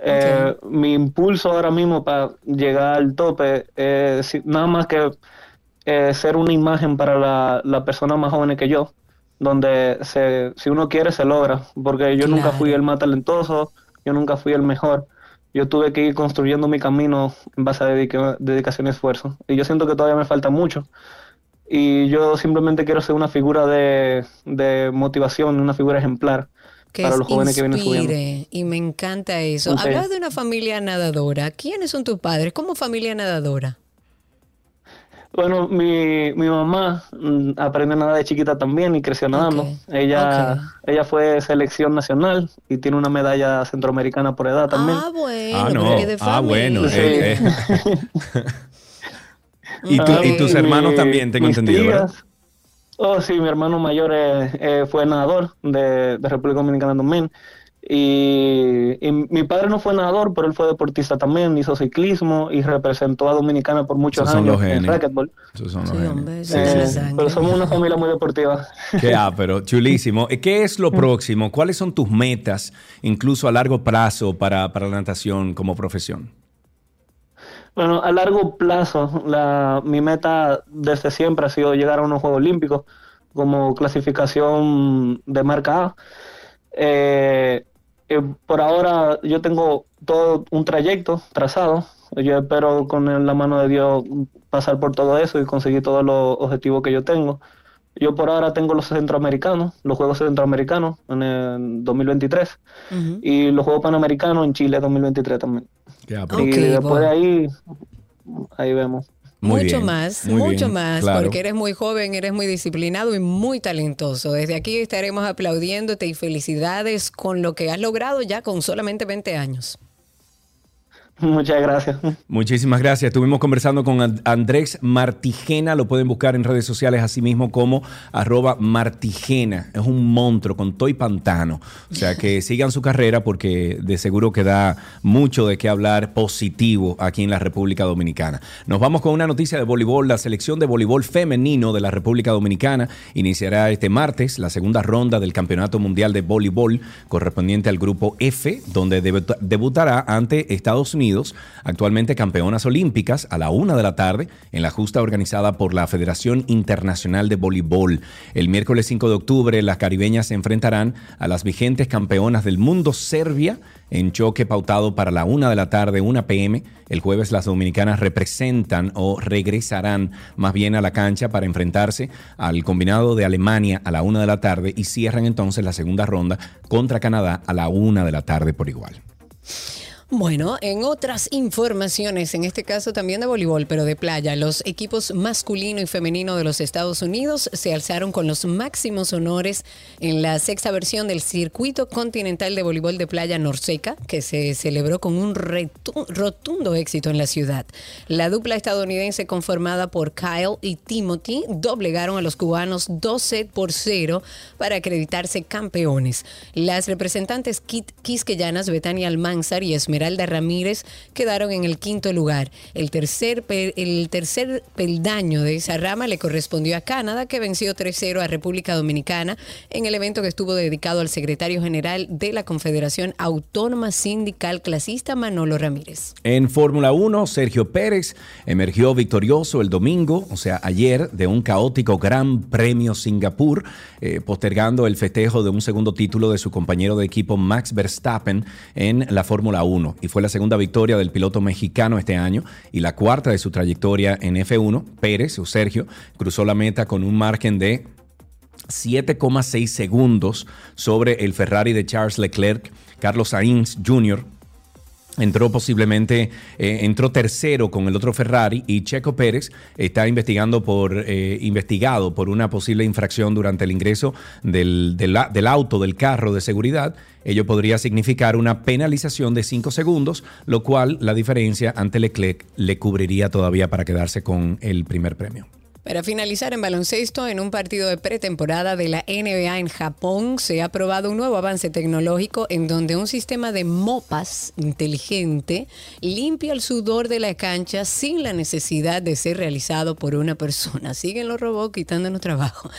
Eh, Mi impulso ahora mismo para llegar al tope es nada más que ser una imagen para la, la persona más joven que yo, donde se, si uno quiere se logra, porque yo nunca fui el más talentoso, yo nunca fui el mejor. Yo tuve que ir construyendo mi camino en base a dedica- dedicación y esfuerzo. Y yo siento que todavía me falta mucho. Y yo simplemente quiero ser una figura de, de motivación, una figura ejemplar Que para los jóvenes que vienen subiendo. y me encanta eso. Ok. Hablas de una familia nadadora. ¿Quiénes son tus padres? ¿Cómo familia nadadora? Bueno, mi, mi mamá mm, aprendió a nadar de chiquita también y creció nadando. Ella, ella fue selección nacional y tiene una medalla centroamericana por edad también. Ah, bueno, Ah, no. de Ah, bueno. Sí. eh, eh. y, tú- y tus Ah, hermanos mi- también, tengo entendido. Oh, sí, mi hermano mayor eh, fue nadador de, de República Dominicana también. Y, y mi padre no fue nadador, pero él fue deportista también, hizo ciclismo y representó a Dominicana por muchos Esos son años los en racquetball. Esos son los. Sí, Eh, sí, sí. pero somos una familia muy deportiva. Qué pero chulísimo. ¿Qué es lo próximo? ¿Cuáles son tus metas, incluso a largo plazo, para, para la natación como profesión? Bueno, a largo plazo, la, mi meta desde siempre ha sido llegar a unos Juegos Olímpicos como clasificación de marca A. Eh, eh, por ahora yo tengo todo un trayecto trazado. Yo espero con la mano de Dios pasar por todo eso y conseguir todos los objetivos que yo tengo. Yo por ahora tengo los centroamericanos, los Juegos Centroamericanos en el 2023 y los Juegos Panamericanos en Chile 2023 también. y Ok, después bueno. de ahí, ahí vemos. Muy mucho bien, más, mucho bien, más, claro. porque eres muy joven, eres muy disciplinado y muy talentoso. Desde aquí estaremos aplaudiéndote y felicidades con lo que has logrado ya con solamente 20 años. Muchas gracias. Muchísimas gracias. Estuvimos conversando con And- Andrés Martigena. Lo pueden buscar en redes sociales así mismo como arroba Martigena. Es un monstruo con toy pantano. O sea que sigan su carrera porque de seguro que da mucho de qué hablar positivo aquí en la República Dominicana. Nos vamos con una noticia de voleibol. La selección de voleibol femenino de la República Dominicana iniciará este martes la segunda ronda del Campeonato Mundial de Voleibol correspondiente al grupo F, donde debuta- debutará ante Estados Unidos, actualmente campeonas olímpicas, a la una de la tarde en la justa organizada por la Federación Internacional de Voleibol. El miércoles 5 de octubre, las caribeñas se enfrentarán a las vigentes campeonas del mundo Serbia en choque pautado para la una de la tarde, 1 pm. El jueves las dominicanas representan o regresarán más bien a la cancha para enfrentarse al combinado de Alemania a la una de la tarde y cierran entonces la segunda ronda contra Canadá a la una de la tarde por igual. Bueno, en otras informaciones, en este caso también de voleibol, pero de playa, los equipos masculino y femenino de los Estados Unidos se alzaron con los máximos honores en la sexta versión del Circuito Continental de Voleibol de Playa Norseca, que se celebró con un rotundo éxito en la ciudad. La dupla estadounidense conformada por Kyle y Timothy doblegaron a los cubanos 12 por 0 para acreditarse campeones. Las representantes kit- quisqueyanas Betania Almanzar y Esmeralda Ramírez quedaron en el quinto lugar. El tercer, el tercer peldaño de esa rama le correspondió a Canadá, que venció 3-0 a República Dominicana en el evento que estuvo dedicado al secretario general de la Confederación Autónoma Sindical Clasista, Manolo Ramírez. En Fórmula 1, Sergio Pérez emergió victorioso el domingo, o sea, ayer, de un caótico Gran Premio Singapur, eh, postergando el festejo de un segundo título de su compañero de equipo Max Verstappen en la Fórmula 1. Y fue la segunda victoria del piloto mexicano este año y la cuarta de su trayectoria en F1. Pérez, o Sergio, cruzó la meta con un margen de 7,6 segundos sobre el Ferrari de Charles Leclerc, Carlos Sainz Jr., Entró posiblemente, eh, entró tercero con el otro Ferrari y Checo Pérez está investigando por, eh, investigado por una posible infracción durante el ingreso del, del auto, del carro de seguridad. Ello podría significar una penalización de 5 segundos, lo cual la diferencia ante Leclerc le cubriría todavía para quedarse con el primer premio. Para finalizar en baloncesto, en un partido de pretemporada de la NBA en Japón, se ha aprobado un nuevo avance tecnológico en donde un sistema de mopas inteligente limpia el sudor de la cancha sin la necesidad de ser realizado por una persona. Siguen los robots quitándonos trabajo.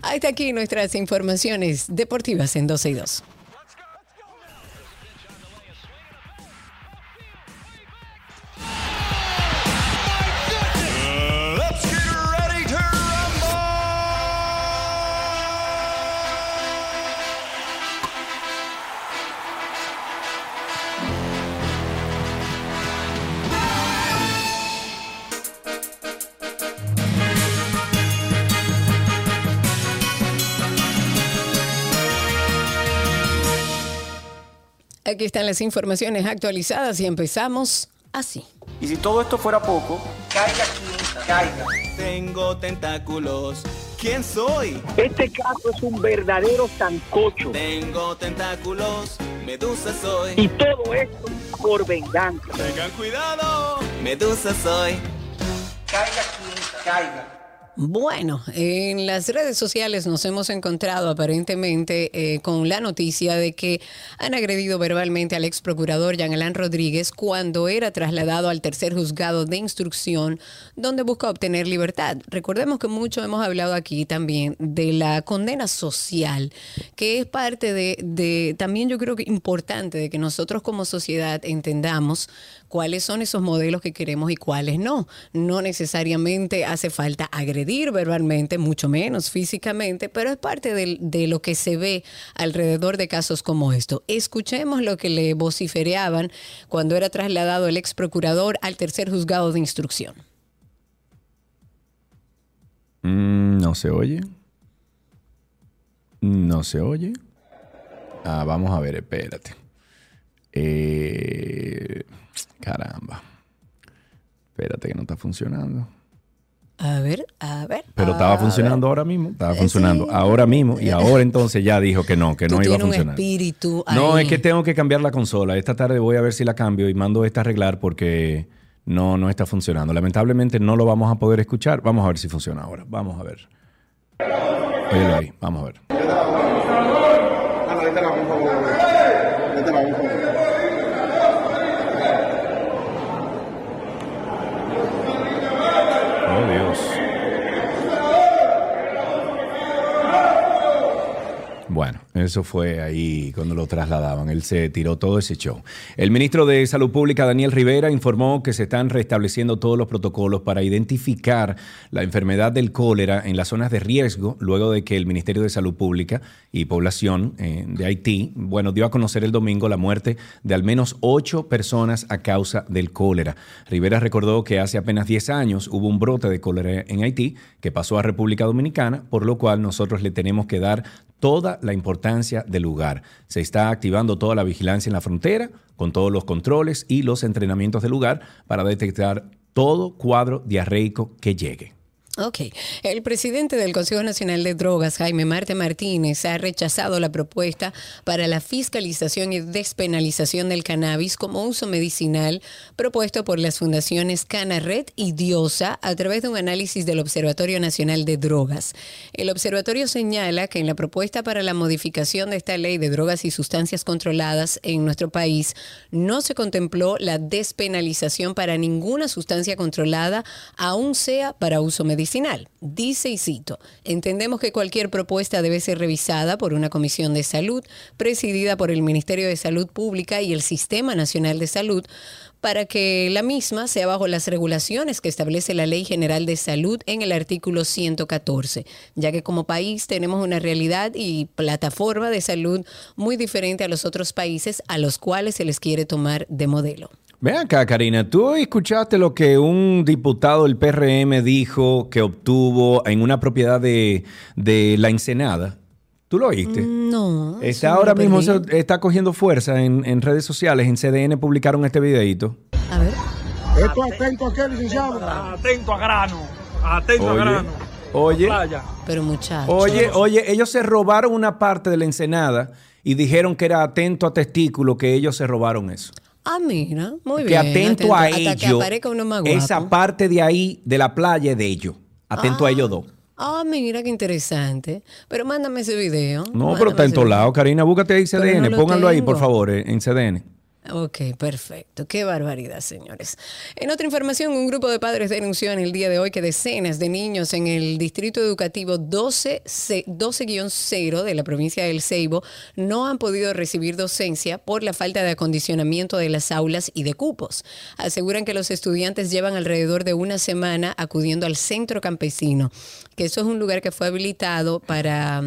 Hasta aquí nuestras informaciones deportivas en 12 y 2. Aquí están las informaciones actualizadas y empezamos así. Y si todo esto fuera poco, caiga quien caiga. Tengo tentáculos. ¿Quién soy? Este caso es un verdadero sancocho. Tengo tentáculos. Medusa soy. Y todo esto por venganza. Tengan cuidado. Medusa soy. Caiga quien caiga. Bueno, en las redes sociales nos hemos encontrado aparentemente eh, con la noticia de que han agredido verbalmente al ex procurador Jean Alain Rodríguez cuando era trasladado al tercer juzgado de instrucción donde busca obtener libertad. Recordemos que mucho hemos hablado aquí también de la condena social, que es parte de, de también yo creo que importante de que nosotros como sociedad entendamos cuáles son esos modelos que queremos y cuáles no. No necesariamente hace falta agredir verbalmente, mucho menos físicamente, pero es parte de, lo que se ve alrededor de casos como esto. Escuchemos lo que le vociferaban cuando era trasladado el ex procurador al tercer juzgado de instrucción. Mm, no se oye. No se oye. Ah, vamos a ver, espérate. Eh, caramba. Espérate que no está funcionando. A ver, a ver. Pero estaba funcionando ahora mismo. Estaba Eh, funcionando ahora mismo. Y ahora entonces ya dijo que no, que Tú no iba a un funcionar. No, es que tengo que cambiar la consola. Esta tarde voy a ver si la cambio y mando esta a arreglar porque no, no está funcionando. Lamentablemente no lo vamos a poder escuchar. Vamos a ver si funciona ahora. Vamos a ver. Óyelo ahí. Vamos a ver. Oh, Dios. Bueno, eso fue ahí cuando lo trasladaban. Él se tiró todo ese show. El ministro de Salud Pública, Daniel Rivera, informó que se están restableciendo todos los protocolos para identificar la enfermedad del cólera en las zonas de riesgo, luego de que el Ministerio de Salud Pública y Población eh, de Haití, bueno, dio a conocer el domingo la muerte de al menos ocho personas a causa del cólera. Rivera recordó que hace apenas 10 años hubo un brote de cólera en Haití que pasó a República Dominicana, por lo cual nosotros le tenemos que dar toda la importancia del lugar. Se está activando toda la vigilancia en la frontera, con todos los controles y los entrenamientos del lugar para detectar todo cuadro diarreico que llegue. Ok. El presidente del Consejo Nacional de Drogas, Jaime Marte Martínez, ha rechazado la propuesta para la fiscalización y despenalización del cannabis como uso medicinal propuesto por las fundaciones Canaret y Diosa a través de un análisis del Observatorio Nacional de Drogas. El observatorio señala que en la propuesta para la modificación de esta ley de drogas y sustancias controladas en nuestro país no se contempló la despenalización para ninguna sustancia controlada, aun sea para uso medicinal. Dice y cito, entendemos que cualquier propuesta debe ser revisada por una comisión de salud presidida por el Ministerio de Salud Pública y el Sistema Nacional de Salud para que la misma sea bajo las regulaciones que establece la Ley General de Salud en el artículo 114, ya que como país tenemos una realidad y plataforma de salud muy diferente a los otros países a los cuales se les quiere tomar de modelo. Ven acá, Karina, ¿tú escuchaste lo que un diputado del PRM dijo que obtuvo en una propiedad de, de La Ensenada? ¿Tú lo oíste? No. Está ahora mismo, está cogiendo fuerza en, en redes sociales. En CDN publicaron este videito. A ver. Esto atento a qué, licenciado. Atento a grano. Atento Oye, a grano. oye, Pero muchachos. oye, oye, ellos se robaron una parte de la ensenada y dijeron que era atento a testículo, que ellos se robaron eso. Ah, mira, muy que bien. atento, a hasta que aparezca uno más guapo. esa parte de ahí, de la playa, es de ellos. Atento a ellos dos. Ah, mira qué interesante. Pero mándame ese video. No, pero está en todos lados. Karina, búscate ahí Pero CDN. no lo Pónganlo ahí, por tengo. favor, eh, en CDN. Ok, perfecto. Qué barbaridad, señores. En otra información, un grupo de padres denunció en el día de hoy que decenas de niños en el distrito educativo 12 C- 12-0 de la provincia del Ceibo no han podido recibir docencia por la falta de acondicionamiento de las aulas y de cupos. Aseguran que los estudiantes llevan alrededor de una semana acudiendo al centro campesino, que eso es un lugar que fue habilitado para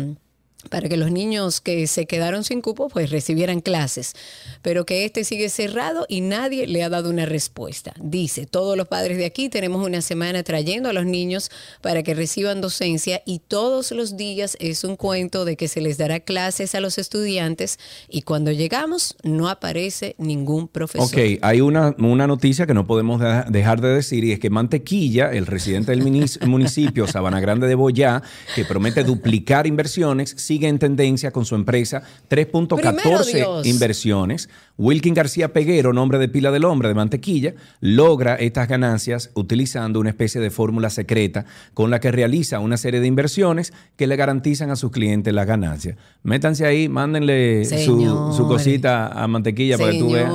para que los niños que se quedaron sin cupo pues recibieran clases, pero que este sigue cerrado y nadie le ha dado una respuesta. Dice, todos los padres de aquí tenemos una semana trayendo a los niños para que reciban docencia y todos los días es un cuento de que se les dará clases a los estudiantes y cuando llegamos no aparece ningún profesor. Ok, hay una, una noticia que no podemos de- dejar de decir y es que Mantequilla, el residente del municipio Sabana Grande de Boyá, que promete duplicar inversiones, sigue en tendencia con su empresa Primero 3.14 Dios. inversiones. Wilkin García Peguero, nombre de pila del hombre de Mantequilla, logra estas ganancias utilizando una especie de fórmula secreta con la que realiza una serie de inversiones que le garantizan a sus clientes las ganancias. Métanse ahí, mándenle su, cosita a Mantequilla para que tú veas.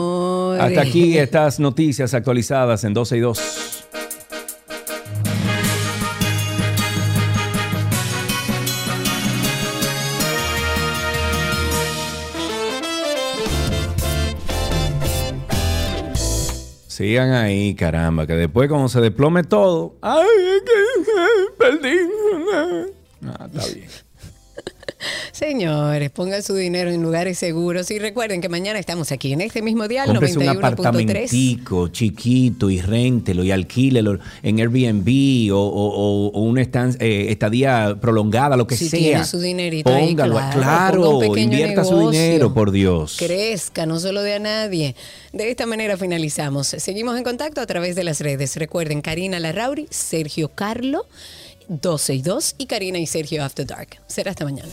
Hasta aquí estas noticias actualizadas en 12 y 2. Sigan ahí, caramba, que después cuando se desplome todo, ¡ay, que perdí! Ah, está bien. Señores, pongan su dinero en lugares seguros y recuerden que mañana estamos aquí en este mismo dial Cómprese un 91.3. apartamentico chiquito y réntelo y alquílelo en Airbnb o, o- o- una eh, estadía prolongada, lo que Si sea. tiene su dinerito ahí, Póngalo, claro, claro, pequeño invierta su negocio. dinero, por Dios. crezca, no solo de a nadie. De esta manera finalizamos. Seguimos en contacto a través de las redes. Recuerden, Karina Larrauri, Sergio Carlo, 12 y 2 y Karina y Sergio After Dark. Será hasta mañana.